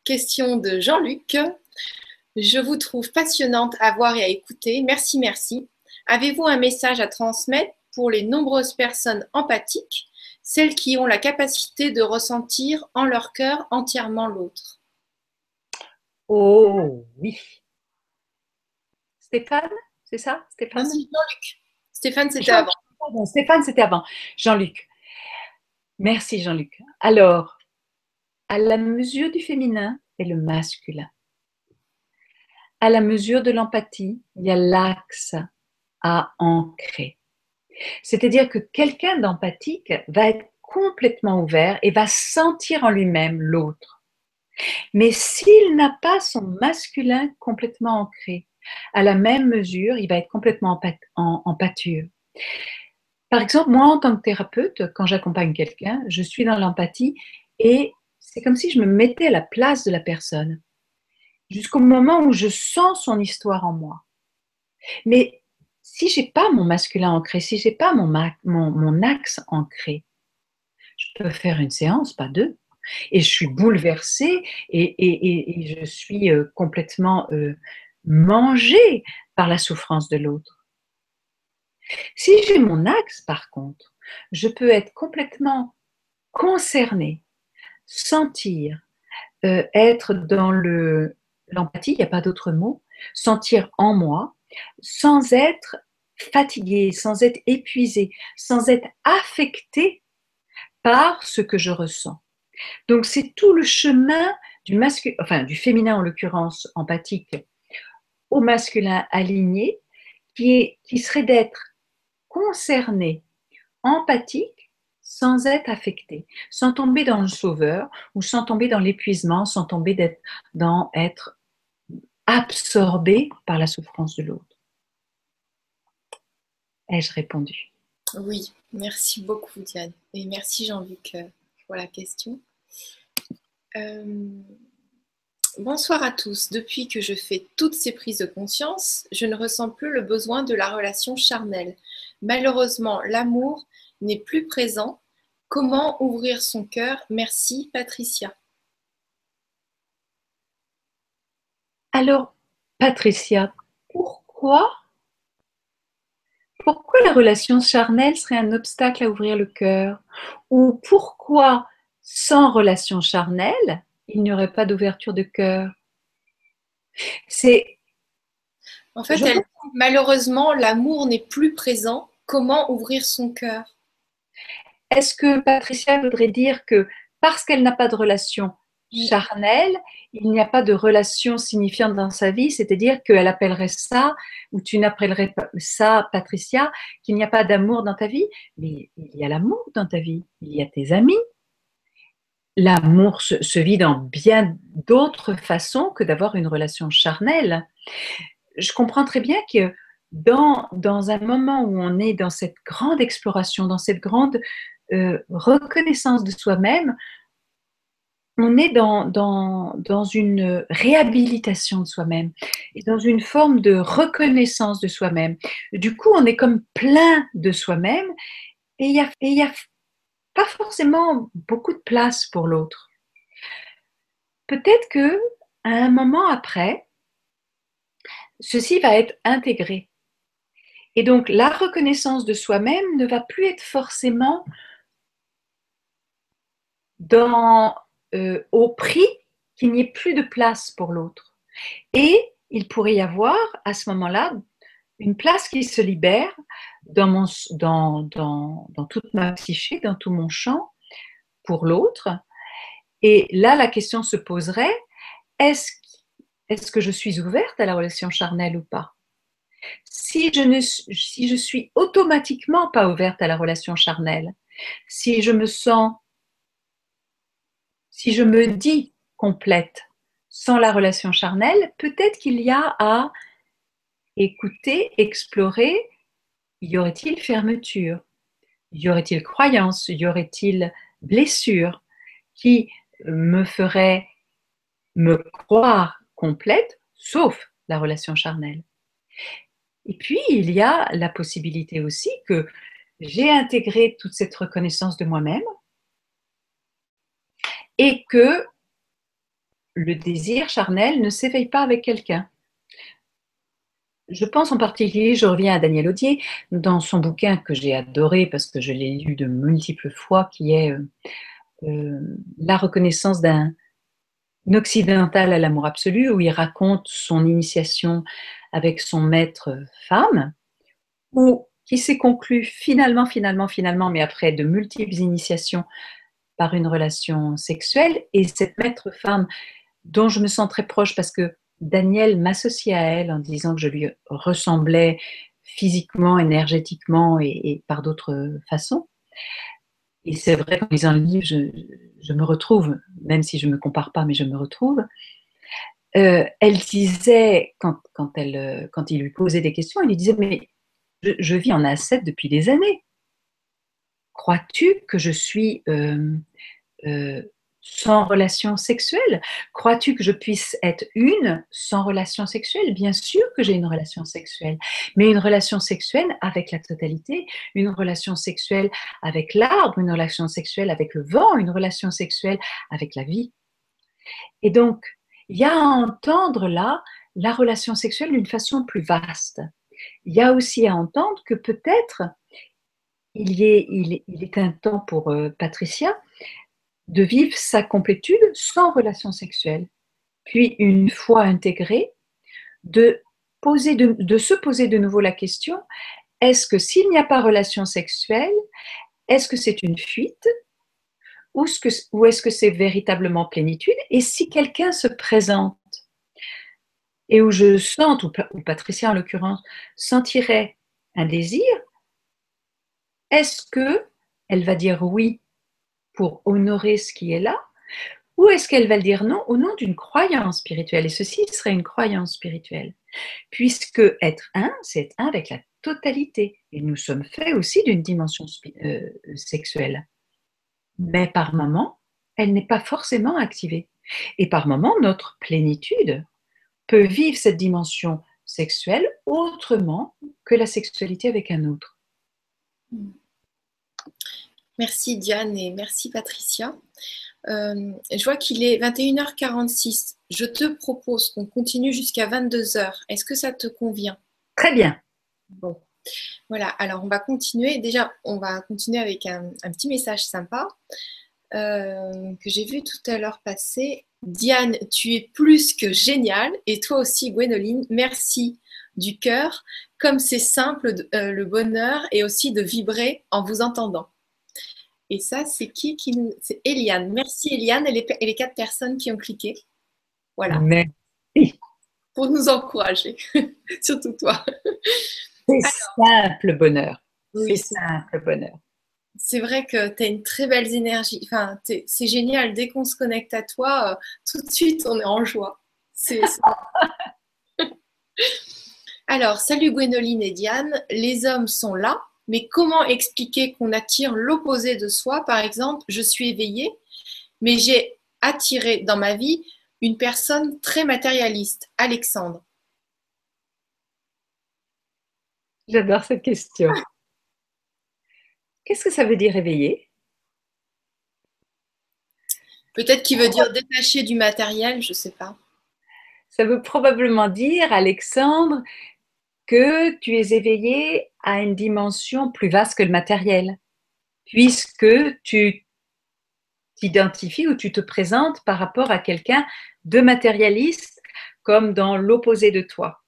Speaker 1: question de Jean-Luc. Je vous trouve passionnante à voir et à écouter. Merci, merci. Avez-vous un message à transmettre pour les nombreuses personnes empathiques, celles qui ont la capacité de ressentir en leur cœur entièrement l'autre.
Speaker 2: Oh oui. Stéphane, c'est ça? Stéphane?
Speaker 1: Jean-Luc. Stéphane, c'était avant.
Speaker 2: Stéphane, c'était avant. Jean-Luc. Merci Jean-Luc. Alors, à la mesure du féminin et le masculin. À la mesure de l'empathie, il y a l'axe à ancrer. C'est-à-dire que quelqu'un d'empathique va être complètement ouvert et va sentir en lui-même l'autre. Mais s'il n'a pas son masculin complètement ancré, à la même mesure, il va être complètement en, pâture. Par exemple, moi, en tant que thérapeute, quand j'accompagne quelqu'un, je suis dans l'empathie et c'est comme si je me mettais à la place de la personne, jusqu'au moment où je sens son histoire en moi. Mais si j'ai pas mon masculin ancré, si j'ai pas mon, mon, axe ancré, je peux faire une séance, pas deux. Et je suis bouleversée et, je suis euh, complètement euh, mangée par la souffrance de l'autre. Si j'ai mon axe, par contre, je peux être complètement concernée, sentir, euh, être dans le l'empathie, il n'y a pas d'autre mot, sentir en moi, sans être fatigué, sans être épuisé, sans être affecté par ce que je ressens. Donc c'est tout le chemin du du féminin en l'occurrence empathique, au masculin aligné, qui, est, qui serait d'être concerné, empathique, sans être affecté, sans tomber dans le sauveur ou sans tomber dans l'épuisement, sans tomber dans être absorbé par la souffrance de l'autre. Ai-je répondu?
Speaker 1: Oui, merci beaucoup Diane. Et merci Jean-Luc pour la question. Euh, bonsoir à tous. Depuis que je fais toutes ces prises de conscience, je ne ressens plus le besoin de la relation charnelle. Malheureusement, l'amour n'est plus présent. Comment ouvrir son cœur? Merci Patricia.
Speaker 2: Alors, Patricia, pourquoi pourquoi la relation charnelle serait un obstacle à ouvrir le cœur? Ou pourquoi sans relation charnelle, il n'y aurait pas d'ouverture de cœur?
Speaker 1: C'est. En fait, malheureusement, l'amour n'est plus présent. Comment ouvrir son cœur?
Speaker 2: Est-ce que Patricia voudrait dire que parce qu'elle n'a pas de relation charnelle, il n'y a pas de relation signifiante dans sa vie, c'est-à-dire qu'elle appellerait ça, ou tu n'appellerais pas ça, Patricia, qu'il n'y a pas d'amour dans ta vie, mais il y a l'amour dans ta vie, il y a tes amis, l'amour se, vit dans bien d'autres façons que d'avoir une relation charnelle. Je comprends très bien que dans, dans, un moment où on est dans cette grande exploration, dans cette grande euh, reconnaissance de soi-même, on est dans, dans, dans, une réhabilitation de soi-même et dans une forme de reconnaissance de soi-même. Du coup, on est comme plein de soi-même et il y a, a pas forcément beaucoup de place pour l'autre. Peut-être que à un moment après, ceci va être intégré. Et donc la reconnaissance de soi-même ne va plus être forcément dans, euh, au prix qu'il n'y ait plus de place pour l'autre. Et il pourrait y avoir à ce moment-là une place qui se libère dans, mon, dans, dans, dans toute ma psyché, dans tout mon champ pour l'autre. Et là, la question se poserait, est-ce est que je suis ouverte à la relation charnelle ou pas? Si je, ne, si je suis automatiquement pas ouverte à la relation charnelle, si je me sens, si je me dis complète sans la relation charnelle, peut-être qu'il y a à écouter, explorer, y aurait-il fermeture? Y aurait-il croyance? Y aurait-il blessure qui me ferait me croire complète, sauf la relation charnelle? Et puis, il y a la possibilité aussi que j'ai intégré toute cette reconnaissance de moi-même et que le désir charnel ne s'éveille pas avec quelqu'un. Je pense en particulier, je reviens à Daniel Audier, dans son bouquin que j'ai adoré parce que je l'ai lu de multiples fois, qui est euh, euh, La reconnaissance d'un occidental à l'amour absolu, où il raconte son initiation avec son maître femme, ou qui s'est conclu finalement, finalement, finalement, mais après de multiples initiations par une relation sexuelle. Et cette maître femme, dont je me sens très proche parce que Daniel m'associait à elle en disant que je lui ressemblais physiquement, énergétiquement et, par d'autres façons. Et c'est vrai qu'en lisant le livre, je, me retrouve, même si je ne me compare pas, mais je me retrouve. Euh, elle disait, quand, elle, quand il lui posait des questions, elle lui disait, mais je, vis en A7 depuis des années. Crois-tu que je suis euh, euh, sans relation sexuelle? Crois-tu que je puisse être une sans relation sexuelle? Bien sûr que j'ai une relation sexuelle, mais une relation sexuelle avec la totalité, une relation sexuelle avec l'arbre, une relation sexuelle avec le vent, une relation sexuelle avec la vie. Et donc, il y a à entendre là la relation sexuelle d'une façon plus vaste. Il y a aussi à entendre que peut-être il, est, un temps pour euh, Patricia de vivre sa complétude sans relation sexuelle. Puis, une fois intégré, de, se poser de nouveau la question, est-ce que s'il n'y a pas relation sexuelle, est-ce que c'est une fuite ou est-ce que c'est véritablement plénitude Et si quelqu'un se présente et où je sens, ou Patricia en l'occurrence, sentirait un désir, est-ce que elle va dire oui pour honorer ce qui est là ou est-ce qu'elle va le dire non au nom d'une croyance spirituelle? Et ceci serait une croyance spirituelle. Puisque être un, c'est être un avec la totalité. Et nous sommes faits aussi d'une dimension euh, sexuelle. Mais par moment, elle n'est pas forcément activée. Et par moment, notre plénitude peut vivre cette dimension sexuelle autrement que la sexualité avec un autre.
Speaker 1: Merci Diane et merci Patricia. Euh, je vois qu'il est 21h46. Je te propose qu'on continue jusqu'à 22h. Est-ce que ça te convient?
Speaker 2: Très bien.
Speaker 1: Bon. Voilà, alors on va continuer. Déjà, on va continuer avec un, petit message sympa euh, que j'ai vu tout à l'heure passer. Diane, tu es plus que géniale. Et toi aussi, Gwénoline, merci du cœur. Comme c'est simple, euh, le bonheur et aussi de vibrer en vous entendant. Et ça, c'est qui qui nous. C'est Eliane. Merci Eliane et les, quatre personnes qui ont cliqué. Voilà.
Speaker 2: Merci.
Speaker 1: Pour nous encourager, surtout toi.
Speaker 2: C'est simple bonheur. c'est simple bonheur.
Speaker 1: C'est vrai que tu as une très belle énergie. Enfin, c'est génial. Dès qu'on se connecte à toi, euh, tout de suite, on est en joie. C'est Alors, salut Gwénoline et Diane. Les hommes sont là mais comment expliquer qu'on attire l'opposé de soi? Par exemple, je suis éveillée, mais j'ai attiré dans ma vie une personne très matérialiste, Alexandre.
Speaker 2: J'adore cette question. Qu'est-ce que ça veut dire éveillé
Speaker 1: Peut-être qu'il veut dire détaché du matériel, je ne sais pas.
Speaker 2: Ça veut probablement dire, Alexandre, que tu es éveillé à une dimension plus vaste que le matériel, puisque tu t'identifies ou tu te présentes par rapport à quelqu'un de matérialiste comme dans l'opposé de toi.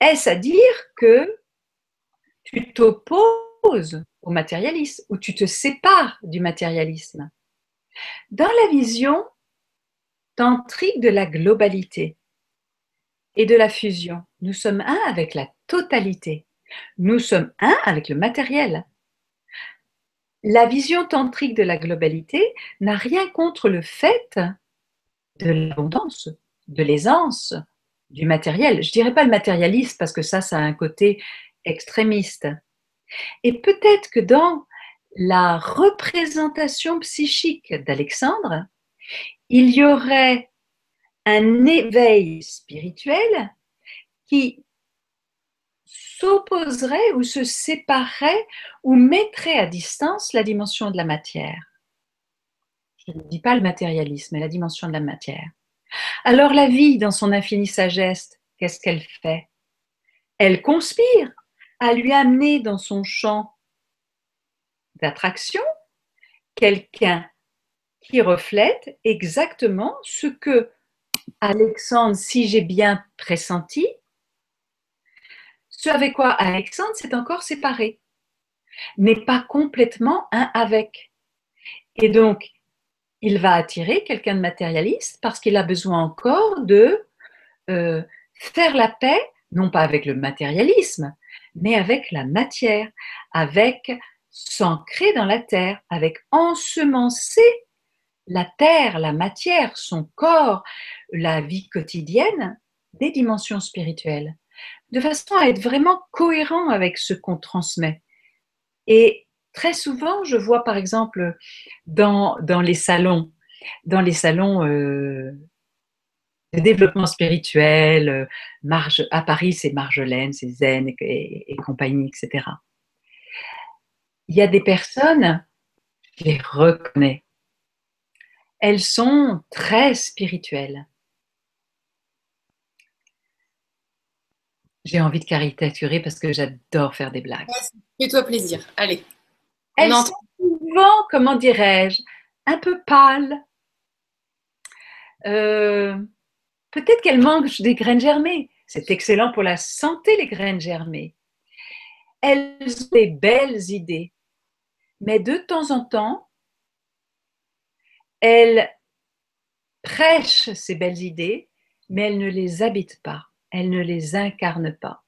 Speaker 2: Est-ce à dire que tu t'opposes au matérialisme ou tu te sépares du matérialisme? Dans la vision tantrique de la globalité, et de la fusion. Nous sommes un avec la totalité. Nous sommes un avec le matériel. La vision tantrique de la globalité n'a rien contre le fait de l'abondance, de l'aisance, du matériel. Je dirais pas le matérialiste parce que ça, ça a un côté extrémiste. Et peut-être que dans la représentation psychique d'Alexandre, il y aurait un éveil spirituel qui s'opposerait ou se séparerait ou mettrait à distance la dimension de la matière. Je ne dis pas le matérialisme, mais la dimension de la matière. Alors la vie, dans son infinie sagesse, qu'est-ce qu'elle fait? Elle conspire à lui amener dans son champ d'attraction quelqu'un qui reflète exactement ce que Alexandre, si j'ai bien pressenti, ce avec quoi Alexandre s'est encore séparé, n'est pas complètement un avec. Et donc, il va attirer quelqu'un de matérialiste parce qu'il a besoin encore de euh, faire la paix, non pas avec le matérialisme, mais avec la matière, avec s'ancrer dans la terre, avec ensemencer la terre, la matière, son corps, la vie quotidienne, des dimensions spirituelles, de façon à être vraiment cohérent avec ce qu'on transmet. Et très souvent, je vois par exemple dans, dans les salons, dans les salons euh, de développement spirituel, euh, à Paris c'est Marjolaine, c'est Zen et, et, compagnie, etc. Il y a des personnes, je les reconnais, elles sont très spirituelles. J'ai envie de caricaturer parce que j'adore faire des blagues.
Speaker 1: Fais-toi plaisir. Allez.
Speaker 2: Elles sont souvent, comment dirais-je, un peu pâle. Euh, peut-être qu'elle mange des graines germées. C'est excellent pour la santé, les graines germées. Elles ont des belles idées. Mais de temps en temps, elles prêchent ces belles idées, mais elles ne les habitent pas, elles ne les incarnent pas.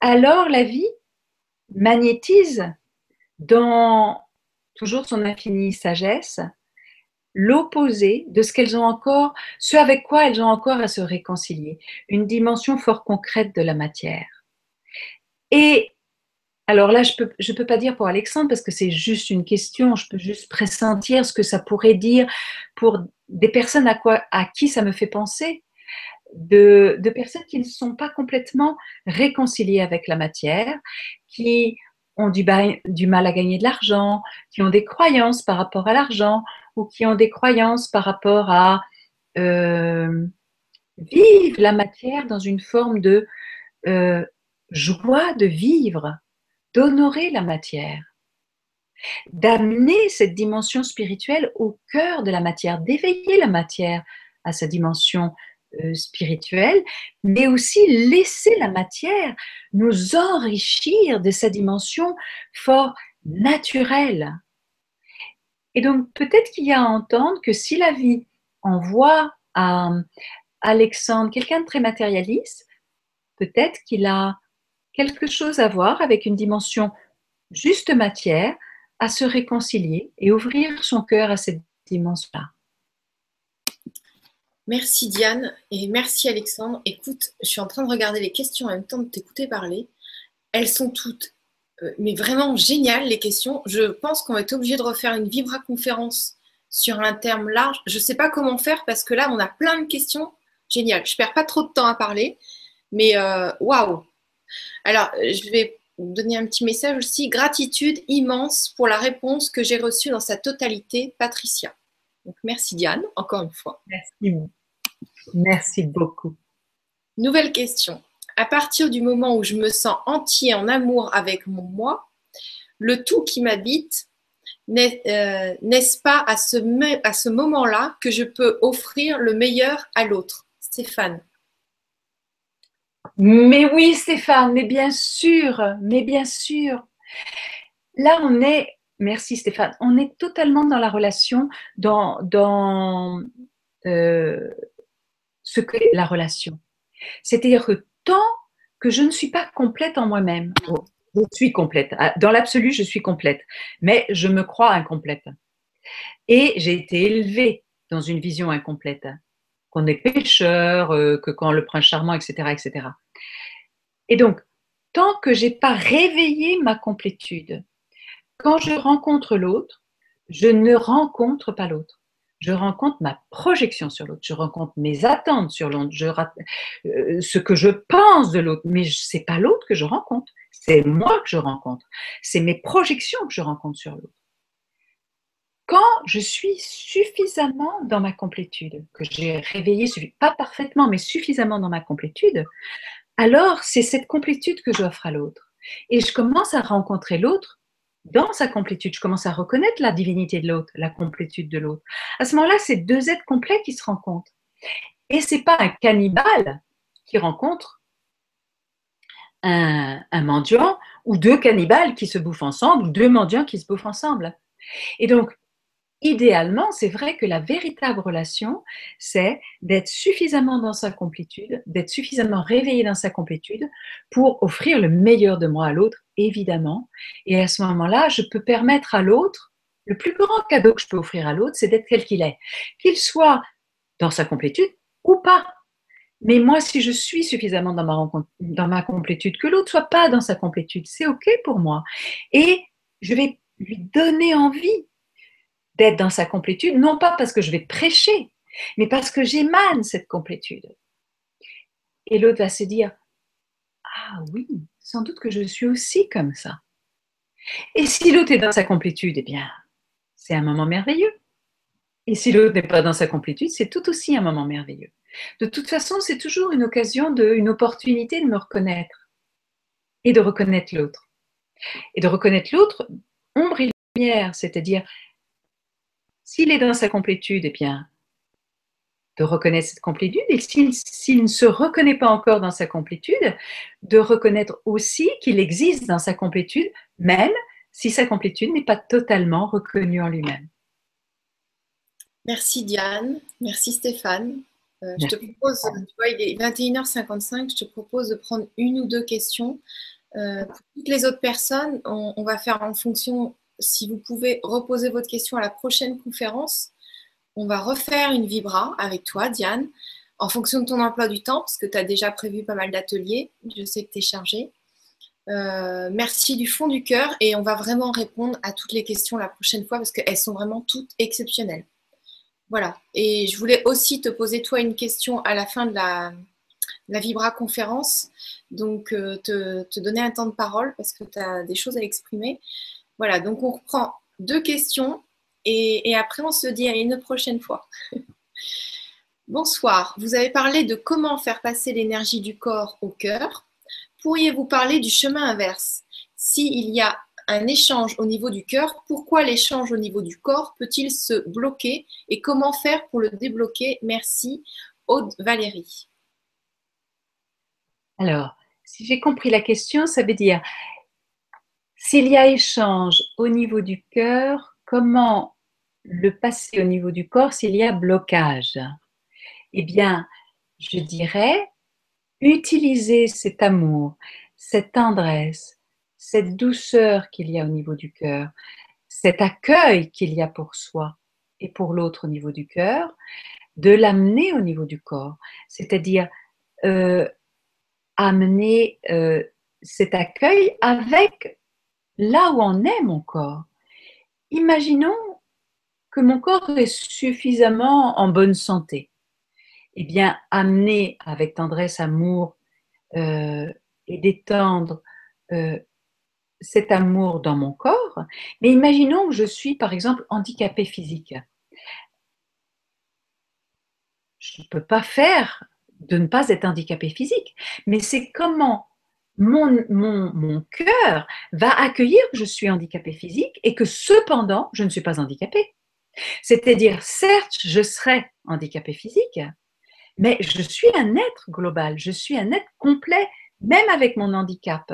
Speaker 2: Alors la vie magnétise dans toujours son infinie sagesse l'opposé de ce qu'elles ont encore, ce avec quoi elles ont encore à se réconcilier, une dimension fort concrète de la matière. Et alors là, je ne peux, je pas dire pour Alexandre parce que c'est juste une question, je peux juste pressentir ce que ça pourrait dire pour des personnes à, à qui ça me fait penser, de, personnes qui ne sont pas complètement réconciliées avec la matière, qui ont du, mal à gagner de l'argent, qui ont des croyances par rapport à l'argent ou qui ont des croyances par rapport à euh, vivre la matière dans une forme de euh, joie de vivre d'honorer la matière, d'amener cette dimension spirituelle au cœur de la matière, d'éveiller la matière à sa dimension spirituelle, mais aussi laisser la matière nous enrichir de sa dimension fort naturelle. Et donc peut-être qu'il y a à entendre que si la vie envoie à Alexandre quelqu'un de très matérialiste, peut-être qu'il a quelque chose à voir avec une dimension juste matière, à se réconcilier et ouvrir son cœur à cette dimension-là.
Speaker 1: Merci Diane et merci Alexandre. Écoute, je suis en train de regarder les questions en même temps de t'écouter parler. Elles sont toutes, euh, mais vraiment géniales les questions. Je pense qu'on va être obligé de refaire une Vibra conférence sur un terme large. Je ne sais pas comment faire parce que là, on a plein de questions géniales. Je ne perds pas trop de temps à parler, mais euh, waouh, alors, je vais donner un petit message aussi. Gratitude immense pour la réponse que j'ai reçue dans sa totalité, Patricia. Donc, merci Diane, encore une fois.
Speaker 2: Merci. Merci beaucoup.
Speaker 1: Nouvelle question. À partir du moment où je me sens entier en amour avec mon moi, le tout qui m'habite, euh, n'est-ce pas à ce, à ce moment-là que je peux offrir le meilleur à l'autre? Stéphane.
Speaker 2: Mais oui, Stéphane, mais bien sûr, mais bien sûr. Là, on est, merci Stéphane, on est totalement dans la relation, dans, dans euh, ce qu'est la relation. C'est-à-dire que tant que je ne suis pas complète en moi-même, oh, je suis complète, ah, dans l'absolu, je suis complète, mais je me crois incomplète. Et j'ai été élevée dans une vision incomplète qu'on est pécheur, euh, que quand le prince charmant, etc., etc. Et donc, tant que j'ai pas réveillé ma complétude, quand je rencontre l'autre, je ne rencontre pas l'autre. Je rencontre ma projection sur l'autre, je rencontre mes attentes sur l'autre, je, euh, ce que je pense de l'autre, mais ce n'est pas l'autre que je rencontre, c'est moi que je rencontre, c'est mes projections que je rencontre sur l'autre quand je suis suffisamment dans ma complétude, que j'ai réveillé, pas parfaitement, mais suffisamment dans ma complétude, alors c'est cette complétude que j'offre à l'autre. Et je commence à rencontrer l'autre dans sa complétude. Je commence à reconnaître la divinité de l'autre, la complétude de l'autre. À ce moment-là, c'est deux êtres complets qui se rencontrent. Et c'est pas un cannibale qui rencontre un, un mendiant ou deux cannibales qui se bouffent ensemble ou deux mendiants qui se bouffent ensemble. Et donc, idéalement, c'est vrai que la véritable relation, c'est d'être suffisamment dans sa complétude, d'être suffisamment réveillé dans sa complétude pour offrir le meilleur de moi à l'autre, évidemment. Et à ce moment-là, je peux permettre à l'autre, le plus grand cadeau que je peux offrir à l'autre, c'est d'être tel qu'il est. Qu'il soit dans sa complétude ou pas. Mais moi, si je suis suffisamment dans ma, dans ma complétude, que l'autre soit pas dans sa complétude, c'est OK pour moi. Et je vais lui donner envie d'être dans sa complétude, non pas parce que je vais prêcher, mais parce que j'émane cette complétude. Et l'autre va se dire, ah oui, sans doute que je suis aussi comme ça. Et si l'autre est dans sa complétude, eh bien, c'est un moment merveilleux. Et si l'autre n'est pas dans sa complétude, c'est tout aussi un moment merveilleux. De toute façon, c'est toujours une occasion, de, une opportunité de me reconnaître et de reconnaître l'autre. Et de reconnaître l'autre, ombre et lumière, c'est-à-dire S'il est dans sa complétude, eh bien, de reconnaître cette complétude. Et s'il ne se reconnaît pas encore dans sa complétude, de reconnaître aussi qu'il existe dans sa complétude, même si sa complétude n'est pas totalement reconnue en lui-même.
Speaker 1: Merci Diane, merci Stéphane. Euh, je te propose, tu vois, il est 21h55, je te propose de prendre une ou deux questions. Euh, pour toutes les autres personnes, on, va faire en fonction, si vous pouvez reposer votre question à la prochaine conférence, on va refaire une vibra avec toi, Diane, en fonction de ton emploi du temps, parce que tu as déjà prévu pas mal d'ateliers. Je sais que tu es chargée. Euh, merci du fond du cœur et on va vraiment répondre à toutes les questions la prochaine fois parce qu'elles sont vraiment toutes exceptionnelles. Voilà. Et je voulais aussi te poser toi une question à la fin de la, Vibra conférence. Donc, euh, te, donner un temps de parole parce que tu as des choses à exprimer. Voilà. Donc, on reprend deux questions et, après, on se dit à une prochaine fois. Bonsoir. Vous avez parlé de comment faire passer l'énergie du corps au cœur. Pourriez-vous parler du chemin inverse? S'il y a un échange au niveau du cœur, pourquoi l'échange au niveau du corps peut-il se bloquer et comment faire pour le débloquer? Merci, Aude Valérie.
Speaker 2: Alors, si j'ai compris la question, ça veut dire s'il y a échange au niveau du cœur, comment le passer au niveau du corps s'il y a blocage? Eh bien, je dirais utiliser cet amour, cette tendresse, cette douceur qu'il y a au niveau du cœur, cet accueil qu'il y a pour soi et pour l'autre au niveau du cœur, de l'amener au niveau du corps, c'est-à-dire euh, amener euh, cet accueil avec là où en est mon corps. Imaginons que mon corps est suffisamment en bonne santé. Eh bien, amener avec tendresse, amour euh, et détendre cet amour dans mon corps, mais imaginons que je suis par exemple handicapé physique. Je ne peux pas faire de ne pas être handicapé physique, mais c'est comment mon, cœur va accueillir que je suis handicapé physique et que cependant, je ne suis pas handicapé. C'est-à-dire, certes, je serai handicapé physique, mais je suis un être global, je suis un être complet, même avec mon handicap.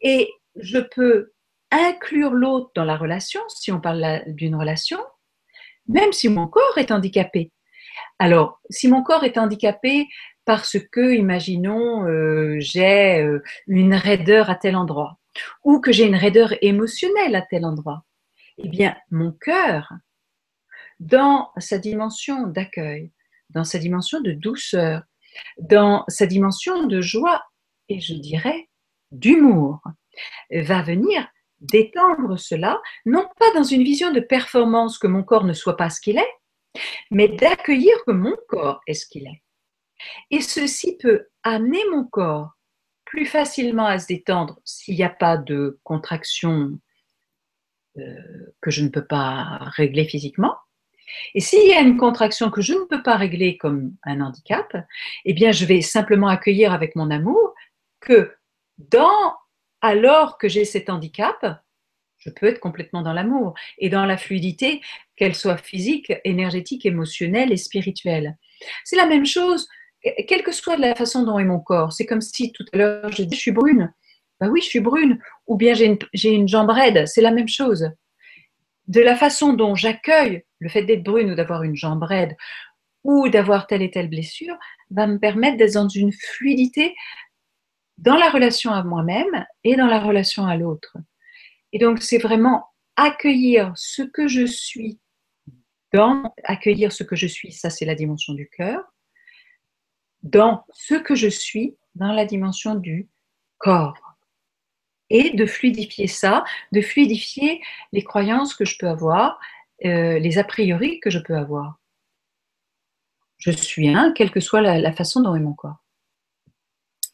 Speaker 2: Et je peux inclure l'autre dans la relation, si on parle d'une relation, même si mon corps est handicapé. Alors, si mon corps est handicapé parce que, imaginons, euh, j'ai euh, une raideur à tel endroit, ou que j'ai une raideur émotionnelle à tel endroit, eh bien, mon cœur, dans sa dimension d'accueil, dans sa dimension de douceur, dans sa dimension de joie, et je dirais d'humour, va venir d'étendre cela, non pas dans une vision de performance que mon corps ne soit pas ce qu'il est, mais d'accueillir que mon corps est ce qu'il est. Et ceci peut amener mon corps plus facilement à se détendre s'il n'y a pas de contraction euh, que je ne peux pas régler physiquement. Et s'il y a une contraction que je ne peux pas régler comme un handicap, eh bien, je vais simplement accueillir avec mon amour que dans alors que j'ai cet handicap, je peux être complètement dans l'amour et dans la fluidité, qu'elle soit physique, énergétique, émotionnelle et spirituelle. C'est la même chose, quelle que soit la façon dont est mon corps. C'est comme si tout à l'heure j'ai dit je suis brune. Ben oui, je suis brune. Ou bien j'ai une, une jambe raide. C'est la même chose. De la façon dont j'accueille le fait d'être brune ou d'avoir une jambe raide ou d'avoir telle et telle blessure va me permettre d'être dans une fluidité dans la relation à moi-même et dans la relation à l'autre. Et donc, c'est vraiment accueillir ce que je suis dans, accueillir ce que je suis, ça c'est la dimension du cœur, dans ce que je suis, dans la dimension du corps. Et de fluidifier ça, de fluidifier les croyances que je peux avoir, euh, les a priori que je peux avoir. Je suis un, quelle que soit la façon dont est mon corps.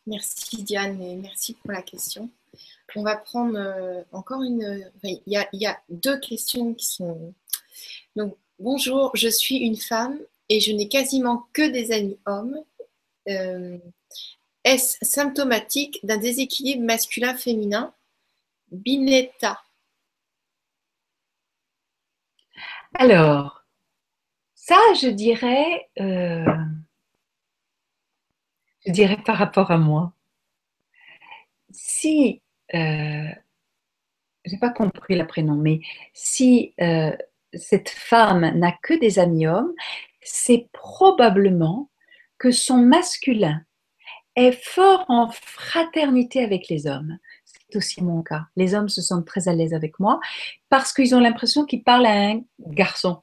Speaker 1: Merci Diane et merci pour la question. On va prendre euh, encore une. il, y a, deux questions qui sont. Donc, bonjour, je suis une femme et je n'ai quasiment que des amis hommes. Euh, est-ce symptomatique d'un déséquilibre masculin-féminin? Binetta.
Speaker 2: Alors, ça, je dirais, euh, je dirais par rapport à moi. Si, euh, j'ai pas compris le prénom, mais si euh, cette femme n'a que des amis hommes, c'est probablement que son masculin est fort en fraternité avec les hommes. C'est aussi mon cas. Les hommes se sentent très à l'aise avec moi parce qu'ils ont l'impression qu'ils parlent à un garçon.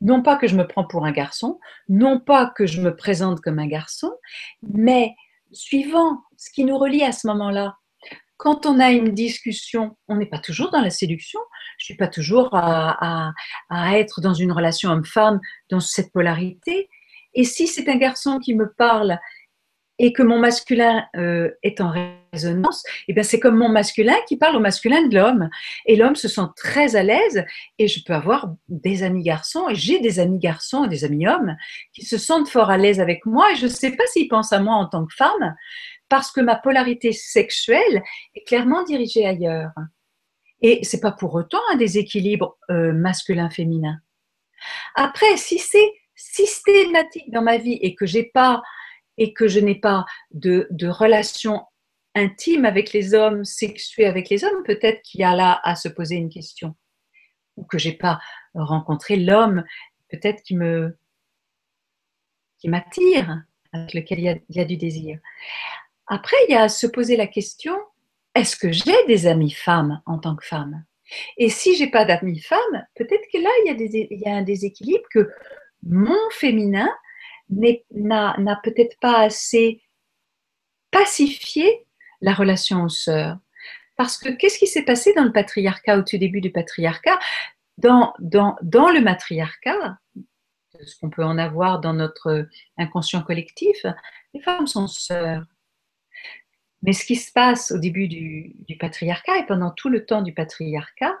Speaker 2: Non pas que je me prends pour un garçon, non pas que je me présente comme un garçon, mais suivant ce qui nous relie à ce moment-là. Quand on a une discussion, on n'est pas toujours dans la séduction. Je suis pas toujours à, à être dans une relation homme-femme, dans cette polarité. Et si c'est un garçon qui me parle et que mon masculin euh, est en résonance, eh bien c'est comme mon masculin qui parle au masculin de l'homme. Et l'homme se sent très à l'aise et je peux avoir des amis garçons j'ai des amis garçons et des amis hommes qui se sentent fort à l'aise avec moi et je ne sais pas s'ils pensent à moi en tant que femme parce que ma polarité sexuelle est clairement dirigée ailleurs. Et c'est pas pour autant un déséquilibre euh, masculin-féminin. Après, si c'est systématique dans ma vie et que j'ai pas et que je n'ai pas de, de relation intime avec les hommes, sexuée avec les hommes, peut-être qu'il y a là à se poser une question. Ou que j'ai pas rencontré l'homme, peut-être qui me qui m'attire, avec lequel il y, a, il y, a, du désir. Après, il y a à se poser la question est-ce que j'ai des amis femmes en tant que femme? Et si j'ai pas d'amis femmes, peut-être que là il y, a des, il y a un déséquilibre que mon féminin n'a peut-être pas assez pacifié la relation aux sœurs. Parce que qu'est-ce qui s'est passé dans le patriarcat, au tout début du patriarcat? Dans, le matriarcat, ce qu'on peut en avoir dans notre inconscient collectif, les femmes sont sœurs. Mais ce qui se passe au début du, patriarcat et pendant tout le temps du patriarcat,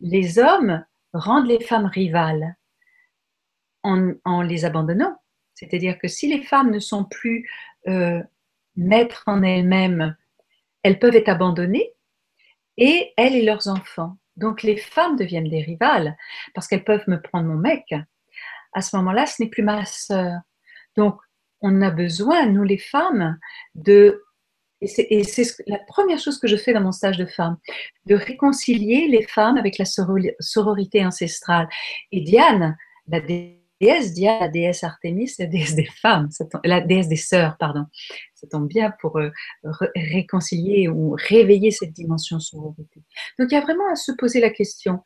Speaker 2: les hommes rendent les femmes rivales en, les abandonnant. C'est-à-dire que si les femmes ne sont plus euh, maîtres en elles-mêmes, elles peuvent être abandonnées et elles et leurs enfants. Donc les femmes deviennent des rivales parce qu'elles peuvent me prendre mon mec. À ce moment-là, ce n'est plus ma sœur. Donc on a besoin, nous les femmes, de et c'est la première chose que je fais dans mon stage de femme, de réconcilier les femmes avec la sororité ancestrale. Et Diane, la déesse Dia, la déesse Artémis, la déesse des femmes, la déesse des sœurs, pardon. Ça tombe bien pour euh, réconcilier ou réveiller cette dimension sororité. Donc il y a vraiment à se poser la question.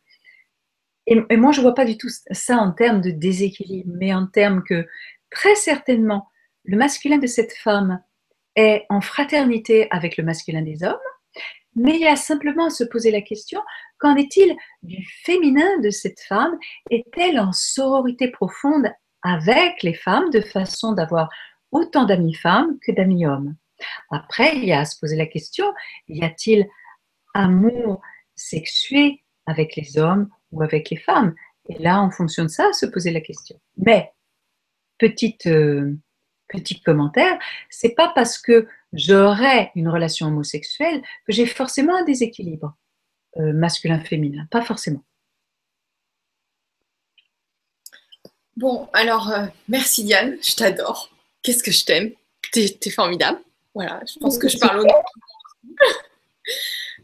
Speaker 2: Et, et moi, je ne vois pas du tout ça en termes de déséquilibre, mais en termes que très certainement, le masculin de cette femme est en fraternité avec le masculin des hommes, mais il y a simplement à se poser la question, qu'en est-il du féminin de cette femme? Est-elle en sororité profonde avec les femmes de façon d'avoir autant d'amis femmes que d'amis hommes? Après, il y a à se poser la question, y a-t-il amour sexué avec les hommes ou avec les femmes? Et là, en fonction de ça, se poser la question. Mais, petite... Euh, petit commentaire, c'est pas parce que j'aurais une relation homosexuelle que j'ai forcément un déséquilibre euh, masculin-féminin, pas forcément.
Speaker 1: Bon, alors euh, merci Diane, je t'adore. Qu'est-ce que je t'aime? T'es es formidable. Voilà, je pense que je parle au nom.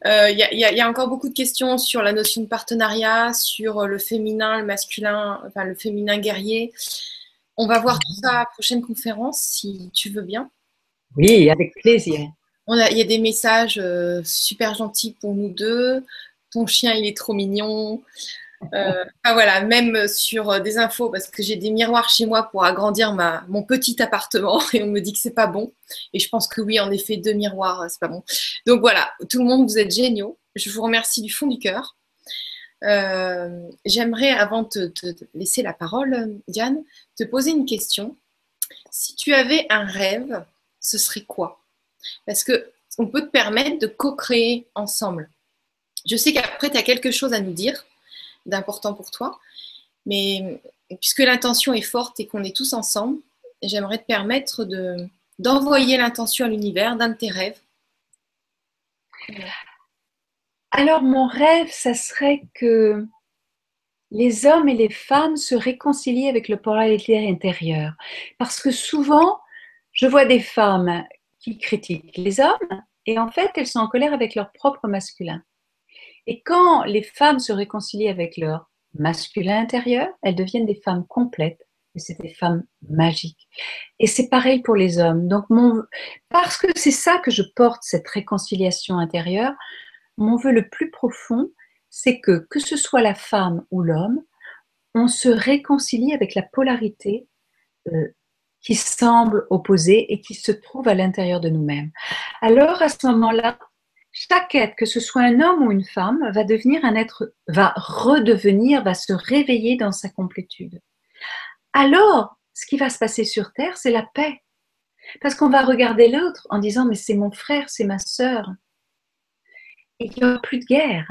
Speaker 1: Il euh, y, y, a encore beaucoup de questions sur la notion de partenariat, sur le féminin, le masculin, enfin le féminin guerrier. On va voir tout ça à la prochaine conférence, si tu veux bien.
Speaker 2: Oui, avec plaisir.
Speaker 1: Il y a des messages euh, super gentils pour nous deux. Ton chien, il est trop mignon. Euh, voilà, même sur euh, des infos, parce que j'ai des miroirs chez moi pour agrandir mon petit appartement et on me dit que c'est pas bon. Et je pense que oui, en effet, deux miroirs, c'est pas bon. Donc voilà, tout le monde, vous êtes géniaux. Je vous remercie du fond du cœur. J'aimerais, avant de te, laisser la parole, Diane, te poser une question. Si tu avais un rêve, ce serait quoi? Parce que on peut te permettre de co-créer ensemble. Je sais qu'après, tu as quelque chose à nous dire d'important pour toi, mais puisque l'intention est forte et qu'on est tous ensemble, j'aimerais te permettre de, d'envoyer l'intention à l'univers d'un de tes rêves.
Speaker 2: Alors mon rêve, ça serait que les hommes et les femmes se réconcilient avec le polarité intérieur. Parce que souvent, je vois des femmes qui critiquent les hommes et en fait, elles sont en colère avec leur propre masculin. Et quand les femmes se réconcilient avec leur masculin intérieur, elles deviennent des femmes complètes et c'est des femmes magiques. Et c'est pareil pour les hommes. Donc, parce que c'est ça que je porte, cette réconciliation intérieure, mon vœu le plus profond, c'est que, que ce soit la femme ou l'homme, on se réconcilie avec la polarité euh, qui semble opposée et qui se trouve à l'intérieur de nous-mêmes. Alors, à ce moment-là, chaque être, que ce soit un homme ou une femme, va devenir un être, va redevenir, va se réveiller dans sa complétude. Alors, ce qui va se passer sur Terre, c'est la paix. Parce qu'on va regarder l'autre en disant, mais c'est mon frère, c'est ma sœur. Et il n'y aura plus de guerre.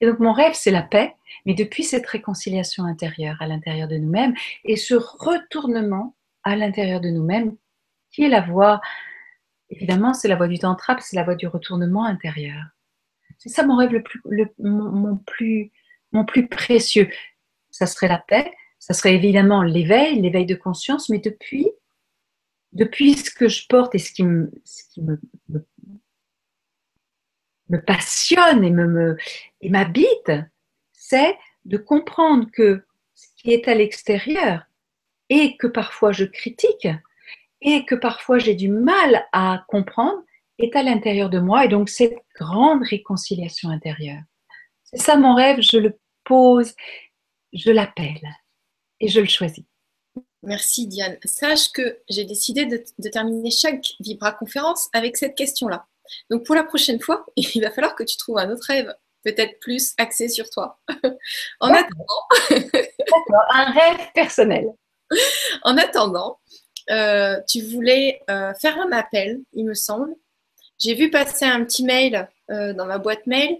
Speaker 2: Et donc mon rêve, c'est la paix, mais depuis cette réconciliation intérieure à l'intérieur de nous-mêmes et ce retournement à l'intérieur de nous-mêmes, qui est la voie, évidemment, c'est la voie du tantra, c'est la voie du retournement intérieur. C'est ça mon rêve le plus, mon, plus, précieux. Ça serait la paix, ça serait évidemment l'éveil, l'éveil de conscience, mais depuis, depuis ce que je porte et ce qui me, passionne et et m'habite, c'est de comprendre que ce qui est à l'extérieur et que parfois je critique et que parfois j'ai du mal à comprendre est à l'intérieur de moi et donc cette grande réconciliation intérieure. C'est ça mon rêve, je le pose, je l'appelle et je le choisis.
Speaker 1: Merci Diane. Sache que j'ai décidé de, de, terminer chaque Vibra conférence avec cette question-là. Donc pour la prochaine fois, il va falloir que tu trouves un autre rêve, peut-être plus axé sur toi. en attendant.
Speaker 2: un rêve personnel.
Speaker 1: en attendant, euh, tu voulais euh, faire un appel, il me semble. J'ai vu passer un petit mail euh, dans ma boîte mail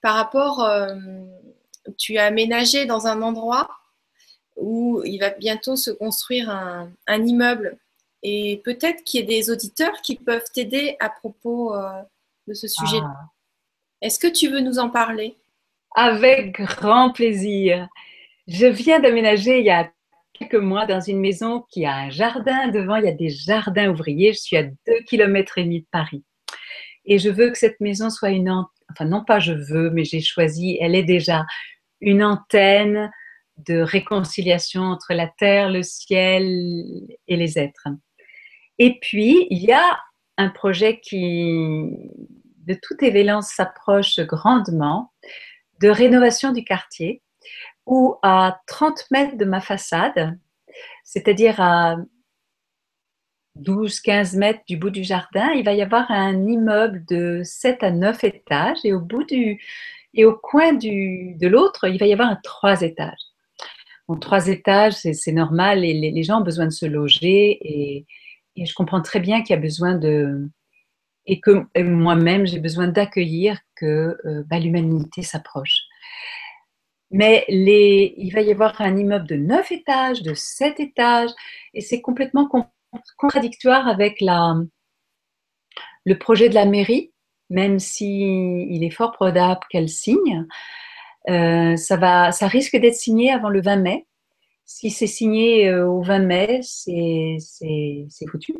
Speaker 1: par rapport, tu as aménagé dans un endroit où il va bientôt se construire un, immeuble et peut-être qu'il y ait des auditeurs qui peuvent t'aider à propos de ce sujet. Ah. Est-ce que tu veux nous en parler?
Speaker 2: Avec grand plaisir. Je viens d'aménager il y a quelques mois dans une maison qui a un jardin. Devant, il y a des jardins ouvriers. Je suis à 2 km et demi de Paris. Et je veux que cette maison soit une. Enfin, non pas je veux, mais j'ai choisi, elle est déjà une antenne de réconciliation entre la terre, le ciel et les êtres. Et puis, il y a un projet qui, de toute évidence, s'approche grandement de rénovation du quartier où à 30 mètres de ma façade, c'est-à-dire à 12-15 mètres du bout du jardin, il va y avoir un immeuble de 7 à 9 étages et au bout du et au coin du, de l'autre, il va y avoir un 3 étages. Bon, 3 étages, c'est normal et les, gens ont besoin de se loger et, je comprends très bien qu'il y a besoin de et que moi-même j'ai besoin d'accueillir que euh, bah, l'humanité s'approche. Mais les, il va y avoir un immeuble de 9 étages, de 7 étages, et c'est complètement contradictoire avec la, le projet de la mairie, même s'il il est fort probable qu'elle signe. Euh, ça, va, ça risque d'être signé avant le 20 mai. Si c'est signé euh, au 20 mai, c'est foutu.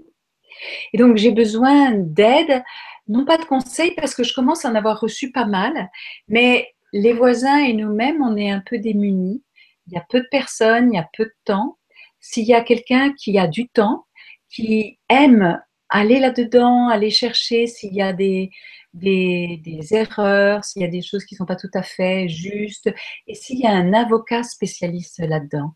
Speaker 2: Et donc j'ai besoin d'aide, non pas de conseils parce que je commence à en avoir reçu pas mal, mais les voisins et nous-mêmes, on est un peu démunis. Il y a peu de personnes, il y a peu de temps. S'il y a quelqu'un qui a du temps, qui aime aller là-dedans, aller chercher s'il y a des, des, erreurs, s'il y a des choses qui ne sont pas tout à fait justes, et s'il y a un avocat spécialiste là-dedans.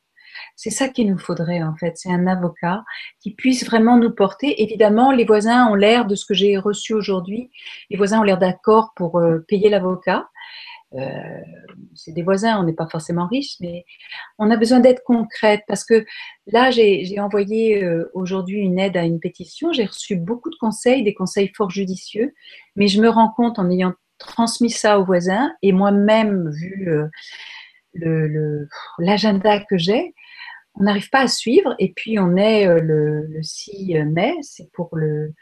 Speaker 2: C'est ça qu'il nous faudrait en fait, c'est un avocat qui puisse vraiment nous porter. Évidemment, les voisins ont l'air de ce que j'ai reçu aujourd'hui, les voisins ont l'air d'accord pour euh, payer l'avocat, c'est des voisins, on n'est pas forcément riche, mais on a besoin d'aide concrète parce que là, j'ai envoyé euh, aujourd'hui une aide à une pétition. J'ai reçu beaucoup de conseils, des conseils fort judicieux, mais je me rends compte en ayant transmis ça aux voisins et moi-même vu euh, l'agenda que j'ai, on n'arrive pas à suivre. Et puis on est le, le 6 mai, c'est pour le.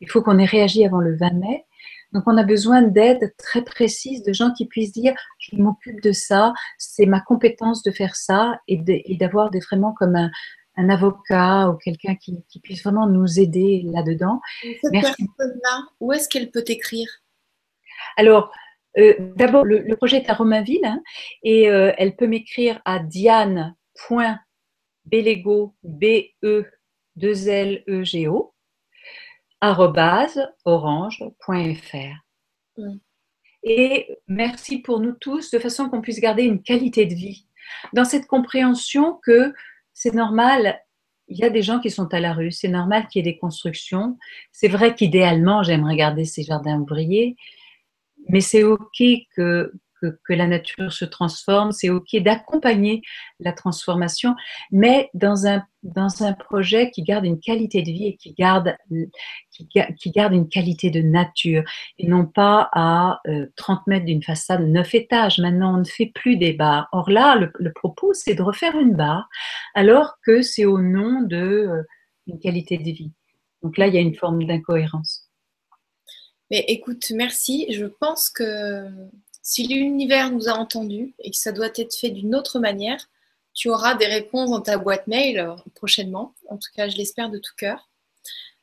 Speaker 2: Il faut qu'on ait réagi avant le 20 mai. Donc on a besoin d'aide très précise, de gens qui puissent dire je m'occupe de ça, c'est ma compétence de faire ça et d'avoir vraiment comme un, avocat ou quelqu'un qui, puisse vraiment nous aider là-dedans.
Speaker 1: Cette personne-là, où est-ce qu'elle peut écrire
Speaker 2: Alors, euh, d'abord, le, projet est à Romainville hein, et euh, elle peut m'écrire à diane.belego, B-E, 2 L E G O, orange.fr. Mm. Et merci pour nous tous, de façon qu'on puisse garder une qualité de vie. Dans cette compréhension que c'est normal, il y a des gens qui sont à la rue, c'est normal qu'il y ait des constructions. C'est vrai qu'idéalement, j'aimerais garder ces jardins ouvriers, mais c'est OK que, que, la nature se transforme, c'est OK d'accompagner la transformation, mais dans un, dans un projet qui garde une qualité de vie et qui garde, qui, qui garde une qualité de nature, et non pas à 30 euh, mètres d'une façade, 9 étages. Maintenant, on ne fait plus des bars. Or là, le, propos, c'est de refaire une barre, alors que c'est au nom de euh, une qualité de vie. Donc là, il y a une forme d'incohérence.
Speaker 1: Mais écoute, merci. Je pense que si l'univers nous a entendus et que ça doit être fait d'une autre manière, tu auras des réponses dans ta boîte mail euh, prochainement. En tout cas, je l'espère de tout cœur.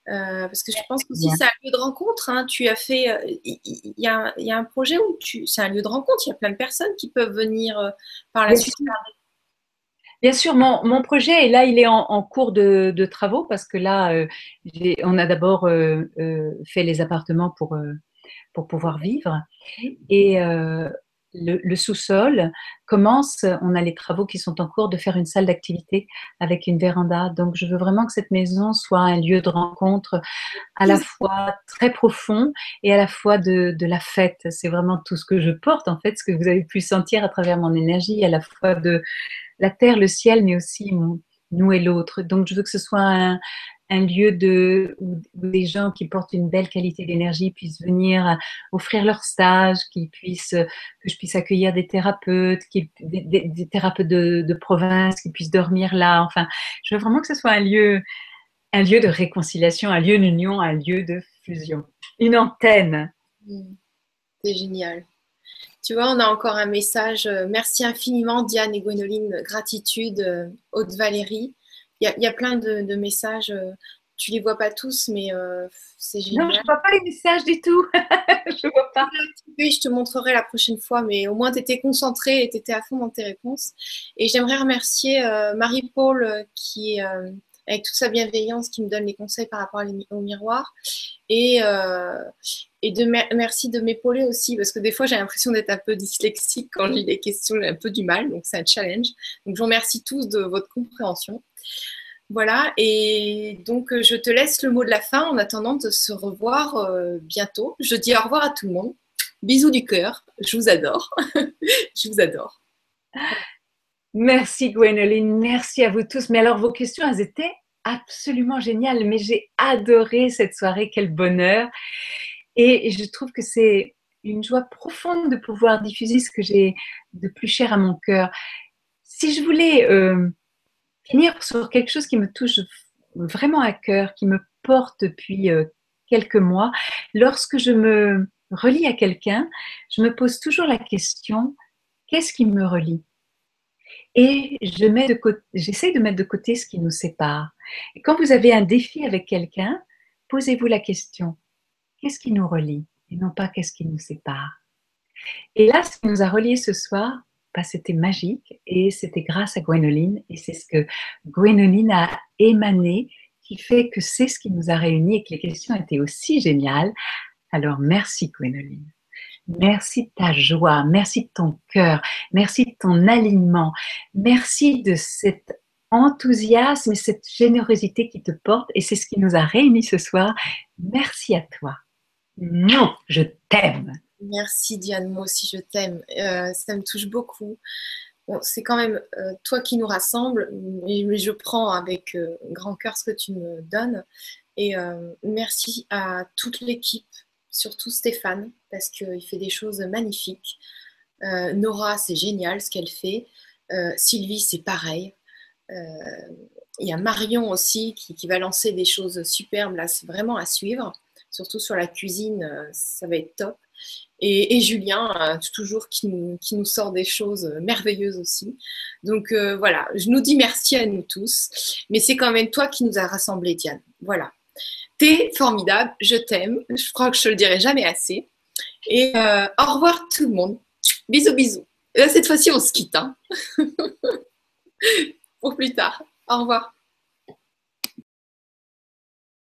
Speaker 1: Euh, parce que je pense aussi c'est un lieu de rencontre. Hein. Tu as fait, euh, il y, a, un projet où tu, c'est un lieu de rencontre. Il y a plein de personnes qui peuvent venir par la suite.
Speaker 2: Bien sûr, mon, projet est là, il est en, cours de, travaux parce que là, on a d'abord fait les appartements pour pour pouvoir vivre. Et euh, le, sous-sol commence, on a les travaux qui sont en cours de faire une salle d'activité avec une véranda. Donc je veux vraiment que cette maison soit un lieu de rencontre à la fois très profond et à la fois de, de la fête. C'est vraiment tout ce que je porte, en fait, ce que vous avez pu sentir à travers mon énergie, à la fois de la terre, le ciel, mais aussi nous et l'autre. Donc je veux que ce soit un, un lieu de, où, des gens qui portent une belle qualité d'énergie puissent venir euh, offrir leur stage, puissent, euh, que je puisse accueillir des thérapeutes, qui, des, thérapeutes de, province qui puissent dormir là. Enfin, je veux vraiment que ce soit un lieu, un lieu de réconciliation, un lieu d'union, un lieu de fusion, une antenne.
Speaker 1: Mmh. C'est génial. Tu vois, on a encore un message. Euh, merci infiniment, Diane et Gwénoline. Gratitude, Haute-Valérie. Il y, a plein de, messages. Euh, tu les vois pas tous, mais euh, c'est génial.
Speaker 2: Non, je vois pas les messages du tout. je vois pas.
Speaker 1: Oui, je te montrerai la prochaine fois, mais au moins tu étais concentrée et tu étais à fond dans tes réponses. Et j'aimerais remercier euh, Marie-Paul qui, avec toute sa bienveillance, qui me donne les conseils par rapport au miroir. Et, et de merci de m'épauler aussi, parce que des fois j'ai l'impression d'être un peu dyslexique quand je lis les questions, j'ai un peu du mal, donc c'est un challenge. Donc je vous remercie tous de votre compréhension. Voilà, et donc je te laisse le mot de la fin en attendant de se revoir euh, bientôt. Je dis au revoir à tout le monde. Bisous du cœur, je vous adore. je vous adore.
Speaker 2: Merci Gwénoline, merci à vous tous. Mais alors vos questions, elles étaient absolument géniales, mais j'ai adoré cette soirée, quel bonheur. Et je trouve que c'est une joie profonde de pouvoir diffuser ce que j'ai de plus cher à mon cœur. Si je voulais euh, finir sur quelque chose qui me touche vraiment à cœur, qui me porte depuis euh, quelques mois, lorsque je me relie à quelqu'un, je me pose toujours la question, qu'est-ce qui me relie? Et je mets de j'essaie de mettre de côté ce qui nous sépare. Et quand vous avez un défi avec quelqu'un, posez-vous la question, qu'est-ce qui nous relie? Et non pas qu'est-ce qui nous sépare. Et là, ce qui nous a reliés ce soir, bah, c'était magique et c'était grâce à Gwénoline et c'est ce que Gwénoline a émané qui fait que c'est ce qui nous a réunis et que les questions étaient aussi géniales. Alors merci Gwénoline. Merci de ta joie, merci de ton cœur, merci de ton alignement, merci de cet enthousiasme et cette générosité qui te porte et c'est ce qui nous a réunis ce soir. Merci à toi. Non, je t'aime.
Speaker 1: Merci Diane, moi aussi je t'aime. Euh, ça me touche beaucoup. c'est quand même euh, toi qui nous rassemble, mais, je prends avec euh, grand cœur ce que tu me donnes. Et merci à toute l'équipe, surtout Stéphane, parce qu'il fait des choses magnifiques. Nora, c'est génial ce qu'elle fait. Sylvie, c'est pareil. Il y a Marion aussi qui, qui, va lancer des choses superbes. Là, c'est vraiment à suivre. surtout sur la cuisine, ça va être top. Et, Julien, toujours qui nous, sort des choses merveilleuses aussi. Donc voilà, je nous dis merci à nous tous, mais c'est quand même toi qui nous as rassemblés, Diane. Voilà. T'es formidable, je t'aime, je crois que je te le dirai jamais assez. Et au revoir tout le monde. Bisous, bisous. Là, cette fois-ci, on se quitte. Hein. Pour plus tard. Au revoir.